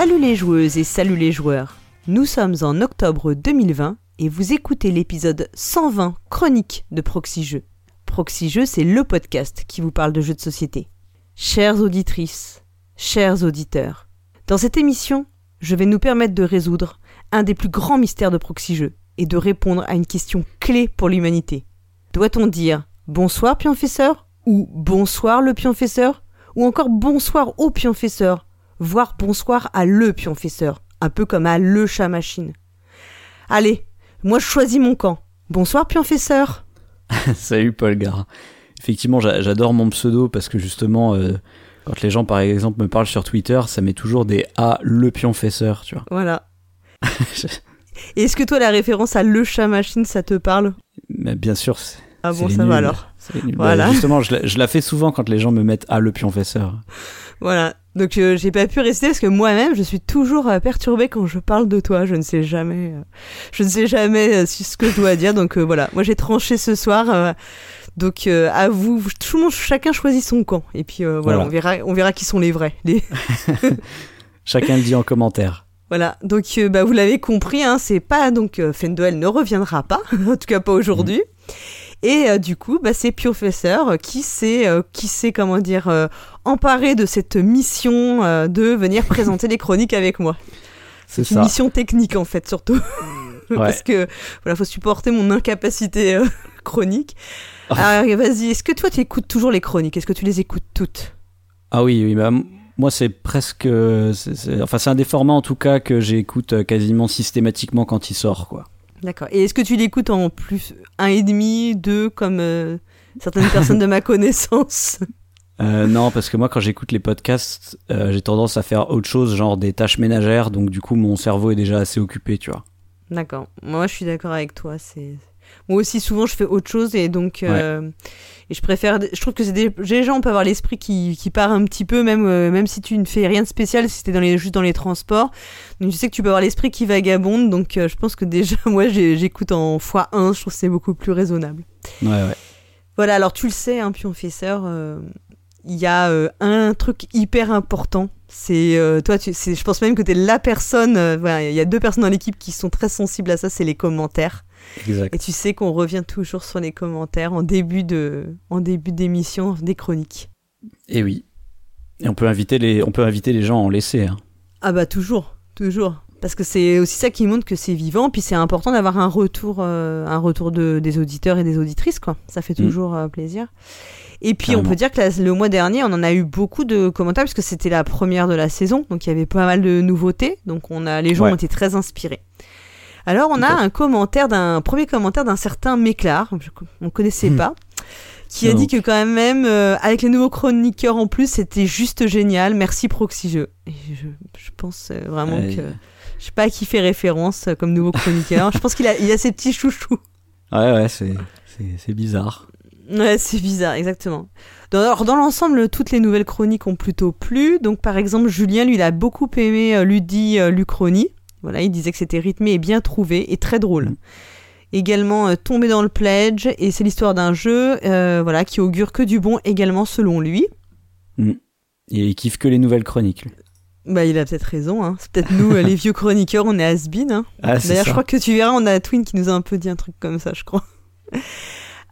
Salut les joueuses et salut les joueurs. Nous sommes en octobre 2020 et vous écoutez l'épisode 120 chronique de Proxy Jeux. C'est le podcast qui vous parle de jeux de société. Chères auditrices, chers auditeurs, dans cette émission, je vais nous permettre de résoudre un des plus grands mystères de Proxy Jeux et de répondre à une question clé pour l'humanité. Doit-on dire bonsoir pionfesseur ou bonsoir le pionfesseur ou encore bonsoir au pionfesseur voire bonsoir à le pionfesseur, un peu comme à le chat machine. Allez, moi je choisis mon camp. Bonsoir pionfesseur. Salut Paul Gara. Effectivement, j'adore mon pseudo parce que justement, euh, quand les gens par exemple me parlent sur Twitter, ça met toujours des A le pionfesseur, tu vois. Voilà. Est-ce que toi la référence à le chat machine, ça te parle? Mais Bien sûr. Ah bon, ça va alors. Voilà. Bah, justement, je la, je la, fais souvent quand les gens me mettent A le pionfesseur. Voilà. Donc euh, j'ai pas pu rester parce que moi-même je suis toujours euh, perturbée quand je parle de toi. Je ne sais jamais, euh, je ne sais jamais ce que je dois dire. Donc voilà, moi j'ai tranché ce soir. donc à vous, tout le monde, chacun choisit son camp. Et puis voilà, on verra, on verra qui sont les vrais. Les... chacun le dit en commentaire. Voilà, donc bah, vous l'avez compris, hein, c'est pas donc Fendel ne reviendra pas, en tout cas pas aujourd'hui. Mmh. Et du coup, bah, c'est Professeur qui s'est, qui sait comment dire, emparé de cette mission euh, de venir présenter les chroniques avec moi. C'est une mission technique en fait surtout. Parce que voilà, faut supporter mon incapacité euh, chronique. Ah. Alors vas-y, est-ce que toi tu écoutes toujours les chroniques? Est-ce que tu les écoutes toutes? Ah oui, oui, bah, moi c'est presque, enfin c'est un des formats en tout cas que j'écoute euh, quasiment systématiquement quand il sort quoi. D'accord. Et est-ce que tu l'écoutes en plus un et demi, deux comme certaines personnes de ma connaissance? Euh, non, parce que moi, quand j'écoute les podcasts, euh, j'ai tendance à faire autre chose, genre des tâches ménagères, donc du coup, mon cerveau est déjà assez occupé, tu vois. D'accord. Moi, je suis d'accord avec toi. C'est moi aussi, souvent, je fais autre chose et donc, euh, et je préfère. Je trouve que c'est des... déjà, on peut avoir l'esprit qui, qui part un petit peu, même même si tu ne fais rien de spécial, si t'es dans les juste dans les transports. Donc, je sais que tu peux avoir l'esprit qui vagabonde. Donc, je pense que déjà, moi, j'écoute en x1. Je trouve que c'est beaucoup plus raisonnable. Ouais, ouais. Voilà. Alors, tu le sais, hein, Pionfesseur il y a euh, un truc hyper important. C'est euh, toi, tu, je pense même que tu es la personne. Euh, il y a deux personnes dans l'équipe qui sont très sensibles à ça. C'est les commentaires. Exact. Et tu sais qu'on revient toujours sur les commentaires en début de, en début d'émission des chroniques. Et oui. Et on peut inviter les, on peut inviter les gens à en laisser. Hein. Ah bah toujours, toujours. Parce que c'est aussi ça qui montre que c'est vivant, puis c'est important d'avoir un retour, un retour de, des auditeurs et des auditrices, quoi. Ça fait mm. toujours plaisir. Et puis on peut dire que le mois dernier, on en a eu beaucoup de commentaires parce que c'était la première de la saison, donc il y avait pas mal de nouveautés, donc on a les gens ont été très inspirés. Alors on a un commentaire d'un premier commentaire d'un certain Méclar, on connaissait hmm. pas, qui a dit que quand même euh, avec les nouveaux chroniqueurs en plus, c'était juste génial. Merci Proxy Jeux. Et je, pense euh, vraiment que je sais pas à qui fait référence euh, comme nouveau chroniqueur. je pense qu'il a il a ses petits chouchous. Ouais ouais, c'est c'est bizarre. Ouais, c'est bizarre, exactement. Alors, dans l'ensemble, toutes les nouvelles chroniques ont plutôt plu. Donc, par exemple, Julien, lui, il a beaucoup aimé euh, Ludi euh, Lucroni. Voilà, il disait que c'était rythmé et bien trouvé et très drôle. Mm. Également, euh, Tombé dans le pledge, et c'est l'histoire d'un jeu voilà, qui augure que du bon, également selon lui. Mm. Et il kiffe que les nouvelles chroniques. Bah, il a peut-être raison. Hein. C'est peut-être nous, les vieux chroniqueurs, on est has hein. ah, D'ailleurs, je crois que tu verras, on a Twin qui nous a un peu dit un truc comme ça, je crois.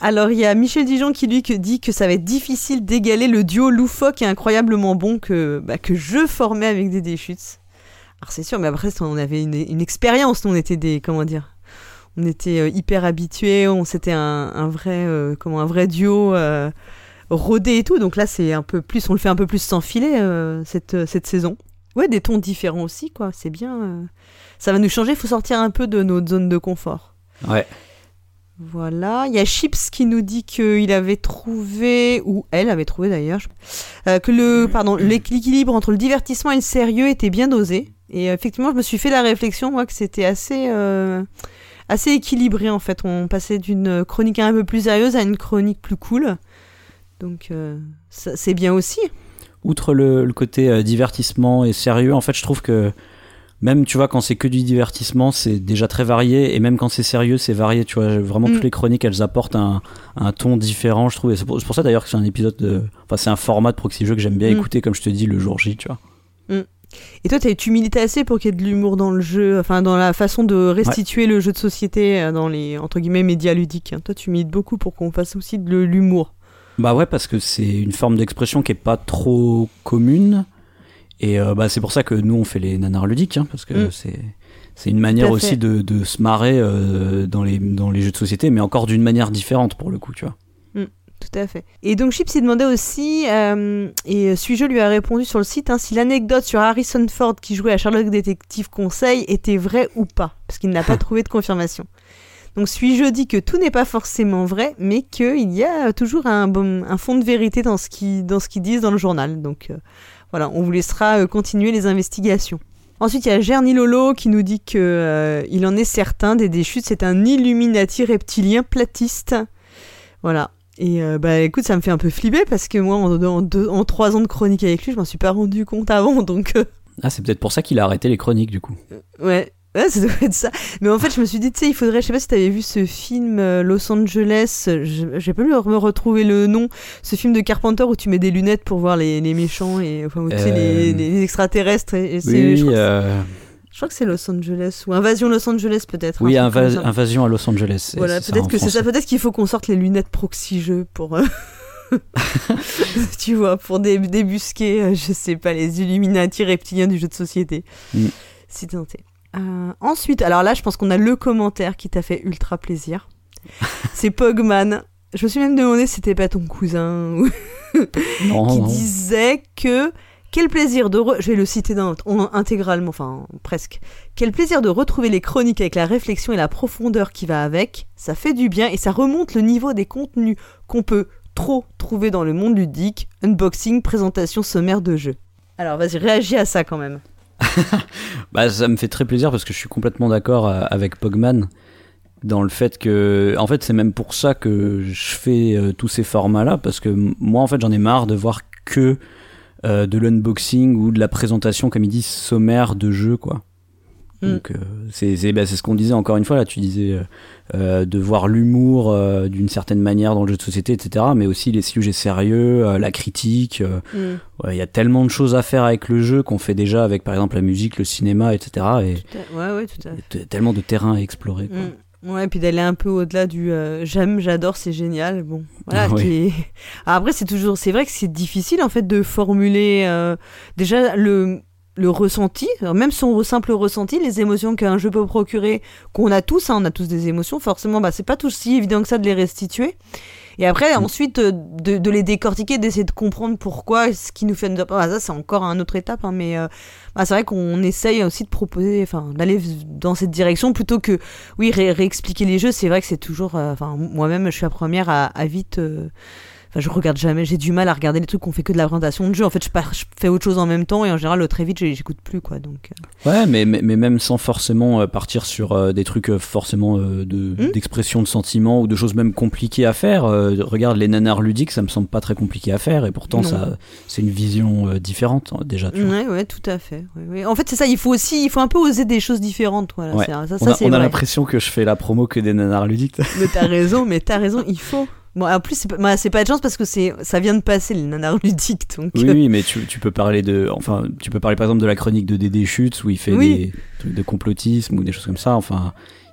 Alors il y a Michel Dijon qui lui dit que ça va être difficile d'égaler le duo loufoque et incroyablement bon que, bah, que je formais avec des déchutes. Alors c'est sûr, mais après on avait une, expérience, on était des comment dire, on était euh, hyper habitués, on c'était un, vrai euh, comment un vrai duo euh, rodé et tout. Donc là c'est un peu plus, on le fait un peu plus sans filer cette cette saison. Ouais, des tons différents aussi quoi, c'est bien. ça va nous changer, il faut sortir un peu de notre zone de confort. Ouais. Voilà, il y a Chips qui nous dit qu'il avait trouvé, ou elle avait trouvé d'ailleurs, euh, que le, pardon, l'équilibre entre le divertissement et le sérieux était bien dosé. Et euh, effectivement, je me suis fait la réflexion, moi, que c'était assez, euh, assez équilibré en fait. On passait d'une chronique un peu plus sérieuse à une chronique plus cool. Donc, c'est bien aussi. Outre le, le côté divertissement et sérieux, en fait, je trouve que même tu vois quand c'est que du divertissement c'est déjà très varié et même quand c'est sérieux c'est varié tu vois vraiment mm. toutes les chroniques elles apportent un, un ton différent je trouve et c'est pour, ça d'ailleurs que c'est un épisode de enfin c'est un format de proxy jeu que j'aime bien mm. écouter comme je te dis le jour J tu vois mm. Et toi, tu militais assez pour qu'il y ait de l'humour dans le jeu, enfin dans la façon de restituer le jeu de société euh, dans les entre guillemets médias ludiques. Hein. Toi, tu milites beaucoup pour qu'on fasse aussi de l'humour. Bah ouais, parce que c'est une forme d'expression qui est pas trop commune. Et euh, bah c'est pour ça que nous on fait les nanars ludiques, hein, parce que mm. c'est c'est une manière aussi de, de, se marrer euh, dans les dans les jeux de société, mais encore d'une manière différente pour le coup, tu vois. Tout à fait. Et donc Chips s'est demandait aussi, euh, et Suis-je lui a répondu sur le site, hein, si l'anecdote sur Harrison Ford qui jouait à Sherlock Détective Conseil était vraie ou pas, parce qu'il n'a pas trouvé de confirmation. Donc Suis-je dit que tout n'est pas forcément vrai, mais qu'il y a toujours un, bon, un fond de vérité dans ce qu'ils disent dans le journal. Donc euh, voilà, on vous laissera euh, continuer les investigations. Ensuite, il y a Gerny Lolo qui nous dit que il en est certain, des déchutes, c'est un Illuminati reptilien platiste. Voilà, et euh, bah écoute, ça me fait un peu flipper parce que moi, en, en, trois ans de chronique avec lui, je m'en suis pas rendu compte avant, donc. Euh. Ah, c'est peut-être pour ça qu'il a arrêté les chroniques du coup. Ouais. Ouais, ça doit être ça. Mais en fait, je me suis dit, tu sais, il faudrait, je sais pas si t'avais vu ce film euh, Los Angeles, j'ai pas me retrouver le nom, ce film de Carpenter où tu mets des lunettes pour voir les, les méchants et enfin, tu sais, les, les, extraterrestres. Et, oui, je crois que c'est Los Angeles ou Invasion Los Angeles peut-être. Oui, Invasion à Los Angeles. Voilà, peut-être que c'est ça. Peut-être qu'il faut qu'on sorte les lunettes proxy jeu pour. Euh, tu vois, pour débusquer, euh, je sais pas, les Illuminati reptiliens du jeu de société. Mm. Si tenté. Euh, ensuite, alors là, je pense qu'on a le commentaire qui t'a fait ultra plaisir. c'est Pogman. Je me suis même demandé si c'était pas ton cousin qui disait que quel plaisir de... Je vais le citer intégralement, enfin presque. Quel plaisir de retrouver les chroniques avec la réflexion et la profondeur qui va avec. Ça fait du bien et ça remonte le niveau des contenus qu'on peut trop trouver dans le monde ludique. Unboxing, présentation sommaire de jeux. Alors vas-y, réagis à ça quand même. bah, ça me fait très plaisir parce que je suis complètement d'accord euh, avec Pogman dans le fait que en fait c'est même pour ça que je fais euh, tous ces formats là parce que moi en fait j'en ai marre de voir que euh, de l'unboxing ou de la présentation, comme il dit, sommaire de jeu, quoi. Mm. Donc euh, c'est bah, ce qu'on disait encore une fois là, tu disais euh, de voir l'humour d'une certaine manière dans le jeu de société, etc. Mais aussi les sujets sérieux, la critique. Mm. Il y a tellement de choses à faire avec le jeu qu'on fait déjà avec par exemple la musique, le cinéma, etc. Et ouais, ouais, tout à fait. tellement de terrain à explorer. Quoi. Mm. Ouais, puis d'aller un peu au-delà du euh, j'aime, j'adore, c'est génial. Bon, voilà. Après, c'est toujours, c'est vrai que c'est difficile en fait de formuler euh, déjà le le ressenti, même son simple ressenti, les émotions qu'un jeu peut procurer, qu'on a tous, hein, on a tous des émotions, forcément, bah c'est pas tout si évident que ça de les restituer. Et après, mm. ensuite, euh, de, de, les décortiquer, d'essayer de comprendre pourquoi, ce qui nous fait... Ah, ça, c'est encore une autre étape, hein, mais euh, bah, c'est vrai qu'on essaye aussi de proposer, enfin, d'aller dans cette direction plutôt que, oui, réexpliquer les jeux. C'est vrai que c'est toujours... Euh, enfin, moi-même, je suis la première à, à vite... Enfin, je regarde jamais, j'ai du mal à regarder les trucs qu'on fait que de la présentation de jeu. En fait, je, je fais autre chose en même temps et en général, très vite, j'écoute plus, quoi. Donc, Ouais, mais, mais, même sans forcément partir sur des trucs forcément de, hmm? d'expression de sentiments ou de choses même compliquées à faire. regarde les nanars ludiques, ça me semble pas très compliqué à faire et pourtant, ça, c'est une vision différente hein, déjà. Tu ouais, ouais, tout à fait. En fait, c'est ça, il faut aussi, il faut un peu oser des choses différentes. Voilà, ça, ça, on a, a l'impression que je fais la promo que des nanars ludiques. mais t'as raison, mais t'as raison, il faut. Bon, en plus, c'est pas, c'est pas de chance parce que c'est, ça vient de passer le nanar ludique. Donc... Oui, oui, mais tu, tu, peux parler de, enfin, tu peux parler par exemple de la chronique de Dédé Chutes où il fait des trucs de complotisme ou des choses comme ça. Enfin,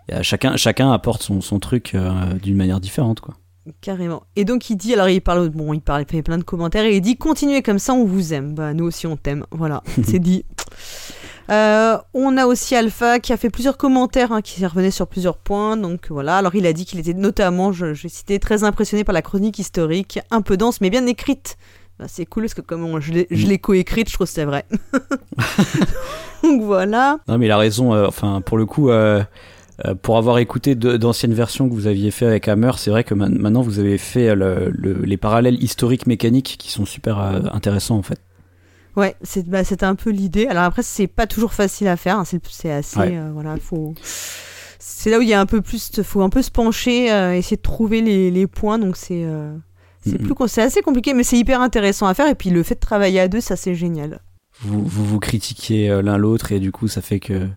y a chacun, chacun apporte son, son truc euh, d'une manière différente, quoi. Carrément. Et donc il dit, alors il parle, bon, il parle, il fait plein de commentaires et il dit continuez comme ça, on vous aime. Bah nous aussi on t'aime. Voilà, c'est dit. Euh, on a aussi Alpha qui a fait plusieurs commentaires hein, qui revenaient sur plusieurs points. Donc voilà. Alors il a dit qu'il était notamment, je, vais citer, très impressionné par la chronique historique, un peu dense mais bien écrite. Bah, c'est cool parce que comme je l'ai coécrite, je trouve que c'est vrai. donc voilà. Non mais il a raison. Euh, enfin pour le coup. Euh, pour avoir écouté d'anciennes versions que vous aviez fait avec Hammer, c'est vrai que maintenant vous avez fait les parallèles historiques mécaniques qui sont super intéressants en fait. Ouais, c'est bah, c'était un peu l'idée. Alors après, c'est pas toujours facile à faire. Hein. C'est assez euh, voilà, faut. C'est là où il y a un peu plus, faut un peu se pencher, euh, essayer de trouver les, les points. Donc c'est euh, c'est plus c'est assez compliqué, mais c'est hyper intéressant à faire. Et puis le fait de travailler à deux, ça c'est génial. Vous vous, vous critiquez l'un l'autre et du coup ça fait que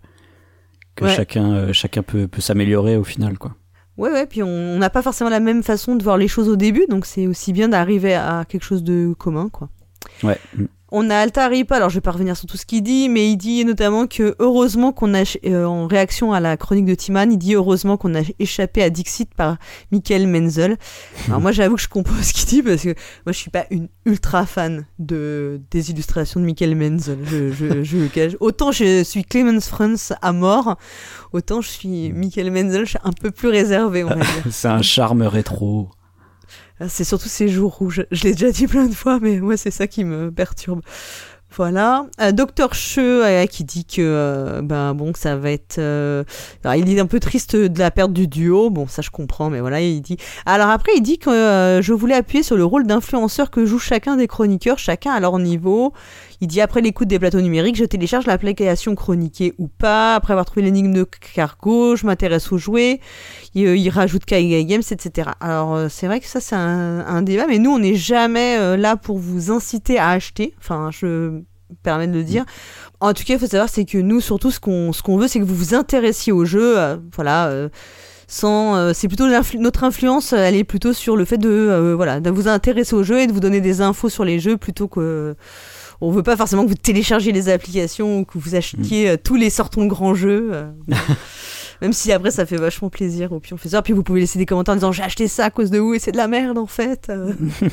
que chacun chacun peut peut s'améliorer au final quoi. Ouais, ouais, puis on n'a pas forcément la même façon de voir les choses au début, donc c'est aussi bien d'arriver à quelque chose de commun, quoi. Ouais. On a Altaripa, alors je vais pas revenir sur tout ce qu'il dit, mais il dit notamment que heureusement qu'on a, euh, en réaction à la chronique de Timan, il dit heureusement qu'on a échappé à Dixit par Michael Menzel. Alors moi j'avoue que je comprends ce qu'il dit parce que moi je suis pas une ultra fan de, des illustrations de Michael Menzel. Je, le cache. Autant je suis Clemens Franz à mort, autant je suis Michael Menzel, je suis un peu plus réservé. C'est un charme rétro. Ah, C'est surtout ces jours rouges. Je l'ai déjà dit plein de fois, mais moi, c'est ça qui me perturbe. Voilà. Euh, Docteur Che euh, qui dit que euh, ben bon ça va être. alors, il est un peu triste de la perte du duo. Bon, ça je comprends, mais voilà, il dit. Alors après, il dit que je voulais appuyer sur le rôle d'influenceur que joue chacun des chroniqueurs, chacun à leur niveau. Il dit après l'écoute des plateaux numériques, je télécharge l'application chroniquée ou pas. Après avoir trouvé l'énigme de cargo, je m'intéresse aux jouets. Il, euh, il rajoute Kaiga Games, etc. Alors euh, c'est vrai que ça c'est un, débat, mais nous on n'est jamais euh, là pour vous inciter à acheter. Enfin, je me permets de le dire. En tout cas, il faut savoir c'est que nous surtout ce qu'on ce veut, c'est que vous vous intéressiez au jeu. voilà. sans, c'est plutôt notre influence, elle est plutôt sur le fait de, voilà, de vous intéresser au jeu et de vous donner des infos sur les jeux plutôt que on veut pas forcément que vous téléchargiez les applications ou que vous achetiez euh, tous les sortons de grands jeux. euh. Même si après ça fait vachement plaisir au pionfesseur. Puis vous pouvez laisser des commentaires en disant j'ai acheté ça à cause de où et c'est de la merde en fait. euh.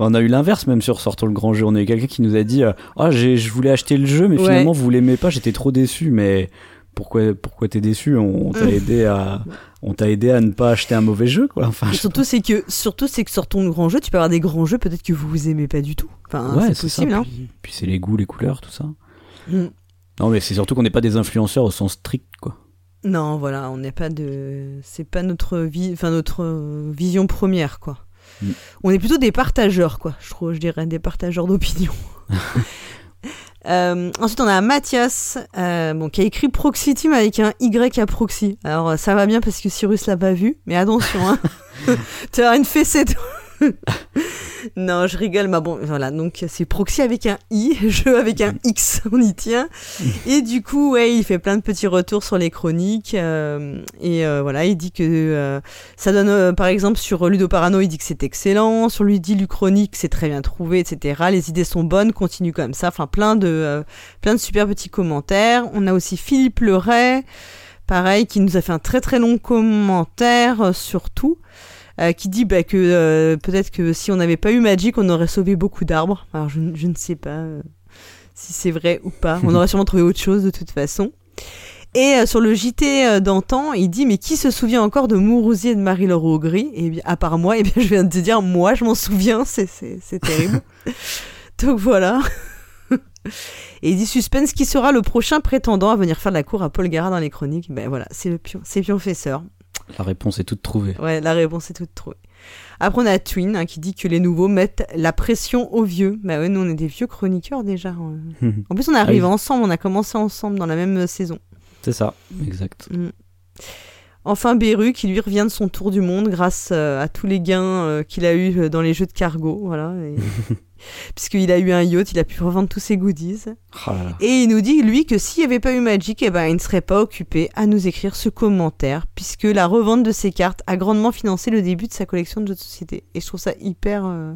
On a eu l'inverse même sur Sortons le grand jeu. On a eu quelqu'un qui nous a dit Ah, j'ai- je voulais acheter le jeu, mais Ouais. finalement vous l'aimez pas, j'étais trop déçu. Mais pourquoi, pourquoi t'es déçu? On, on t'a aidé à, on t'a aidé à ne pas acheter un mauvais jeu, quoi. Enfin, surtout c'est que surtout c'est que sur ton grand jeu tu peux avoir des grands jeux peut-être que vous vous aimez pas du tout. Enfin ouais, c'est possible. ça. hein. Puis, puis c'est les goûts, les couleurs, tout ça. Mm. Non, mais c'est surtout qu'on n'est pas des influenceurs au sens strict, quoi. Non voilà on n'est pas de c'est pas notre vie enfin notre vision première quoi. Mm. On est plutôt des partageurs quoi je trouve je dirais des partageurs d'opinion. Euh, ensuite, on a Mathias, euh, bon, qui a écrit Proxy Team avec un Y à Proxy. Alors, euh, ça va bien parce que Cyrus l'a pas vu, mais attention, hein. tu as une fessée. non, je rigole, mais bon, voilà. Donc, c'est Proxy avec un I, jeu avec un X, on y tient. Et du coup, ouais, il fait plein de petits retours sur les chroniques. euh, et euh, voilà, il dit que euh, ça donne, euh, par exemple, sur Ludo Parano, il dit que c'est excellent. Sur lui dit c'est très bien trouvé, etc. Les idées sont bonnes, continue comme ça. Enfin, plein de, euh, plein de super petits commentaires. On a aussi Philippe Leray, pareil, qui nous a fait un très très long commentaire sur tout. Euh, qui dit bah, que euh, peut-être que si on n'avait pas eu Magic, on aurait sauvé beaucoup d'arbres. Alors je, je ne sais pas euh, si c'est vrai ou pas. On aurait sûrement trouvé autre chose de toute façon. Et euh, sur le JT d'antan, il dit mais qui se souvient encore de Mourouzi et de Marie-Laure Augry? Et bien à part moi, et bien je viens de te dire moi je m'en souviens, c'est terrible. Donc voilà. Et il dit suspense qui sera le prochain prétendant à venir faire de la cour à Paul Gara dans les chroniques. Ben voilà, c'est le pion, c'est Pionfesseur. La réponse est toute trouvée. Ouais, la réponse est toute trouvée. Après, on a Twin hein, qui dit que les nouveaux mettent la pression aux vieux. Bah ouais, nous, on est des vieux chroniqueurs déjà. hein. En plus, on est arrivés Ah oui. ensemble, on a commencé ensemble dans la même euh, saison. C'est ça, exact. Enfin, Beru qui lui revient de son tour du monde grâce euh, à tous les gains euh, qu'il a eu euh, dans les jeux de cargo. Voilà. Et- Puisqu'il a eu un yacht, il a pu revendre tous ses goodies. Oh là là. Et il nous dit, lui, que s'il n'y avait pas eu Magic, eh ben, il ne serait pas occupé à nous écrire ce commentaire, puisque la revente de ses cartes a grandement financé le début de sa collection de jeux de société. Et je trouve ça hyper... euh,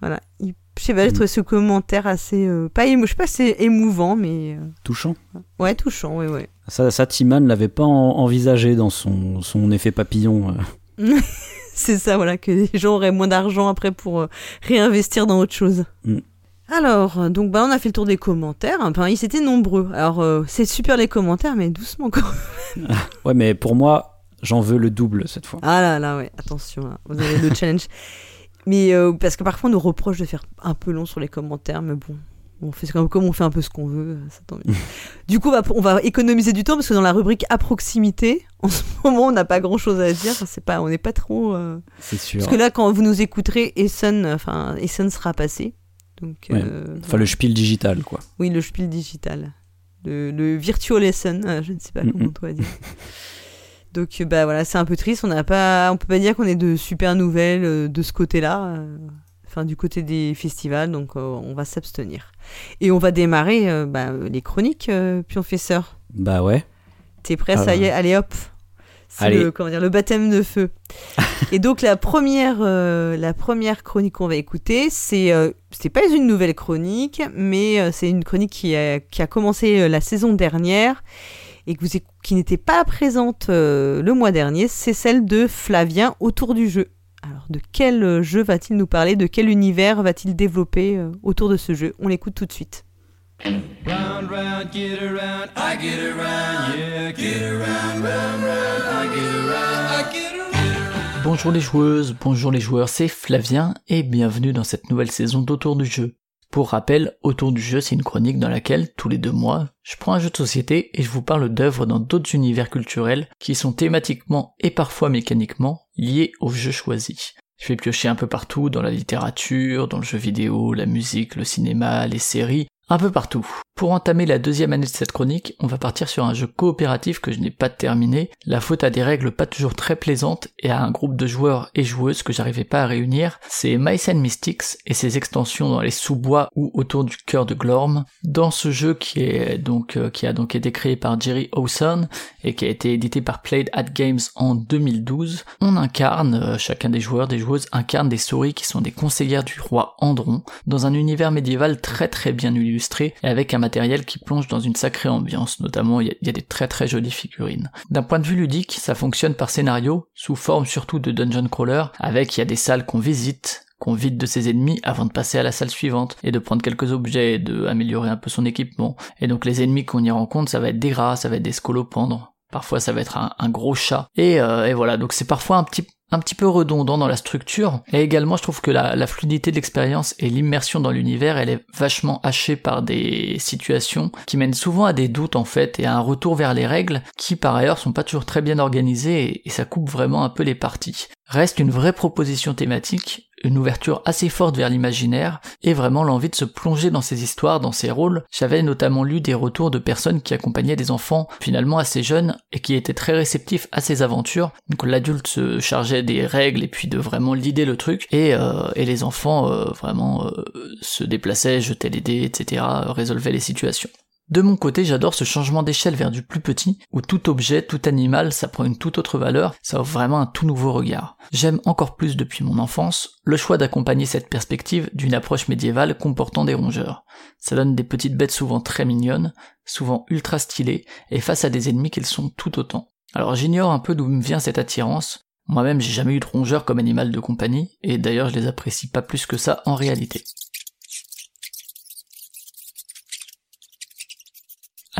Voilà. hy- Je sais pas, j'ai Mm. trouvé ce commentaire assez... euh, pas. Je sais pas c'est émouvant, mais... euh, Touchant. Ouais, touchant, ouais, ouais. Ça, ça Timan l'avait pas en- envisagé dans son, son effet papillon. euh. C'est ça, voilà, que les gens auraient moins d'argent après pour réinvestir dans autre chose. Mm. Alors, donc bah, on a fait le tour des commentaires. Enfin, ils étaient nombreux. Alors, euh, c'est super les commentaires, mais doucement quand Ouais, mais pour moi, j'en veux le double cette fois. Ah là là, ouais, attention, hein, vous avez le challenge. Mais euh, parce que parfois on nous reproche de faire un peu long sur les commentaires, mais bon, on fait comme, comme on fait un peu ce qu'on veut, euh, ça tombe bien. du coup, on va, on va économiser du temps parce que dans la rubrique à proximité, en ce moment, on n'a pas grand chose à dire. C'est pas, on n'est pas trop. euh, C'est sûr. Parce que là, quand vous nous écouterez, Essen, enfin, Essen sera passé. Donc, Ouais. euh, Enfin, le spiel digital, quoi. oui, le spiel digital. Le, le virtual lesson, je ne sais pas comment on doit dire. Donc bah voilà, c'est un peu triste, on n'a pas on peut pas dire qu'on ait de super nouvelles euh, de ce côté-là, euh, enfin du côté des festivals, donc euh, on va s'abstenir. Et on va démarrer euh, bah, les chroniques Pionfesseur. Bah ouais. T'es prêt? Ah ça y est, allez hop. C'est le, comment dire, le baptême de feu. et donc la première, la première chronique qu'on va écouter, c'est c'est pas une nouvelle chronique, mais c'est une chronique qui a, qui a commencé la saison dernière et que vous, qui n'était pas présente le mois dernier. C'est celle de Flavien autour du jeu. Alors de quel jeu va-t-il nous parler? De quel univers va-t-il développer autour de ce jeu? On l'écoute tout de suite. Round, round, get around, I get around, yeah, get around, round, round, I get around, I get around. Bonjour les joueuses, bonjour les joueurs, c'est Flavien et bienvenue dans cette nouvelle saison d'Autour du jeu. Pour rappel, Autour du jeu, c'est une chronique dans laquelle, tous les deux mois, je prends un jeu de société et je vous parle d'œuvres dans d'autres univers culturels qui sont thématiquement et parfois mécaniquement liés au jeu choisi. Je vais piocher un peu partout dans la littérature, dans le jeu vidéo, la musique, le cinéma, les séries, un peu partout. Pour entamer la deuxième année de cette chronique, on va partir sur un jeu coopératif que je n'ai pas terminé, la faute à des règles pas toujours très plaisantes et à un groupe de joueurs et joueuses que j'arrivais pas à réunir, c'est Mice Mystics et ses extensions dans les sous-bois ou autour du cœur de Glorm. Dans ce jeu qui est donc euh, qui a donc été créé par Jerry Owson et qui a été édité par Played at Games en 2012, on incarne, euh, chacun des joueurs, des joueuses incarne des souris qui sont des conseillères du roi Andron dans un univers médiéval très très bien illustré et avec un qui plonge dans une sacrée ambiance, notamment il y, a des très très jolies figurines. D'un point de vue ludique, ça fonctionne par scénario, sous forme surtout de dungeon crawler, avec il y a des salles qu'on visite, qu'on vide de ses ennemis avant de passer à la salle suivante et de prendre quelques objets et de améliorer un peu son équipement. Et donc les ennemis qu'on y rencontre, ça va être des rats, ça va être des scolopendres. Parfois ça va être un, gros chat. Et, euh, et voilà, donc c'est parfois un petit un petit peu redondant dans la structure. Et également, je trouve que la, fluidité de l'expérience et l'immersion dans l'univers, elle est vachement hachée par des situations qui mènent souvent à des doutes en fait et à un retour vers les règles qui par ailleurs sont pas toujours très bien organisées et ça coupe vraiment un peu les parties. Reste une vraie proposition thématique une ouverture assez forte vers l'imaginaire et vraiment l'envie de se plonger dans ces histoires, dans ces rôles. J'avais notamment lu des retours de personnes qui accompagnaient des enfants finalement assez jeunes et qui étaient très réceptifs à ces aventures. Donc l'adulte se chargeait des règles et puis de vraiment l'idée le truc et, euh, et les enfants euh, vraiment euh, se déplaçaient, jetaient les dés, etc., résolvaient les situations. De mon côté, j'adore ce changement d'échelle vers du plus petit, où tout objet, tout animal, ça prend une toute autre valeur, ça offre vraiment un tout nouveau regard. J'aime encore plus depuis mon enfance le choix d'accompagner cette perspective d'une approche médiévale comportant des rongeurs. Ça donne des petites bêtes souvent très mignonnes, souvent ultra stylées, et face à des ennemis qu'elles sont tout autant. Alors j'ignore un peu d'où me vient cette attirance, moi-même j'ai jamais eu de rongeur comme animal de compagnie, et d'ailleurs je les apprécie pas plus que ça en réalité.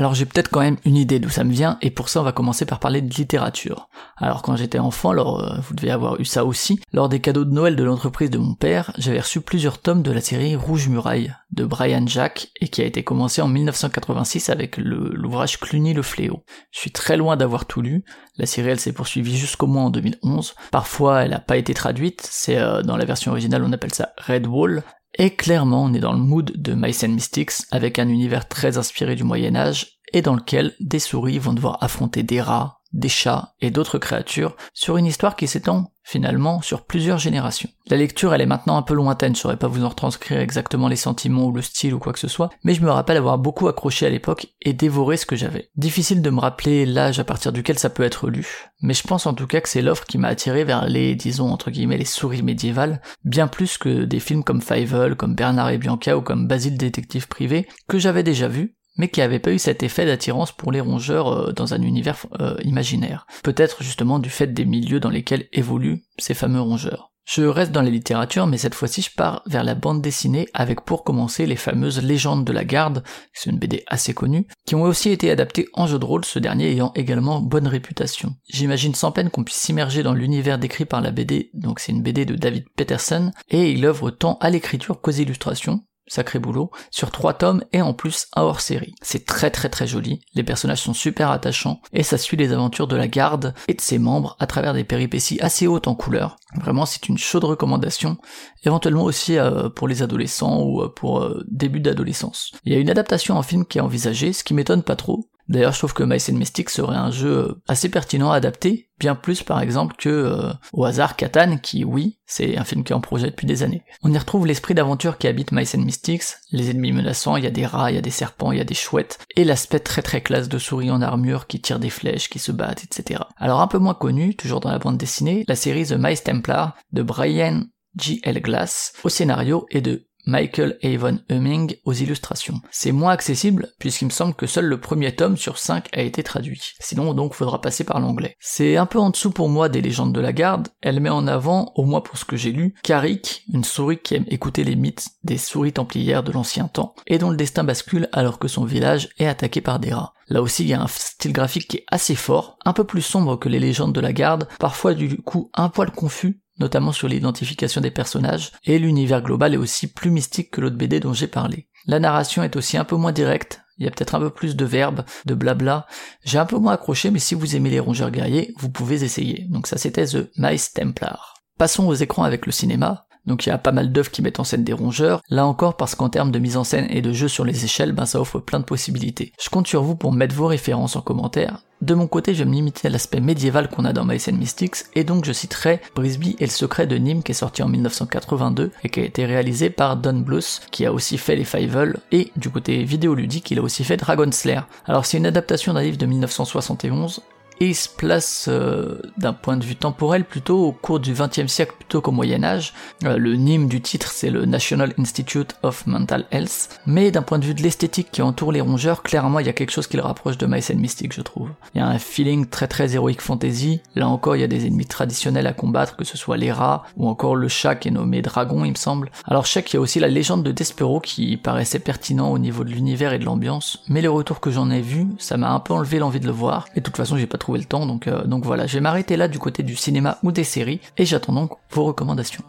Alors j'ai peut-être quand même une idée d'où ça me vient, et pour ça on va commencer par parler de littérature. Alors quand j'étais enfant, alors euh, vous devez avoir eu ça aussi, lors des cadeaux de Noël de l'entreprise de mon père, j'avais reçu plusieurs tomes de la série Rouge Muraille de Brian Jack, et qui a été commencé en 1986 avec l'ouvrage Cluny le Fléau. Je suis très loin d'avoir tout lu, la série elle s'est poursuivie jusqu'au mois en 2011, parfois elle n'a pas été traduite, c'est euh, dans la version originale on appelle ça Red Wall, et clairement, on est dans le mood de Mice Mystics, avec un univers très inspiré du Moyen Âge, et dans lequel des souris vont devoir affronter des rats, des chats et d'autres créatures sur une histoire qui s'étend finalement sur plusieurs générations. La lecture elle est maintenant un peu lointaine, je saurais pas vous en retranscrire exactement les sentiments ou le style ou quoi que ce soit, mais je me rappelle avoir beaucoup accroché à l'époque et dévoré ce que j'avais. Difficile de me rappeler l'âge à partir duquel ça peut être lu, mais je pense en tout cas que c'est l'offre qui m'a attiré vers les, disons entre guillemets, les souris médiévales, bien plus que des films comme Fievel, comme Bernard et Bianca ou comme Basile détective privé, que j'avais déjà vu, mais qui n'avait pas eu cet effet d'attirance pour les rongeurs euh, dans un univers euh, imaginaire. Peut-être justement du fait des milieux dans lesquels évoluent ces fameux rongeurs. Je reste dans la littérature, mais cette fois-ci je pars vers la bande dessinée avec pour commencer les fameuses légendes de la garde, c'est une BD assez connue, qui ont aussi été adaptées en jeu de rôle, ce dernier ayant également bonne réputation. J'imagine sans peine qu'on puisse s'immerger dans l'univers décrit par la BD, donc c'est une BD de David Peterson, et il œuvre tant à l'écriture qu'aux illustrations, sacré boulot, sur trois tomes et en plus un hors série. C'est très très très joli, les personnages sont super attachants et ça suit les aventures de la garde et de ses membres à travers des péripéties assez hautes en couleur. Vraiment c'est une chaude recommandation, éventuellement aussi euh, pour les adolescents ou euh, pour euh, début d'adolescence. Il y a une adaptation en film qui est envisagée, ce qui m'étonne pas trop, D'ailleurs, je trouve que Mice and Mystics serait un jeu assez pertinent à adapter, bien plus par exemple que euh, au hasard Catan, qui oui, c'est un film qui est en projet depuis des années. On y retrouve l'esprit d'aventure qui habite Mice Mystics, les ennemis menaçants, il y a des rats, il y a des serpents, il y a des chouettes, et l'aspect très très classe de souris en armure qui tirent des flèches, qui se battent, etc. Alors un peu moins connu, toujours dans la bande dessinée, la série The Mice Templar de Brian G. L. Glass au scénario et de Michael Avon Humming aux illustrations. C'est moins accessible puisqu'il me semble que seul le premier tome sur 5 a été traduit. Sinon donc faudra passer par l'anglais. C'est un peu en dessous pour moi des légendes de la garde, elle met en avant, au moins pour ce que j'ai lu, Karik, une souris qui aime écouter les mythes des souris templières de l'ancien temps, et dont le destin bascule alors que son village est attaqué par des rats. Là aussi, il y a un style graphique qui est assez fort, un peu plus sombre que les légendes de la garde, parfois du coup un poil confus, notamment sur l'identification des personnages, et l'univers global est aussi plus mystique que l'autre BD dont j'ai parlé. La narration est aussi un peu moins directe, il y a peut-être un peu plus de verbes, de blabla. J'ai un peu moins accroché, mais si vous aimez les rongeurs guerriers, vous pouvez essayer. Donc ça c'était The Mice Templar. Passons aux écrans avec le cinéma. Donc il y a pas mal d'œuvres qui mettent en scène des rongeurs, là encore parce qu'en termes de mise en scène et de jeu sur les échelles, ben ça offre plein de possibilités. Je compte sur vous pour mettre vos références en commentaire. De mon côté, je vais me limiter à l'aspect médiéval qu'on a dans and Mystics, et donc je citerai Brisby et le secret de Nîmes qui est sorti en 1982 et qui a été réalisé par Don Bluth, qui a aussi fait les Fievel, et du côté vidéoludique, il a aussi fait Dragon Slayer. Alors c'est une adaptation d'un livre de 1971, et il se place euh, d'un point de vue temporel plutôt au cours du XXe siècle plutôt qu'au Moyen Âge. Euh, le Nîmes du titre c'est le National Institute of Mental Health, mais d'un point de vue de l'esthétique qui entoure les rongeurs, clairement il y a quelque chose qui le rapproche de Mice and Mystic je trouve. Il y a un feeling très très héroïque fantasy, là encore il y a des ennemis traditionnels à combattre, que ce soit les rats ou encore le chat qui est nommé Dragon il me semble. Alors je sais qu'il y a aussi la légende de Despero qui paraissait pertinent au niveau de l'univers et de l'ambiance, mais les retours que j'en ai vus, ça m'a un peu enlevé l'envie de le voir, et de toute façon j'ai pas trouvé le temps, donc, euh, donc voilà, je vais m'arrêter là du côté du cinéma ou des séries, et j'attends donc vos recommandations.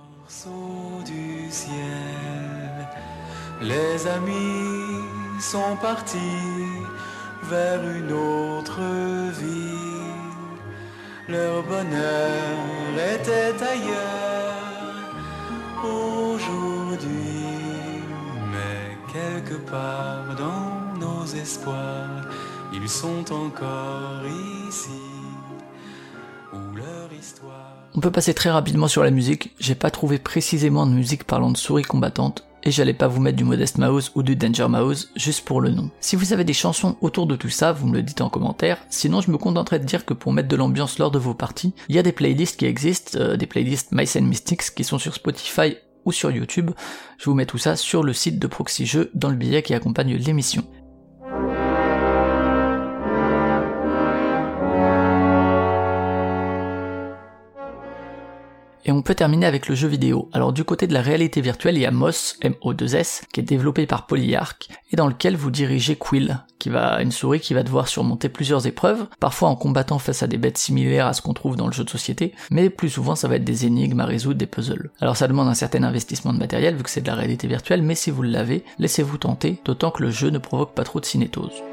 du ciel, les amis sont partis vers une autre vie. Leur bonheur était ailleurs aujourd'hui, mais quelque part dans nos espoirs, ils sont encore ici. Leur histoire. On peut passer très rapidement sur la musique, j'ai pas trouvé précisément de musique parlant de souris combattantes, et j'allais pas vous mettre du Modest Mouse ou du Danger Mouse juste pour le nom. Si vous avez des chansons autour de tout ça, vous me le dites en commentaire, sinon je me contenterai de dire que pour mettre de l'ambiance lors de vos parties, il y a des playlists qui existent, euh, des playlists Mice and Mystics qui sont sur Spotify ou sur YouTube. Je vous mets tout ça sur le site de Proxy Jeux dans le billet qui accompagne l'émission. Et on peut terminer avec le jeu vidéo. Alors du côté de la réalité virtuelle, il y a MOS, M-O-2-S, qui est développé par Polyarch, et dans lequel vous dirigez Quill, qui va, une souris qui va devoir surmonter plusieurs épreuves, parfois en combattant face à des bêtes similaires à ce qu'on trouve dans le jeu de société, mais plus souvent ça va être des énigmes à résoudre, des puzzles. Alors ça demande un certain investissement de matériel vu que c'est de la réalité virtuelle, mais si vous l'avez, laissez-vous tenter, d'autant que le jeu ne provoque pas trop de cinétose.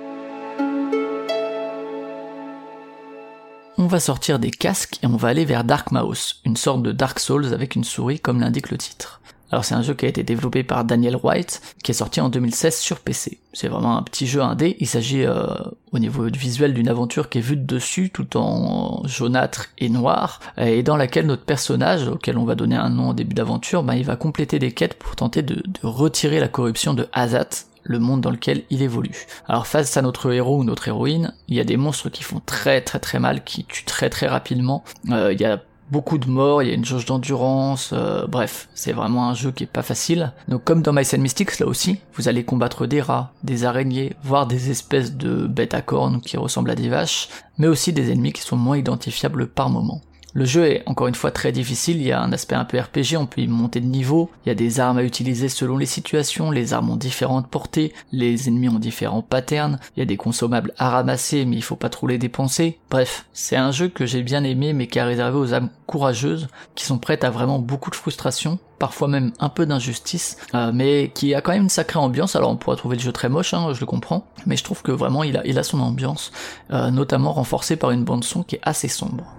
On va sortir des casques et on va aller vers Dark Mouse, une sorte de Dark Souls avec une souris comme l'indique le titre. Alors c'est un jeu qui a été développé par Daniel White, qui est sorti en 2016 sur PC. C'est vraiment un petit jeu indé, il s'agit euh, au niveau visuel d'une aventure qui est vue de dessus tout en jaunâtre et noir, et dans laquelle notre personnage, auquel on va donner un nom au début d'aventure, bah, il va compléter des quêtes pour tenter de, de retirer la corruption de Azat, le monde dans lequel il évolue. Alors face à notre héros ou notre héroïne, il y a des monstres qui font très très très mal, qui tuent très très rapidement. Euh, il y a beaucoup de morts, il y a une jauge d'endurance, euh, bref, c'est vraiment un jeu qui est pas facile. Donc comme dans and Mystics, là aussi, vous allez combattre des rats, des araignées, voire des espèces de bêtes à cornes qui ressemblent à des vaches, mais aussi des ennemis qui sont moins identifiables par moment. Le jeu est encore une fois très difficile, il y a un aspect un peu RPG, on peut y monter de niveau, il y a des armes à utiliser selon les situations, les armes ont différentes portées, les ennemis ont différents patterns, il y a des consommables à ramasser mais il faut pas trop les dépenser. Bref, c'est un jeu que j'ai bien aimé mais qui est réservé aux âmes courageuses, qui sont prêtes à vraiment beaucoup de frustration, parfois même un peu d'injustice, euh, mais qui a quand même une sacrée ambiance. Alors on pourrait trouver le jeu très moche, hein, je le comprends, mais je trouve que vraiment il a, il a son ambiance, euh, notamment renforcée par une bande son qui est assez sombre.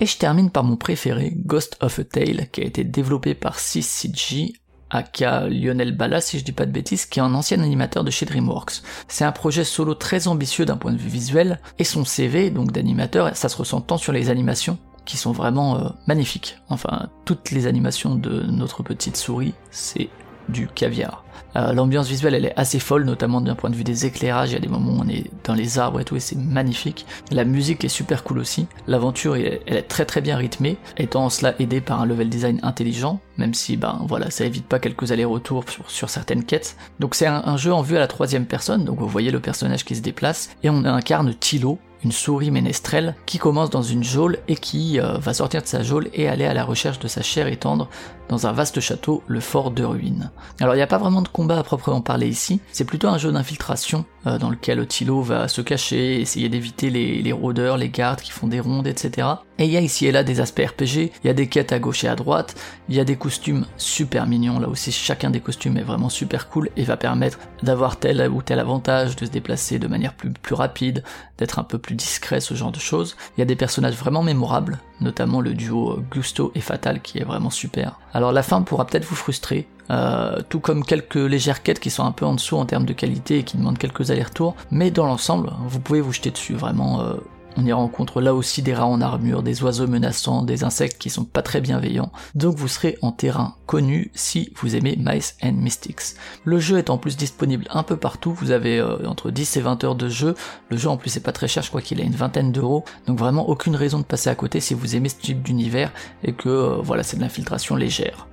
Et je termine par mon préféré, Ghost of a Tale, qui a été développé par 6CG, aka Lionel Bala si je dis pas de bêtises, qui est un ancien animateur de chez DreamWorks. C'est un projet solo très ambitieux d'un point de vue visuel, et son CV, donc d'animateur, ça se ressent tant sur les animations, qui sont vraiment euh, magnifiques. Enfin, toutes les animations de notre petite souris, c'est du caviar. Euh, L'ambiance visuelle elle est assez folle, notamment d'un point de vue des éclairages, il y a des moments où on est dans les arbres et tout et c'est magnifique. La musique est super cool aussi, l'aventure elle est très très bien rythmée, étant cela aidé par un level design intelligent, même si ben voilà ça évite pas quelques allers-retours sur, certaines quêtes. Donc c'est un, jeu en vue à la troisième personne, donc vous voyez le personnage qui se déplace, et on incarne Tilo, une souris ménestrelle qui commence dans une geôle et qui euh, va sortir de sa geôle et aller à la recherche de sa chair et tendre dans un vaste château, le fort de ruines. Alors il n'y a pas vraiment de combat à proprement parler ici, c'est plutôt un jeu d'infiltration euh, dans lequel Tilo va se cacher, essayer d'éviter les, rôdeurs, les gardes qui font des rondes, etc. Et il y a ici et là des aspects RPG, il y a des quêtes à gauche et à droite, il y a des costumes super mignons, là aussi chacun des costumes est vraiment super cool et va permettre d'avoir tel ou tel avantage, de se déplacer de manière plus, rapide, d'être un peu plus discret, ce genre de choses. Il y a des personnages vraiment mémorables, notamment le duo Gusto et Fatal qui est vraiment super. La fin pourra peut-être vous frustrer, euh, tout comme quelques légères quêtes qui sont un peu en dessous en termes de qualité et qui demandent quelques allers-retours, mais dans l'ensemble, vous pouvez vous jeter dessus, vraiment, euh, on y rencontre là aussi des rats en armure, des oiseaux menaçants, des insectes qui sont pas très bienveillants, donc vous serez en terrain connu si vous aimez Mice and Mystics. Le jeu est en plus disponible un peu partout, vous avez euh, entre 10 et 20 heures de jeu, le jeu en plus est pas très cher, je crois qu'il a une vingtaine d'euros, donc vraiment aucune raison de passer à côté si vous aimez ce type d'univers et que euh, voilà c'est de l'infiltration légère.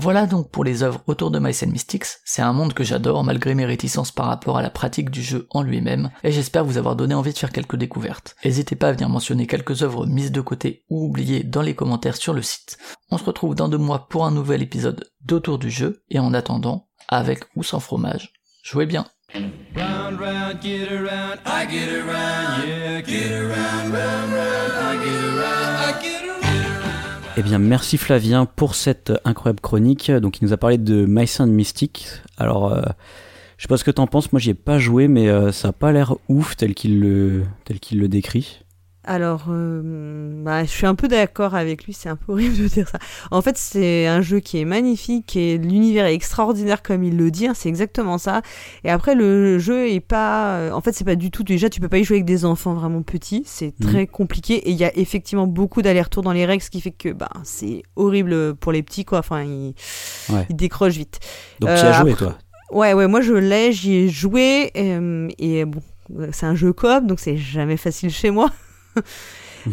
Voilà donc pour les œuvres autour de Mice and Mystics, c'est un monde que j'adore malgré mes réticences par rapport à la pratique du jeu en lui-même, et j'espère vous avoir donné envie de faire quelques découvertes. N'hésitez pas à venir mentionner quelques œuvres mises de côté ou oubliées dans les commentaires sur le site. On se retrouve dans deux mois pour un nouvel épisode d'Autour du jeu, et en attendant, avec ou sans fromage, jouez bien. Eh bien, merci Flavien pour cette incroyable chronique. Donc, il nous a parlé de Mice and Mystic. Alors, euh, je sais pas ce que t'en penses. Moi, j'y ai pas joué, mais euh, ça a pas l'air ouf tel qu'il le, tel qu'il le décrit. Alors, euh, bah, je suis un peu d'accord avec lui, c'est un peu horrible de dire ça. En fait, c'est un jeu qui est magnifique et l'univers est extraordinaire comme il le dit, hein, c'est exactement ça. Et après, le jeu est pas... En fait, c'est pas du tout... Déjà, tu peux pas y jouer avec des enfants vraiment petits, c'est très compliqué et il y a effectivement beaucoup d'allers-retours dans les règles, ce qui fait que bah, c'est horrible pour les petits, quoi. Enfin, ils, Ouais. ils décrochent vite. Donc, tu y as joué, après- toi Ouais, ouais, moi je l'ai, j'y ai joué, euh, et bon, c'est un jeu coop, donc c'est jamais facile chez moi.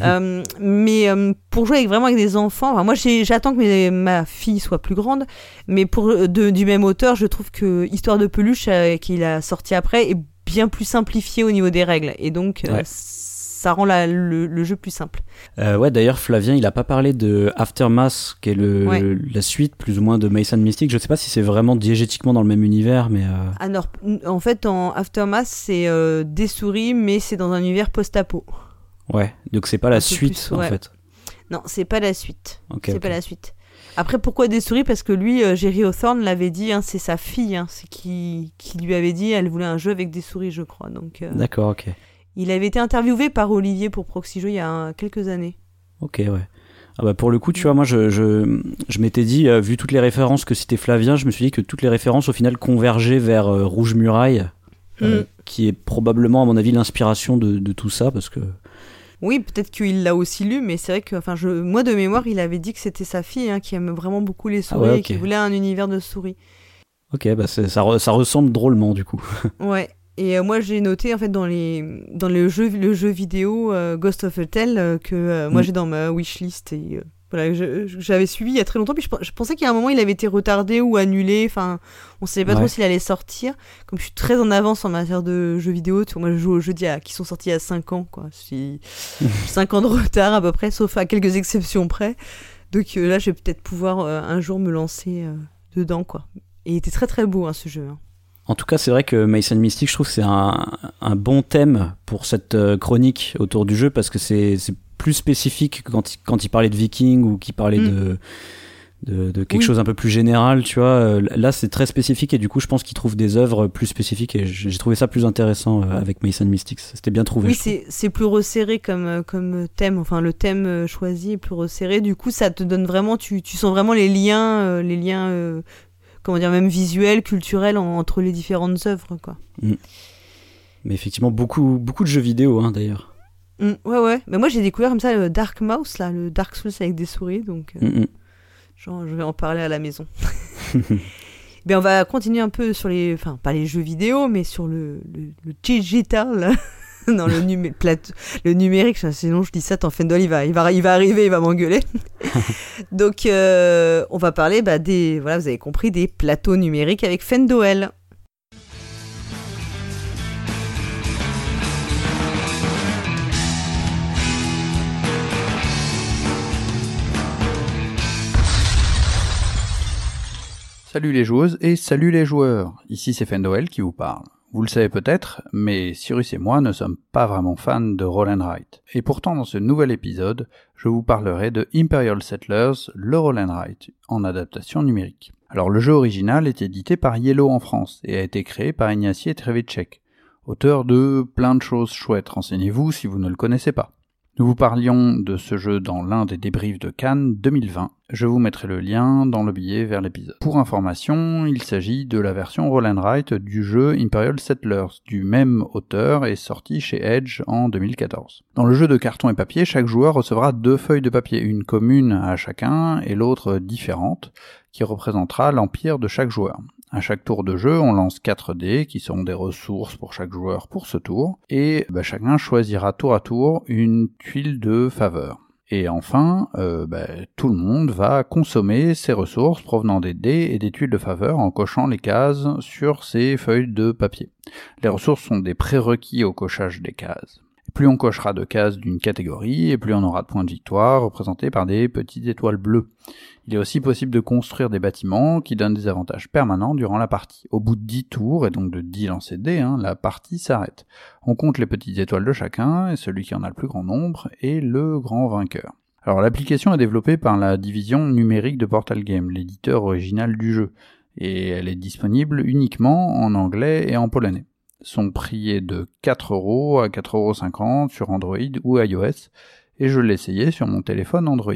Euh, mais euh, pour jouer avec, vraiment avec des enfants, enfin, moi j'attends que mes- ma fille soit plus grande, mais pour de- du même auteur, je trouve que Histoire de peluche euh, qu'il a sorti après est bien plus simplifié au niveau des règles, et donc euh, Ouais. ça rend la- le, le jeu plus simple. Euh, ouais, d'ailleurs, Flavien, il a pas parlé de Aftermath, qui est le, Ouais. la suite, plus ou moins, de and Mystic. Je sais pas si c'est vraiment diégétiquement dans le même univers, mais. euh, Alors, en fait, en Aftermath, c'est euh, des souris, mais c'est dans un univers post-apo. Ouais, donc c'est pas la suite, plus, en ouais. fait. Non, c'est pas la suite. C'est pas la suite. Après, pourquoi des souris? Parce que lui, euh, Jerry Hawthorne l'avait dit, hein, c'est sa fille hein, c'est qui, qui lui avait dit elle voulait un jeu avec des souris, je crois. Donc, euh, D'accord, ok. il avait été interviewé par Olivier pour Proxy Jeux il y a quelques années. Ok, ouais. Ah bah pour le coup, tu vois, moi, je, je, je m'étais dit, euh, vu toutes les références que citait Flavien, je me suis dit que toutes les références, au final, convergeaient vers euh, Rouge Muraille, euh, Mm. qui est probablement, à mon avis, l'inspiration de, de tout ça, parce que... Oui, peut-être qu'il l'a aussi lu, mais c'est vrai que, enfin, je, moi de mémoire, il avait dit que c'était sa fille hein, qui aime vraiment beaucoup les souris Ah ouais, et qui voulait un univers de souris. Ok, bah ça, re- ça ressemble drôlement, du coup. Ouais. Et euh, moi, j'ai noté en fait dans les dans le jeu le jeu vidéo euh, Ghost of a Tale euh, que euh, moi Mm. j'ai dans ma wishlist et voilà j'avais suivi il y a très longtemps puis je, je pensais qu'il y a un moment il avait été retardé ou annulé enfin on savait pas Ouais. trop s'il allait sortir comme je suis très en avance en matière de jeux vidéo tu vois, moi je joue aux jeux qui sont sortis il y a 5 ans quoi je suis 5 ans de retard à peu près sauf à quelques exceptions près donc euh, là je vais peut-être pouvoir euh, un jour me lancer euh, dedans quoi et il était très très beau hein, ce jeu hein. En tout cas, c'est vrai que Mason Mystic, je trouve que c'est un, un bon thème pour cette chronique autour du jeu parce que c'est plus spécifiques quand, il- quand il parlait de Vikings ou qu'il parlait Mm. de, de, de quelque Oui. chose un peu plus général, tu vois. Euh, Là, c'est très spécifique et du coup, je pense qu'il trouve des œuvres plus spécifiques et j'ai trouvé ça plus intéressant euh, avec Mason Mystics. C'était bien trouvé. Oui, c'est plus resserré comme, euh, comme thème. Enfin, le thème choisi est plus resserré. Du coup, ça te donne vraiment, tu, tu sens vraiment les liens, les liens, euh, comment dire, même visuels, culturels en- entre les différentes œuvres, quoi. Mais effectivement, beaucoup, beaucoup de jeux vidéo, hein, d'ailleurs. Mm, ouais, ouais. Mais moi, j'ai découvert comme ça le Dark Mouse, là, le Dark Souls avec des souris, donc euh, Mm, mm. genre, je vais en parler à la maison. Ben, on va continuer un peu sur les, enfin, pas les jeux vidéo, mais sur le, le, le digital. non, le, numé- plate- le numérique, sinon je dis ça, t'en il va, il va, il va arriver, il va m'engueuler. Donc, euh, on va parler bah, des, voilà, vous avez compris, des plateaux numériques avec Fendoel. Salut les joueuses et salut les joueurs. Ici c'est Fendoel qui vous parle. Vous le savez peut-être, mais Cyrus et moi ne sommes pas vraiment fans de Roll Write. Et pourtant dans ce nouvel épisode, je vous parlerai de Imperial Settlers, le Roll Write, en adaptation numérique. Alors le jeu original est édité par Yellow en France et a été créé par Ignacy Trevicek, auteur de plein de choses chouettes, renseignez-vous si vous ne le connaissez pas. Nous vous parlions de ce jeu dans l'un des débriefs de Cannes 2020. Je vous mettrai le lien dans le billet vers l'épisode. Pour information, il s'agit de la version Roll and Write du jeu Imperial Settlers, du même auteur et sorti chez Edge en 2014. Dans le jeu de carton et papier, chaque joueur recevra deux feuilles de papier, une commune à chacun et l'autre différente, qui représentera l'empire de chaque joueur. À chaque tour de jeu, on lance 4 dés qui seront des ressources pour chaque joueur pour ce tour, et bah, chacun choisira tour à tour une tuile de faveur. Et enfin, euh, bah, tout le monde va consommer ses ressources provenant des dés et des tuiles de faveur en cochant les cases sur ses feuilles de papier. Les ressources sont des prérequis au cochage des cases. Plus on cochera de cases d'une catégorie, et plus on aura de points de victoire représentés par des petites étoiles bleues. Il est aussi possible de construire des bâtiments qui donnent des avantages permanents durant la partie. Au bout de 10 tours, et donc de 10 lancers de dés, hein, la partie s'arrête. On compte les petites étoiles de chacun, et celui qui en a le plus grand nombre est le grand vainqueur. Alors l'application est développée par la division numérique de Portal Game, l'éditeur original du jeu, et elle est disponible uniquement en anglais et en polonais. Son prix est de 4 euros à 4,50 euros sur Android ou iOS, et je l'ai essayé sur mon téléphone Android.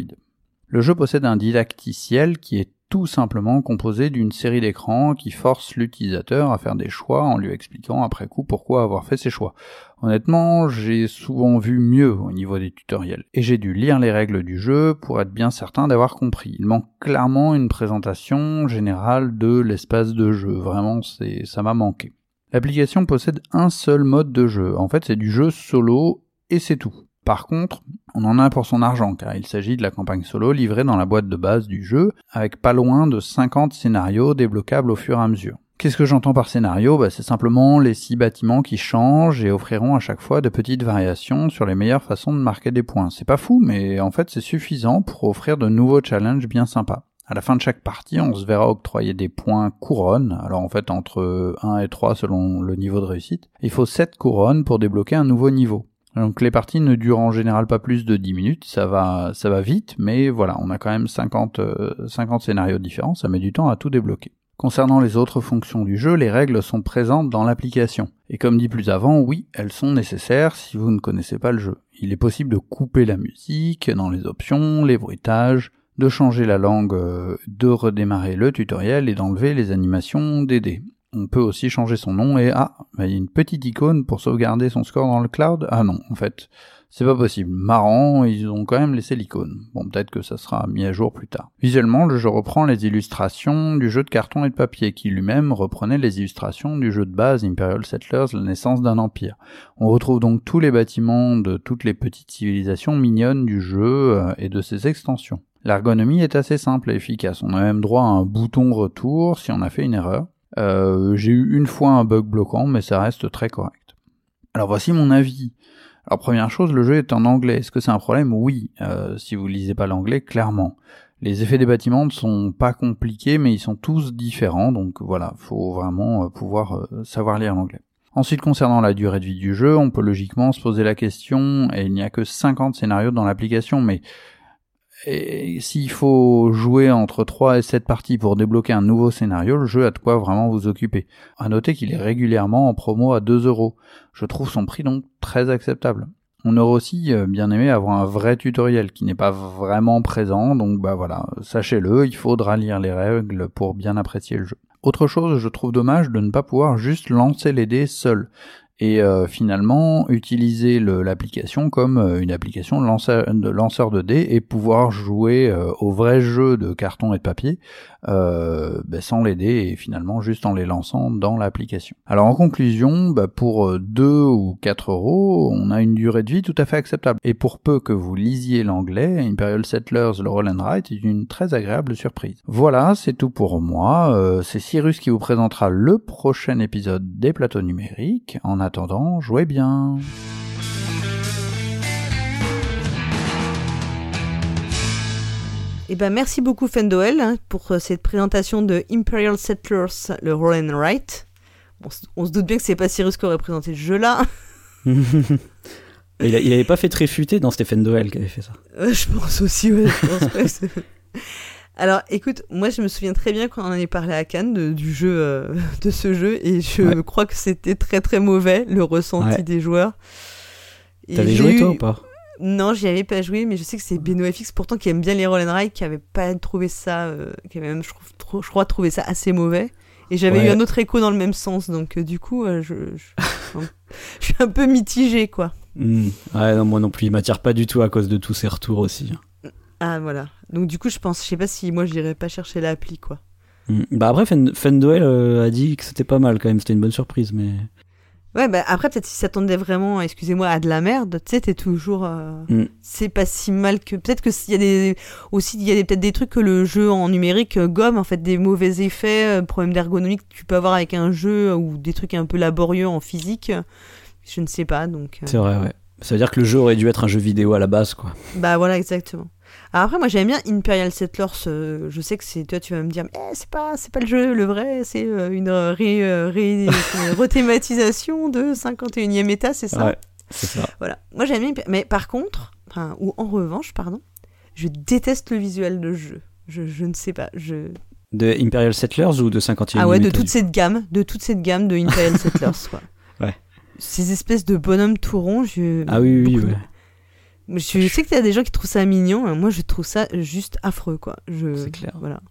Le jeu possède un didacticiel qui est tout simplement composé d'une série d'écrans qui force l'utilisateur à faire des choix en lui expliquant après coup pourquoi avoir fait ses choix. Honnêtement, j'ai souvent vu mieux au niveau des tutoriels, et j'ai dû lire les règles du jeu pour être bien certain d'avoir compris. Il manque clairement une présentation générale de l'espace de jeu, vraiment c'est ça m'a manqué. L'application possède un seul mode de jeu, en fait c'est du jeu solo et c'est tout. Par contre, on en a pour son argent, car il s'agit de la campagne solo livrée dans la boîte de base du jeu, avec pas loin de 50 scénarios débloquables au fur et à mesure. Qu'est-ce que j'entends par scénario? Bah, C'est simplement les six bâtiments qui changent et offriront à chaque fois de petites variations sur les meilleures façons de marquer des points. C'est pas fou, mais en fait c'est suffisant pour offrir de nouveaux challenges bien sympas. À la fin de chaque partie, on se verra octroyer des points couronnes, alors en fait entre 1 et 3 selon le niveau de réussite. Il faut 7 couronnes pour débloquer un nouveau niveau. Donc les parties ne durent en général pas plus de 10 minutes, ça va, ça va vite, mais voilà, on a quand même 50, euh, 50 scénarios différents, ça met du temps à tout débloquer. Concernant les autres fonctions du jeu, les règles sont présentes dans l'application. Et comme dit plus avant, oui, elles sont nécessaires si vous ne connaissez pas le jeu. Il est possible de couper la musique dans les options, les bruitages, de changer la langue, euh, de redémarrer le tutoriel et d'enlever les animations dés. On peut aussi changer son nom et ah, bah, il y a une petite icône pour sauvegarder son score dans le cloud. Ah non, en fait, c'est pas possible. Marrant, ils ont quand même laissé l'icône. Bon, peut-être que ça sera mis à jour plus tard. Visuellement, le jeu reprend les illustrations du jeu de carton et de papier, qui lui-même reprenait les illustrations du jeu de base Imperial Settlers, la naissance d'un empire. On retrouve donc tous les bâtiments de toutes les petites civilisations mignonnes du jeu euh, et de ses extensions. L'ergonomie est assez simple et efficace. On a même droit à un bouton retour si on a fait une erreur. Euh, j'ai eu une fois un bug bloquant, mais ça reste très correct. Alors voici mon avis. Alors première chose, le jeu est en anglais. Est-ce que c'est un problème? Oui, euh, si vous lisez pas l'anglais, clairement. Les effets des bâtiments ne sont pas compliqués, mais ils sont tous différents, donc voilà, faut vraiment euh, pouvoir euh, savoir lire l'anglais. Ensuite, concernant la durée de vie du jeu, on peut logiquement se poser la question, et il n'y a que 50 scénarios dans l'application, mais et s'il faut jouer entre 3 et 7 parties pour débloquer un nouveau scénario, le jeu a de quoi vraiment vous occuper. À noter qu'il est régulièrement en promo à 2 euros. Je trouve son prix donc très acceptable. On aurait aussi euh, bien aimé avoir un vrai tutoriel qui n'est pas vraiment présent, donc bah voilà, sachez-le, il faudra lire les règles pour bien apprécier le jeu. Autre chose, je trouve dommage de ne pas pouvoir juste lancer les dés seul et euh, finalement utiliser l'application comme euh, une application de lanceur, de dés et pouvoir jouer euh, au vrai jeu de carton et de papier ben, sans les dés et finalement juste en les lançant dans l'application. Alors en conclusion, bah, pour 2 ou 4 euros, on a une durée de vie tout à fait acceptable. Et pour peu que vous lisiez l'anglais, Imperial Settlers, le Roll and Write est une très agréable surprise. Voilà, c'est tout pour moi. c'est Cyrus qui vous présentera le prochain épisode des plateaux numériques. En attendant, jouez bien. Eh ben, merci beaucoup Fendoel hein, pour euh, cette présentation de Imperial Settlers, le Roll and Write. on se doute bien que c'est pas Cyrus qui aurait présenté le jeu là. il, avait pas fait très futé dans Stephen Doel qui avait fait ça. Euh, je pense aussi, ouais, je pense Alors, écoute, moi je me souviens très bien quand on en avait parlé à Cannes du jeu, euh, de ce jeu, et je crois que c'était très très mauvais le ressenti des joueurs. T'avais joué toi ou pas? Non, j'y avais pas joué, mais je sais que c'est Benoît FX, pourtant qui aime bien les roll and ride, qui avait pas trouvé ça, euh, qui avait même, je, trouve, je crois, trouvé ça assez mauvais. Et j'avais eu un autre écho dans le même sens, donc euh, du coup, je, je, suis un peu mitigé, quoi. Hmm. Ouais, non, moi non plus, il m'attire pas du tout à cause de tous ces retours aussi. Ah voilà. Donc du coup, je pense, je sais pas si moi j'irais pas chercher l'appli quoi. Hmm. Bah après, Fendoel euh, a dit que c'était pas mal quand même, c'était une bonne surprise, mais. Ouais, bah après, peut-être si ça vraiment, excusez-moi, à de la merde, tu sais, t'es toujours. Euh, hmm. C'est pas si mal que. Peut-être que s'il y a des. Aussi, il y a peut-être des trucs que le jeu en numérique euh, gomme, en fait, des mauvais effets, problèmes d'ergonomie que tu peux avoir avec un jeu ou des trucs un peu laborieux en physique. Je ne sais pas, donc. C'est vrai, ouais. Ça veut dire que le jeu aurait dû être un jeu vidéo à la base, quoi. Bah voilà, exactement. Alors après, moi j'aime bien Imperial Settlers. Euh, je sais que c'est toi, tu vas me dire, eh, c'est pas, c'est pas le jeu, le vrai, c'est euh, une ré, ré, rethématisation de 51e état, c'est ça? Ouais, c'est ça. Voilà. Moi j'aime bien, mais par contre, enfin, ou en revanche, pardon, je déteste le visuel de jeu. Je, je ne sais pas, je. De Imperial Settlers ou de 51e Ah ouais, de toute cette gamme, de toute cette gamme de Imperial Settlers, quoi. Ouais. Ces espèces de bonhommes tout ronds, je. Ah oui, oui, oui. Je sais qu'il y a des gens qui trouvent ça mignon, hein. moi je trouve ça juste affreux, quoi. C'est clair. Voilà.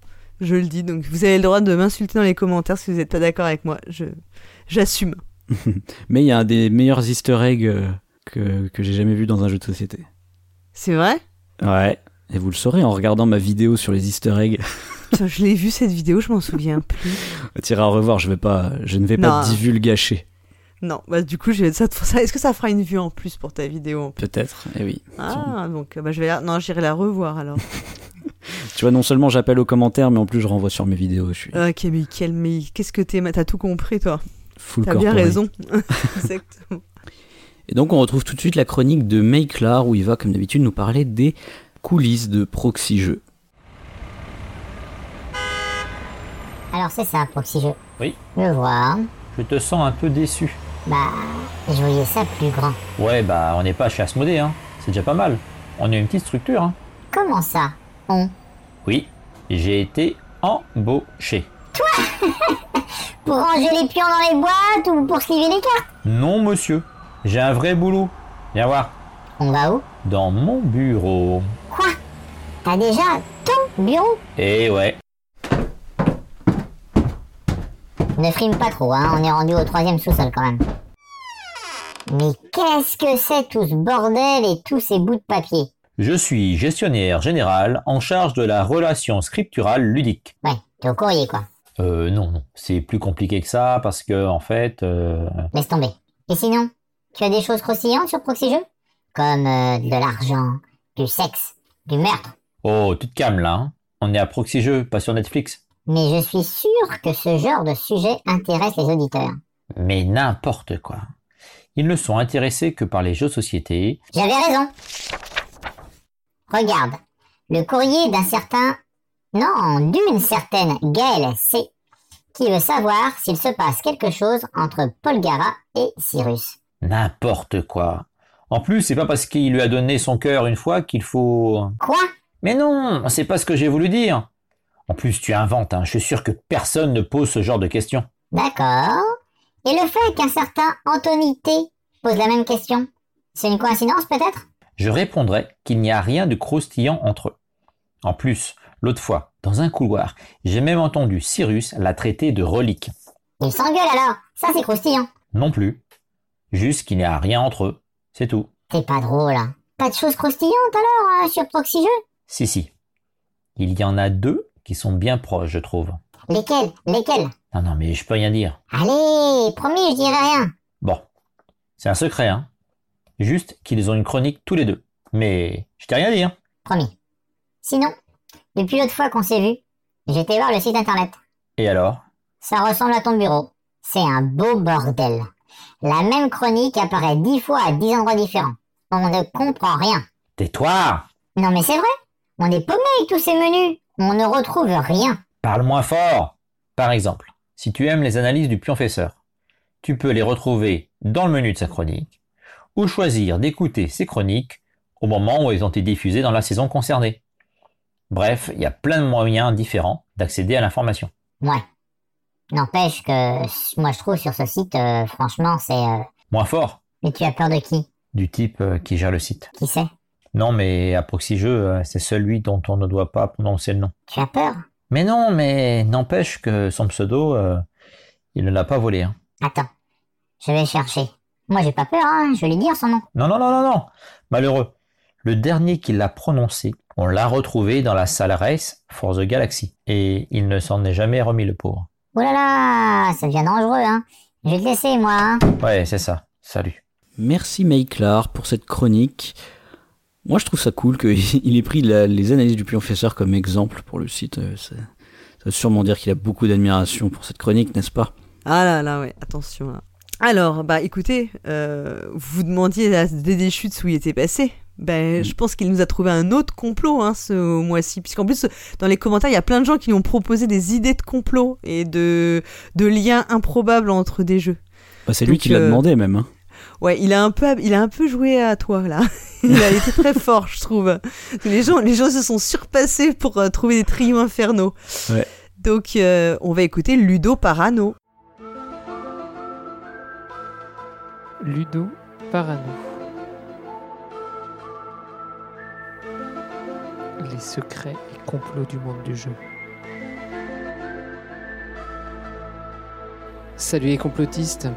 Je le dis, donc vous avez le droit de m'insulter dans les commentaires si vous n'êtes pas d'accord avec moi. Je, j'assume. Mais il y a un des meilleurs easter eggs euh, que, que j'ai jamais vu dans un jeu de société. C'est vrai? Ouais. Et vous le saurez en regardant ma vidéo sur les easter eggs. je l'ai vu cette vidéo, je m'en souviens plus. Tu iras revoir, je, vais pas, je ne vais pas divulgacher. Non, bah du coup, ça, ça, est-ce que ça fera une vue en plus pour ta vidéo Peut-être, eh oui. Ah, donc bah, je vais non, j'irai la revoir alors. tu vois, non seulement j'appelle aux commentaires, mais en plus je renvoie sur mes vidéos. Je suis... Ok, mais, quel, mais qu'est-ce que t'es T'as tout compris, toi? Full T'as bien raison. Exactement. Et donc on retrouve tout de suite la chronique de Maiklar où il va, comme d'habitude, nous parler des coulisses de Proxy Jeux. Alors c'est ça, Proxy Jeux. Oui. Voir. Je te sens un peu déçu. Bah, je voyais ça plus grand. Ouais, bah, on n'est pas chez Asmodée, hein. C'est déjà pas mal. On est une petite structure, hein. Comment ça On? Oui, j'ai été embauché. Toi? Pour ranger les pions dans les boîtes ou pour sliver les cartes? Non, monsieur. J'ai un vrai boulot. Viens voir. On va où? Dans mon bureau. Quoi? T'as déjà ton bureau? Eh ouais. Ne frime pas trop, hein, on est rendu au troisième sous-sol quand même. Mais qu'est-ce que c'est tout ce bordel et tous ces bouts de papier? Je suis gestionnaire général en charge de la relation scripturale ludique. Ouais, t'es au courrier quoi. Euh, non, non, c'est plus compliqué que ça parce que, en fait... Euh... Laisse tomber. Et sinon, tu as des choses croustillantes sur Proxy Jeux? Comme euh, de l'argent, du sexe, du meurtre? Oh, toute calme là, hein. On est à Proxy Jeux, pas sur Netflix mais je suis sûr que ce genre de sujet intéresse les auditeurs. Mais n'importe quoi. Ils ne sont intéressés que par les jeux société. J'avais raison. Regarde, le courrier d'un certain... Non, d'une certaine Gaëlle C. qui veut savoir s'il se passe quelque chose entre Polgara et Cyrus. N'importe quoi. En plus, c'est pas parce qu'il lui a donné son cœur une fois qu'il faut... Quoi? Mais non, c'est pas ce que j'ai voulu dire. En plus, tu inventes, hein. je suis sûr que personne ne pose ce genre de questions. D'accord. Et le fait qu'un certain Anthony T pose la même question, c'est une coïncidence peut-être? Je répondrai qu'il n'y a rien de croustillant entre eux. En plus, l'autre fois, dans un couloir, j'ai même entendu Cyrus la traiter de relique. Ils s'engueulent alors, ça c'est croustillant. Non plus. Juste qu'il n'y a rien entre eux. C'est tout. C'est pas drôle. hein. Pas de choses croustillantes alors euh, sur Proxy Jeux? Si, si. Il y en a deux qui sont bien proches, je trouve. Lesquels? Lesquels? Non, non, mais je peux rien dire. Allez, promis, je dirai rien. Bon. C'est un secret, hein. Juste qu'ils ont une chronique tous les deux. Mais je t'ai rien dit, hein. Promis. Sinon, depuis l'autre fois qu'on s'est vu, été voir le site internet. Et alors? Ça ressemble à ton bureau. C'est un beau bordel. La même chronique apparaît dix fois à dix endroits différents. On ne comprend rien. Tais-toi Non mais c'est vrai. On est paumé avec tous ces menus. On ne retrouve rien. Parle moins fort Par exemple, si tu aimes les analyses du pionfesseur, tu peux les retrouver dans le menu de sa chronique, ou choisir d'écouter ses chroniques au moment où elles ont été diffusées dans la saison concernée. Bref, il y a plein de moyens différents d'accéder à l'information. Ouais. N'empêche que moi je trouve sur ce site, euh, franchement, c'est... euh, Moins fort Mais tu as peur de qui? Du type euh, qui gère le site. Qui c'est? Non, mais à Proxy Jeux, euh, c'est celui dont on ne doit pas prononcer le nom. Tu as peur? Mais non, mais n'empêche que son pseudo, euh, il ne l'a pas volé. Hein. Attends. Je vais chercher. Moi j'ai pas peur, hein. Je vais lui dire son nom. Non, non, non, non, non. Malheureux. Le dernier qui l'a prononcé, on l'a retrouvé dans la salle Race for the Galaxy. Et il ne s'en est jamais remis, le pauvre. Oh là là, ça devient dangereux, hein. Je vais te laisser, moi, hein. Ouais, c'est ça. Salut. Merci Maïclar pour cette chronique. Moi, je trouve ça cool qu'il ait pris la- les analyses du pionfesseur comme exemple pour le site. euh, Ça, ça veut sûrement dire qu'il a beaucoup d'admiration pour cette chronique, n'est-ce pas? Ah là là, ouais, attention. là. Alors, bah écoutez, euh, vous demandiez à Dédé Schutz où il était passé. Ben, je pense qu'il nous a trouvé un autre complot hein, ce mois-ci. Puisqu'en plus, dans les commentaires, il y a plein de gens qui lui ont proposé des idées de complot et de, de liens improbables entre des jeux. Bah, C'est lui qui l'a euh, demandé même. hein. Ouais, il a un peu, il a un peu joué à toi là. il a été très fort, je trouve. Les gens, les gens se sont surpassés pour euh, trouver des trios infernaux. Ouais. Donc, euh, on va écouter Ludo Parano. Ludo Parano. Les secrets et complots du monde du jeu. Salut les complotistes.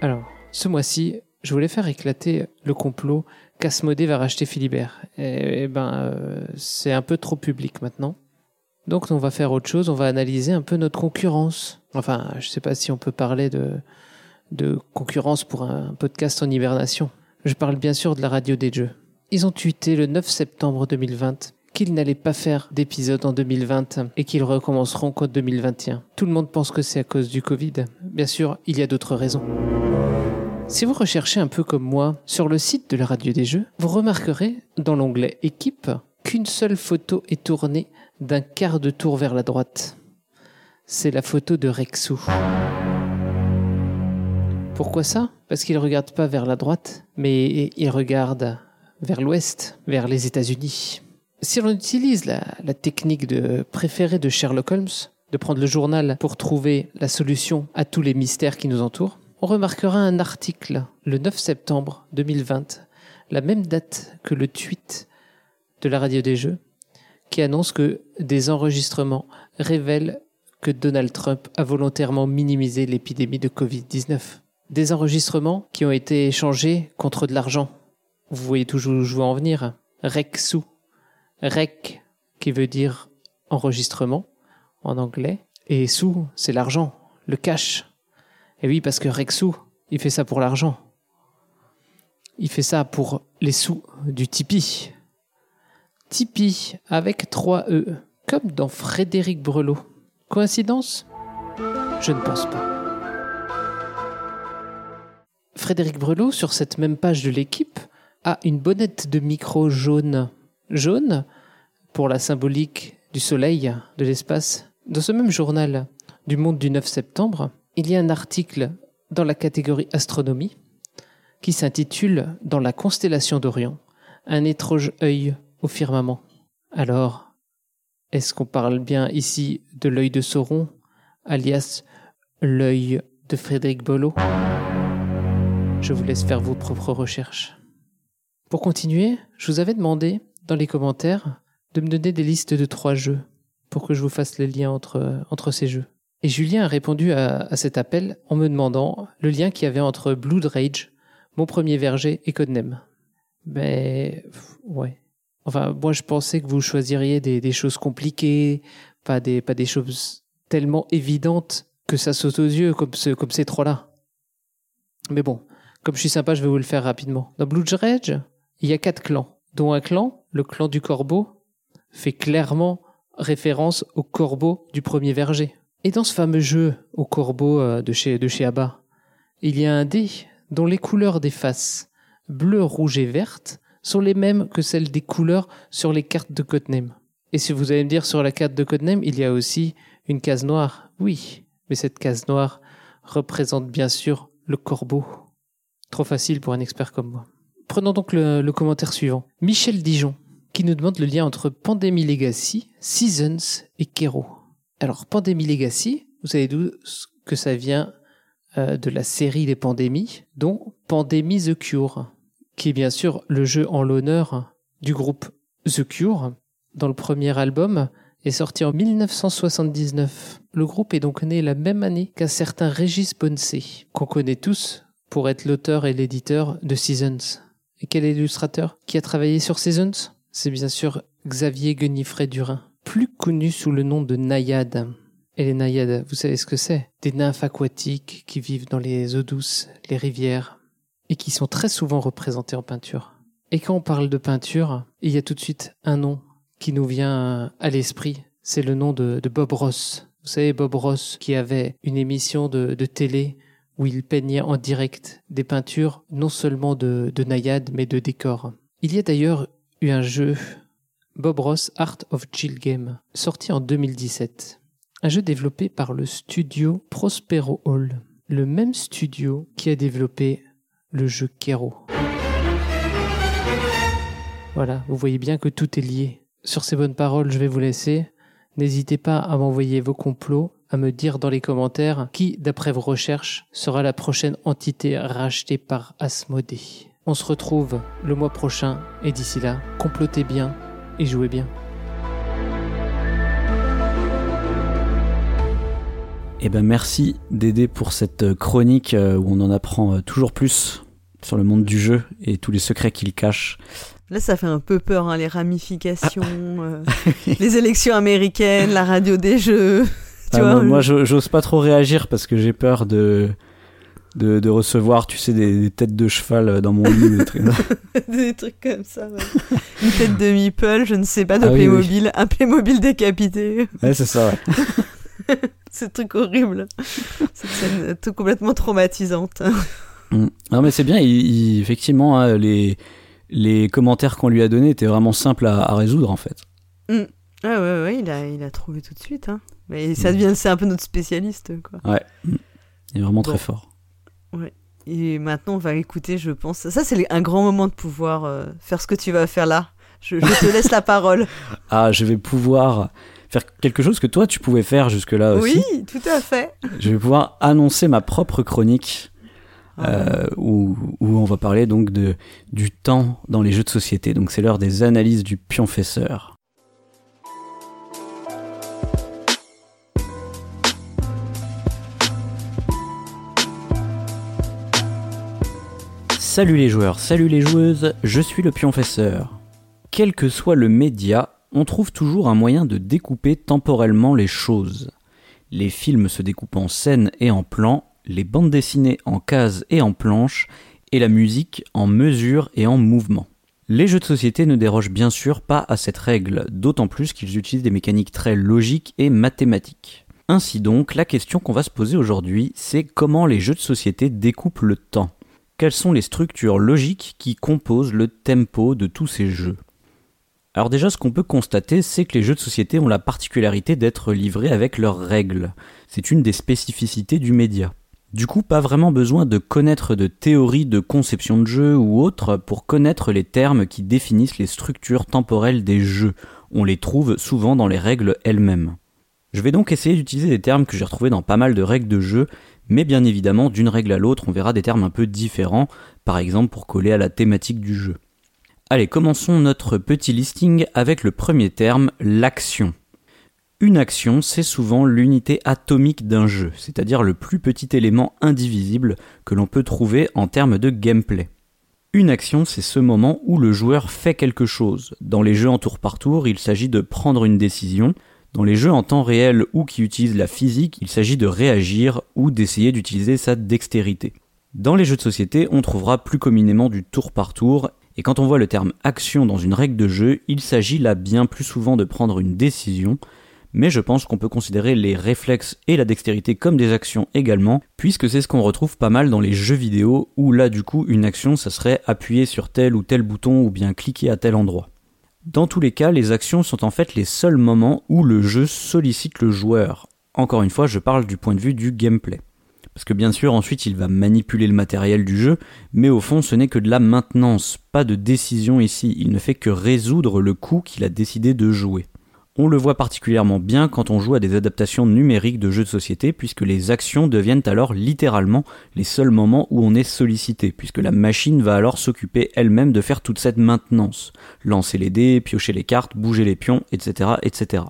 Alors, ce mois-ci, je voulais faire éclater le complot qu'Asmodée va racheter Philibert. Et, et ben, euh, c'est un peu trop public maintenant. Donc on va faire autre chose, on va analyser un peu notre concurrence. Enfin, je sais pas si on peut parler de, de concurrence pour un podcast en hibernation. Je parle bien sûr de la radio des jeux. Ils ont tweeté le 9 septembre 2020 qu'ils n'allaient pas faire d'épisode en 2020 et qu'ils recommenceront qu'en 2021. Tout le monde pense que c'est à cause du Covid. Bien sûr, il y a d'autres raisons. Si vous recherchez un peu comme moi sur le site de la radio des jeux, vous remarquerez dans l'onglet équipe qu'une seule photo est tournée d'un quart de tour vers la droite. C'est la photo de Rexou. Pourquoi ça? Parce qu'il regarde pas vers la droite, mais il regarde vers l'ouest, vers les États-Unis. Si l'on utilise la, technique préférée de Sherlock Holmes, de prendre le journal pour trouver la solution à tous les mystères qui nous entourent, on remarquera un article le 9 septembre 2020, la même date que le tweet de la radio des jeux, qui annonce que des enregistrements révèlent que Donald Trump a volontairement minimisé l'épidémie de Covid-19. Des enregistrements qui ont été échangés contre de l'argent. Vous voyez toujours où je veux en venir. Rexou. Rec, qui veut dire enregistrement en anglais. Et sous, c'est l'argent, le cash. Et oui, parce que Rexou, il fait ça pour l'argent. Il fait ça pour les sous du Tipeee. Tipeee avec 3 E, comme dans Frédéric Brelot. Coïncidence? Je ne pense pas. Frédéric Brelot, sur cette même page de l'équipe, a une bonnette de micro jaune. Jaune pour la symbolique du soleil, de l'espace. Dans ce même journal, du monde du 9 septembre, il y a un article dans la catégorie astronomie qui s'intitule Dans la constellation d'Orion, un étrange œil au firmament. Alors, est-ce qu'on parle bien ici de l'œil de Sauron, alias l'œil de Frédéric Bollot? Je vous laisse faire vos propres recherches. Pour continuer, je vous avais demandé dans les commentaires de me donner des listes de trois jeux pour que je vous fasse le lien entre, entre ces jeux. Et Julien a répondu à, à cet appel en me demandant le lien qu'il y avait entre Blood Rage, mon premier verger et Codename. Mais ouais. Enfin, moi je pensais que vous choisiriez des, des choses compliquées, pas des, pas des choses tellement évidentes que ça saute aux yeux comme, ce, comme ces trois-là. Mais bon, comme je suis sympa, je vais vous le faire rapidement. Dans Blood Rage, il y a quatre clans, dont un clan, le clan du corbeau, fait clairement référence au corbeau du premier verger. Et dans ce fameux jeu au corbeau euh, de chez, de chez Abba, il y a un dé dont les couleurs des faces, bleu, rouge et verte, sont les mêmes que celles des couleurs sur les cartes de Codename. Et si vous allez me dire sur la carte de Codename, il y a aussi une case noire. Oui, mais cette case noire représente bien sûr le corbeau. Trop facile pour un expert comme moi. Prenons donc le, le commentaire suivant. Michel Dijon, qui nous demande le lien entre Pandemic Legacy, Seasons et Kero. Alors, Pandemic Legacy, vous savez d'où que ça vient euh, de la série des pandémies, dont Pandemic The Cure, qui est bien sûr le jeu en l'honneur du groupe The Cure, dont le premier album est sorti en 1979. Le groupe est donc né la même année qu'un certain Régis Bonsey, qu'on connaît tous pour être l'auteur et l'éditeur de Seasons. Et quel est l'illustrateur qui a travaillé sur Seasons? C'est bien sûr Xavier Guenifré Durin, plus connu sous le nom de Naïade. Et les naïades, vous savez ce que c'est? Des nymphes aquatiques qui vivent dans les eaux douces, les rivières, et qui sont très souvent représentées en peinture. Et quand on parle de peinture, il y a tout de suite un nom qui nous vient à l'esprit. C'est le nom de, Bob Ross. Vous savez, Bob Ross, qui avait une émission de, de, télé où il peignait en direct des peintures, non seulement de, de naïades, mais de décors. Il y a d'ailleurs eu un jeu, Bob Ross Art of Chill Game, sorti en 2017. Un jeu développé par le studio Prospero Hall, le même studio qui a développé le jeu Kero. Voilà, vous voyez bien que tout est lié. Sur ces bonnes paroles, je vais vous laisser. N'hésitez pas à m'envoyer vos complots, à me dire dans les commentaires qui, d'après vos recherches, sera la prochaine entité rachetée par Asmodée. On se retrouve le mois prochain et d'ici là, complotez bien et jouez bien. Eh ben merci Dédé pour cette chronique euh, où on en apprend euh, toujours plus sur le monde du jeu et tous les secrets qu'il cache. Là, ça fait un peu peur, hein, les ramifications, euh, les élections américaines, la radio des jeux. Tu Ah, vois, moi, j'ose pas trop réagir parce que j'ai peur de, de, de recevoir, tu sais, des, des têtes de cheval dans mon lit. des trucs. des trucs comme ça. ouais. Une tête de meeple, je ne sais pas, de Ah oui, Playmobil, un Playmobil décapité. ouais, c'est ça, ouais. Ce truc horrible. Cette scène euh, tout complètement traumatisante. Mm. Non, mais c'est bien, il, il- effectivement, hein, les, les commentaires qu'on lui a donnés étaient vraiment simples à, à résoudre, en fait. Ah ouais, ouais, il a, il a trouvé tout de suite. Hein. Mais ça devient, c'est un peu notre spécialiste, quoi. Il est vraiment Bon. très fort. Et maintenant, on va écouter, je pense. Ça, c'est un grand moment de pouvoir euh, faire ce que tu vas faire là. Je, je te laisse la parole. Ah, je vais pouvoir faire quelque chose que toi, tu pouvais faire jusque-là aussi. Oui, tout à fait. Je vais pouvoir annoncer ma propre chronique. euh, où, où on va parler donc de, du temps dans les jeux de société. Donc c'est l'heure des analyses du pionfesseur. Salut les joueurs, salut les joueuses, je suis le pionfesseur. Quel que soit le média, on trouve toujours un moyen de découper temporellement les choses. Les films se découpent en scènes et en plans, les bandes dessinées en cases et en planches, et la musique en mesures et en mouvements. Les jeux de société ne dérogent bien sûr pas à cette règle, d'autant plus qu'ils utilisent des mécaniques très logiques et mathématiques. Ainsi donc, la question qu'on va se poser aujourd'hui, c'est comment les jeux de société découpent le temps. Quelles sont les structures logiques qui composent le tempo de tous ces jeux? Alors déjà, ce qu'on peut constater, c'est que les jeux de société ont la particularité d'être livrés avec leurs règles. C'est une des spécificités du média. Du coup, pas vraiment besoin de connaître de théories de conception de jeu ou autre pour connaître les termes qui définissent les structures temporelles des jeux. On les trouve souvent dans les règles elles-mêmes. Je vais donc essayer d'utiliser des termes que j'ai retrouvés dans pas mal de règles de jeu, mais bien évidemment, d'une règle à l'autre, on verra des termes un peu différents, par exemple pour coller à la thématique du jeu. Allez, commençons notre petit listing avec le premier terme, l'action. Une action, c'est souvent l'unité atomique d'un jeu, c'est-à-dire le plus petit élément indivisible que l'on peut trouver en termes de gameplay. Une action, c'est ce moment où le joueur fait quelque chose. Dans les jeux en tour par tour, il s'agit de prendre une décision. Dans les jeux en temps réel ou qui utilisent la physique, il s'agit de réagir ou d'essayer d'utiliser sa dextérité. Dans les jeux de société, on trouvera plus communément du tour par tour, et quand on voit le terme action dans une règle de jeu, il s'agit là bien plus souvent de prendre une décision, mais je pense qu'on peut considérer les réflexes et la dextérité comme des actions également, puisque c'est ce qu'on retrouve pas mal dans les jeux vidéo, où là du coup une action ça serait appuyer sur tel ou tel bouton ou bien cliquer à tel endroit. Dans tous les cas, les actions sont en fait les seuls moments où le jeu sollicite le joueur. Encore une fois, je parle du point de vue du gameplay. Parce que bien sûr, ensuite, il va manipuler le matériel du jeu, mais au fond, ce n'est que de la maintenance, pas de décision ici. Il ne fait que résoudre le coup qu'il a décidé de jouer. On le voit particulièrement bien quand on joue à des adaptations numériques de jeux de société, puisque les actions deviennent alors littéralement les seuls moments où on est sollicité, puisque la machine va alors s'occuper elle-même de faire toute cette maintenance. Lancer les dés, piocher les cartes, bouger les pions, etc. etc.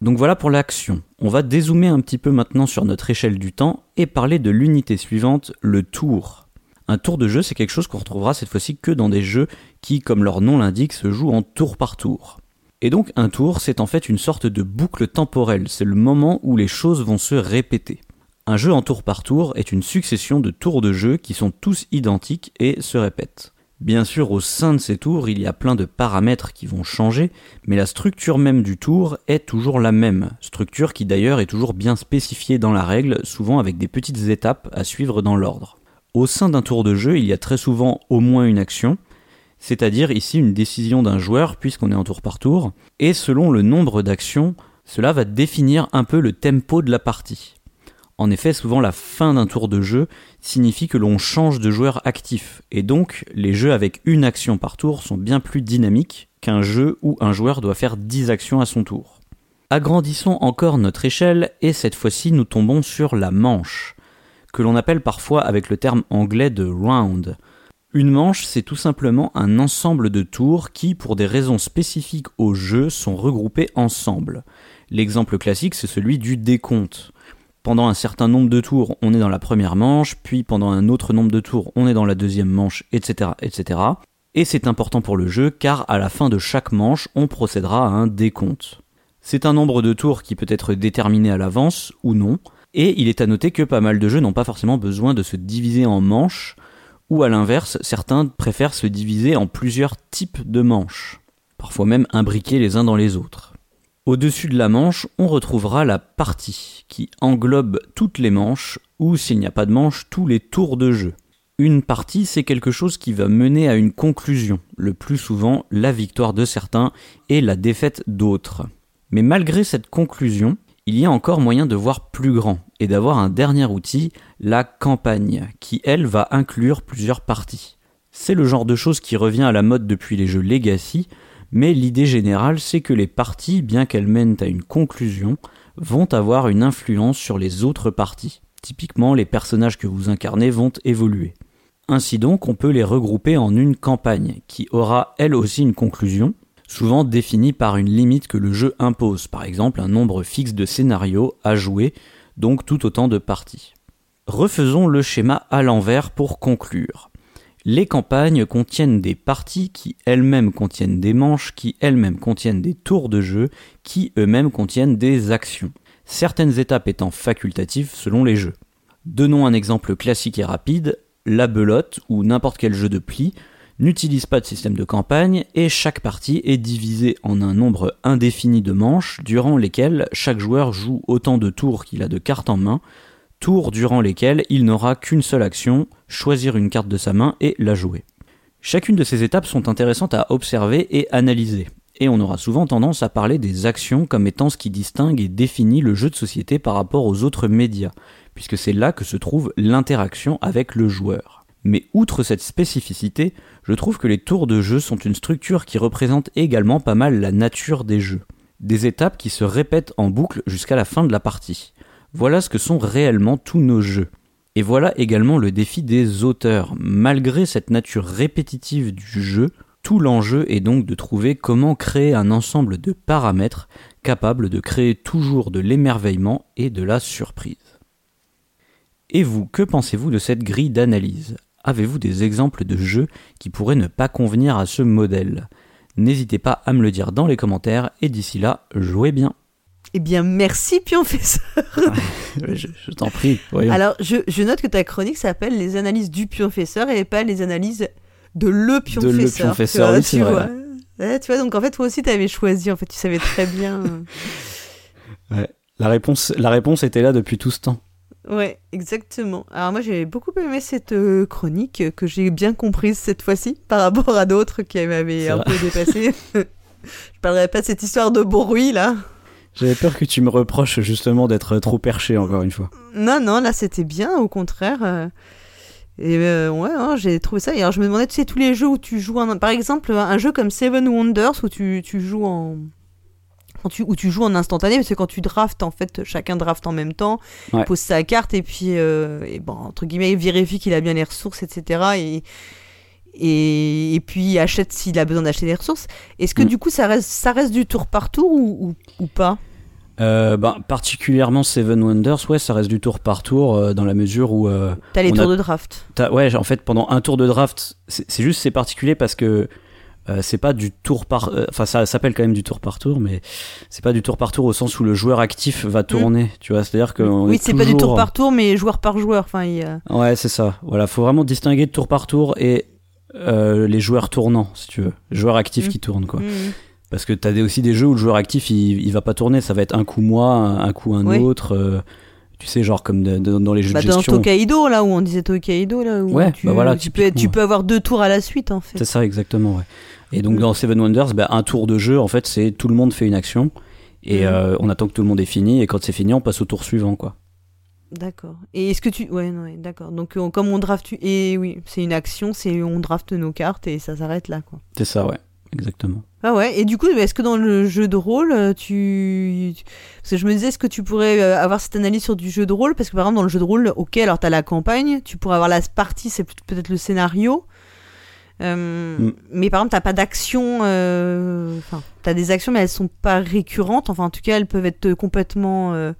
Donc voilà pour l'action. On va dézoomer un petit peu maintenant sur notre échelle du temps et parler de l'unité suivante, le tour. Un tour de jeu, c'est quelque chose qu'on retrouvera cette fois-ci que dans des jeux qui, comme leur nom l'indique, se jouent en tour par tour. Et donc un tour, c'est en fait une sorte de boucle temporelle, c'est le moment où les choses vont se répéter. Un jeu en tour par tour est une succession de tours de jeu qui sont tous identiques et se répètent. Bien sûr, au sein de ces tours, il y a plein de paramètres qui vont changer, mais la structure même du tour est toujours la même, structure qui d'ailleurs est toujours bien spécifiée dans la règle, souvent avec des petites étapes à suivre dans l'ordre. Au sein d'un tour de jeu, il y a très souvent au moins une action, c'est-à-dire ici une décision d'un joueur puisqu'on est en tour par tour, et selon le nombre d'actions, cela va définir un peu le tempo de la partie. En effet, souvent la fin d'un tour de jeu signifie que l'on change de joueur actif, et donc les jeux avec une action par tour sont bien plus dynamiques qu'un jeu où un joueur doit faire 10 actions à son tour. Agrandissons encore notre échelle, et cette fois-ci nous tombons sur la manche, que l'on appelle parfois avec le terme anglais de round, une manche, c'est tout simplement un ensemble de tours qui, pour des raisons spécifiques au jeu, sont regroupés ensemble. L'exemple classique, c'est celui du décompte. Pendant un certain nombre de tours, on est dans la première manche, puis pendant un autre nombre de tours, on est dans la deuxième manche, etc., etc. Et c'est important pour le jeu car à la fin de chaque manche, on procédera à un décompte. C'est un nombre de tours qui peut être déterminé à l'avance ou non, et il est à noter que pas mal de jeux n'ont pas forcément besoin de se diviser en manches, ou à l'inverse, certains préfèrent se diviser en plusieurs types de manches, parfois même imbriqués les uns dans les autres. Au-dessus de la manche, on retrouvera la partie, qui englobe toutes les manches, ou s'il n'y a pas de manche, tous les tours de jeu. Une partie, c'est quelque chose qui va mener à une conclusion, le plus souvent la victoire de certains et la défaite d'autres. Mais malgré cette conclusion, il y a encore moyen de voir plus grand et d'avoir un dernier outil, la campagne, qui elle va inclure plusieurs parties. C'est le genre de choses qui revient à la mode depuis les jeux Legacy, mais l'idée générale c'est que les parties, bien qu'elles mènent à une conclusion, vont avoir une influence sur les autres parties. Typiquement, les personnages que vous incarnez vont évoluer. Ainsi donc, on peut les regrouper en une campagne, qui aura elle aussi une conclusion, souvent définie par une limite que le jeu impose, par exemple un nombre fixe de scénarios à jouer, donc tout autant de parties. Refaisons le schéma à l'envers pour conclure. Les campagnes contiennent des parties qui elles-mêmes contiennent des manches, qui elles-mêmes contiennent des tours de jeu, qui eux-mêmes contiennent des actions, certaines étapes étant facultatives selon les jeux. Donnons un exemple classique et rapide, la belote ou n'importe quel jeu de pli n'utilise pas de système de campagne et chaque partie est divisée en un nombre indéfini de manches durant lesquelles chaque joueur joue autant de tours qu'il a de cartes en main, tours durant lesquels il n'aura qu'une seule action, choisir une carte de sa main et la jouer. Chacune de ces étapes sont intéressantes à observer et analyser. et on aura souvent tendance à parler des actions comme étant ce qui distingue et définit le jeu de société par rapport aux autres médias, puisque c'est là que se trouve l'interaction avec le joueur. Mais outre cette spécificité, je trouve que les tours de jeu sont une structure qui représente également pas mal la nature des jeux. Des étapes qui se répètent en boucle jusqu'à la fin de la partie. Voilà ce que sont réellement tous nos jeux. Et voilà également le défi des auteurs. Malgré cette nature répétitive du jeu, tout l'enjeu est donc de trouver comment créer un ensemble de paramètres capables de créer toujours de l'émerveillement et de la surprise. Et vous, que pensez-vous de cette grille d'analyse? Avez-vous des exemples de jeux qui pourraient ne pas convenir à ce modèle? N'hésitez pas à me le dire dans les commentaires et d'ici là, jouez bien. Eh bien, merci Pionfesseur. je je t'en prie. voyons. Alors, je, je note que ta chronique s'appelle les analyses du Pionfesseur et pas les analyses de le Pionfesseur. le tu Pionfesseur, oui, c'est tu vrai. vois. Ouais, tu vois, donc en fait, toi aussi, tu avais choisi. En fait, tu savais très bien. La réponse, la réponse était là depuis tout ce temps. Ouais, exactement. Alors moi j'ai beaucoup aimé cette euh, chronique que j'ai bien comprise cette fois-ci par rapport à d'autres qui m'avaient un vrai. peu dépassé. Je parlerai pas de cette histoire de bruit là. J'avais peur que tu me reproches justement d'être trop perché encore une fois. Non, non, là c'était bien, au contraire. euh, Et euh, ouais, hein, j'ai trouvé ça. Et alors je me demandais, tu sais, tous les jeux où tu joues, en... par exemple, un jeu comme Seven Wonders où tu, tu joues en. Quand tu, où tu joues en instantané, parce que quand tu draftes, en fait, chacun draft en même temps, Ouais. pose sa carte et puis, euh, et bon, entre guillemets, il vérifie qu'il a bien les ressources, etc. Et, et, et puis il achète s'il a besoin d'acheter des ressources. Est-ce que Mm. du coup ça reste, ça reste du tour par tour ou, ou, ou pas? Euh, ben, particulièrement Seven Wonders, ouais, ça reste du tour par tour euh, dans la mesure où euh, T'as les tours a- de draft. ouais, en fait, pendant un tour de draft, c'est juste c'est particulier parce que c'est pas du tour par, euh, enfin ça s'appelle quand même du tour par tour, mais c'est pas du tour par tour au sens où le joueur actif va tourner, tu vois, c'est-à-dire que oui, est c'est pas du tour par tour, mais joueur par joueur. Enfin, il a- Ouais, c'est ça. Voilà, faut vraiment distinguer tour par tour et euh, les joueurs tournants, si tu veux, joueurs actifs Mm. qui tournent quoi. Mhm. Parce que t'as aussi des jeux où le joueur actif il, il va pas tourner, ça va être un coup moi, un, coup un Oui. autre. euh, tu sais, genre comme de- de- dans les jeux Bah, de dans gestion. Tokaido, là où on disait Tokaido, là où Ouais, tu, bah voilà, tu, peux, tu peux avoir deux tours à la suite en fait. C'est ça exactement, ouais. Et donc Mm. dans Seven Wonders, bah, un tour de jeu, en fait, c'est tout le monde fait une action et Mm. euh, on attend que tout le monde ait fini et quand c'est fini, on passe au tour suivant, quoi. D'accord. Et est-ce que tu. Ouais, non, ouais, d'accord. Donc, comme on draft. Et oui, c'est une action, c'est on draft nos cartes et ça s'arrête là, quoi. C'est ça, ouais, exactement. Ah ouais, et du coup, est-ce que dans le jeu de rôle, euh, tu... Parce que je me disais, est-ce que tu pourrais euh, avoir cette analyse sur du jeu de rôle? Parce que par exemple, dans le jeu de rôle, ok, alors t'as la campagne, tu pourrais avoir la partie, c'est peut- peut-être le scénario. Euh, Mm. Mais par exemple, t'as pas d'action... euh, Enfin, t'as des actions, mais elles sont pas récurrentes. Enfin, en tout cas, elles peuvent être complètement... euh,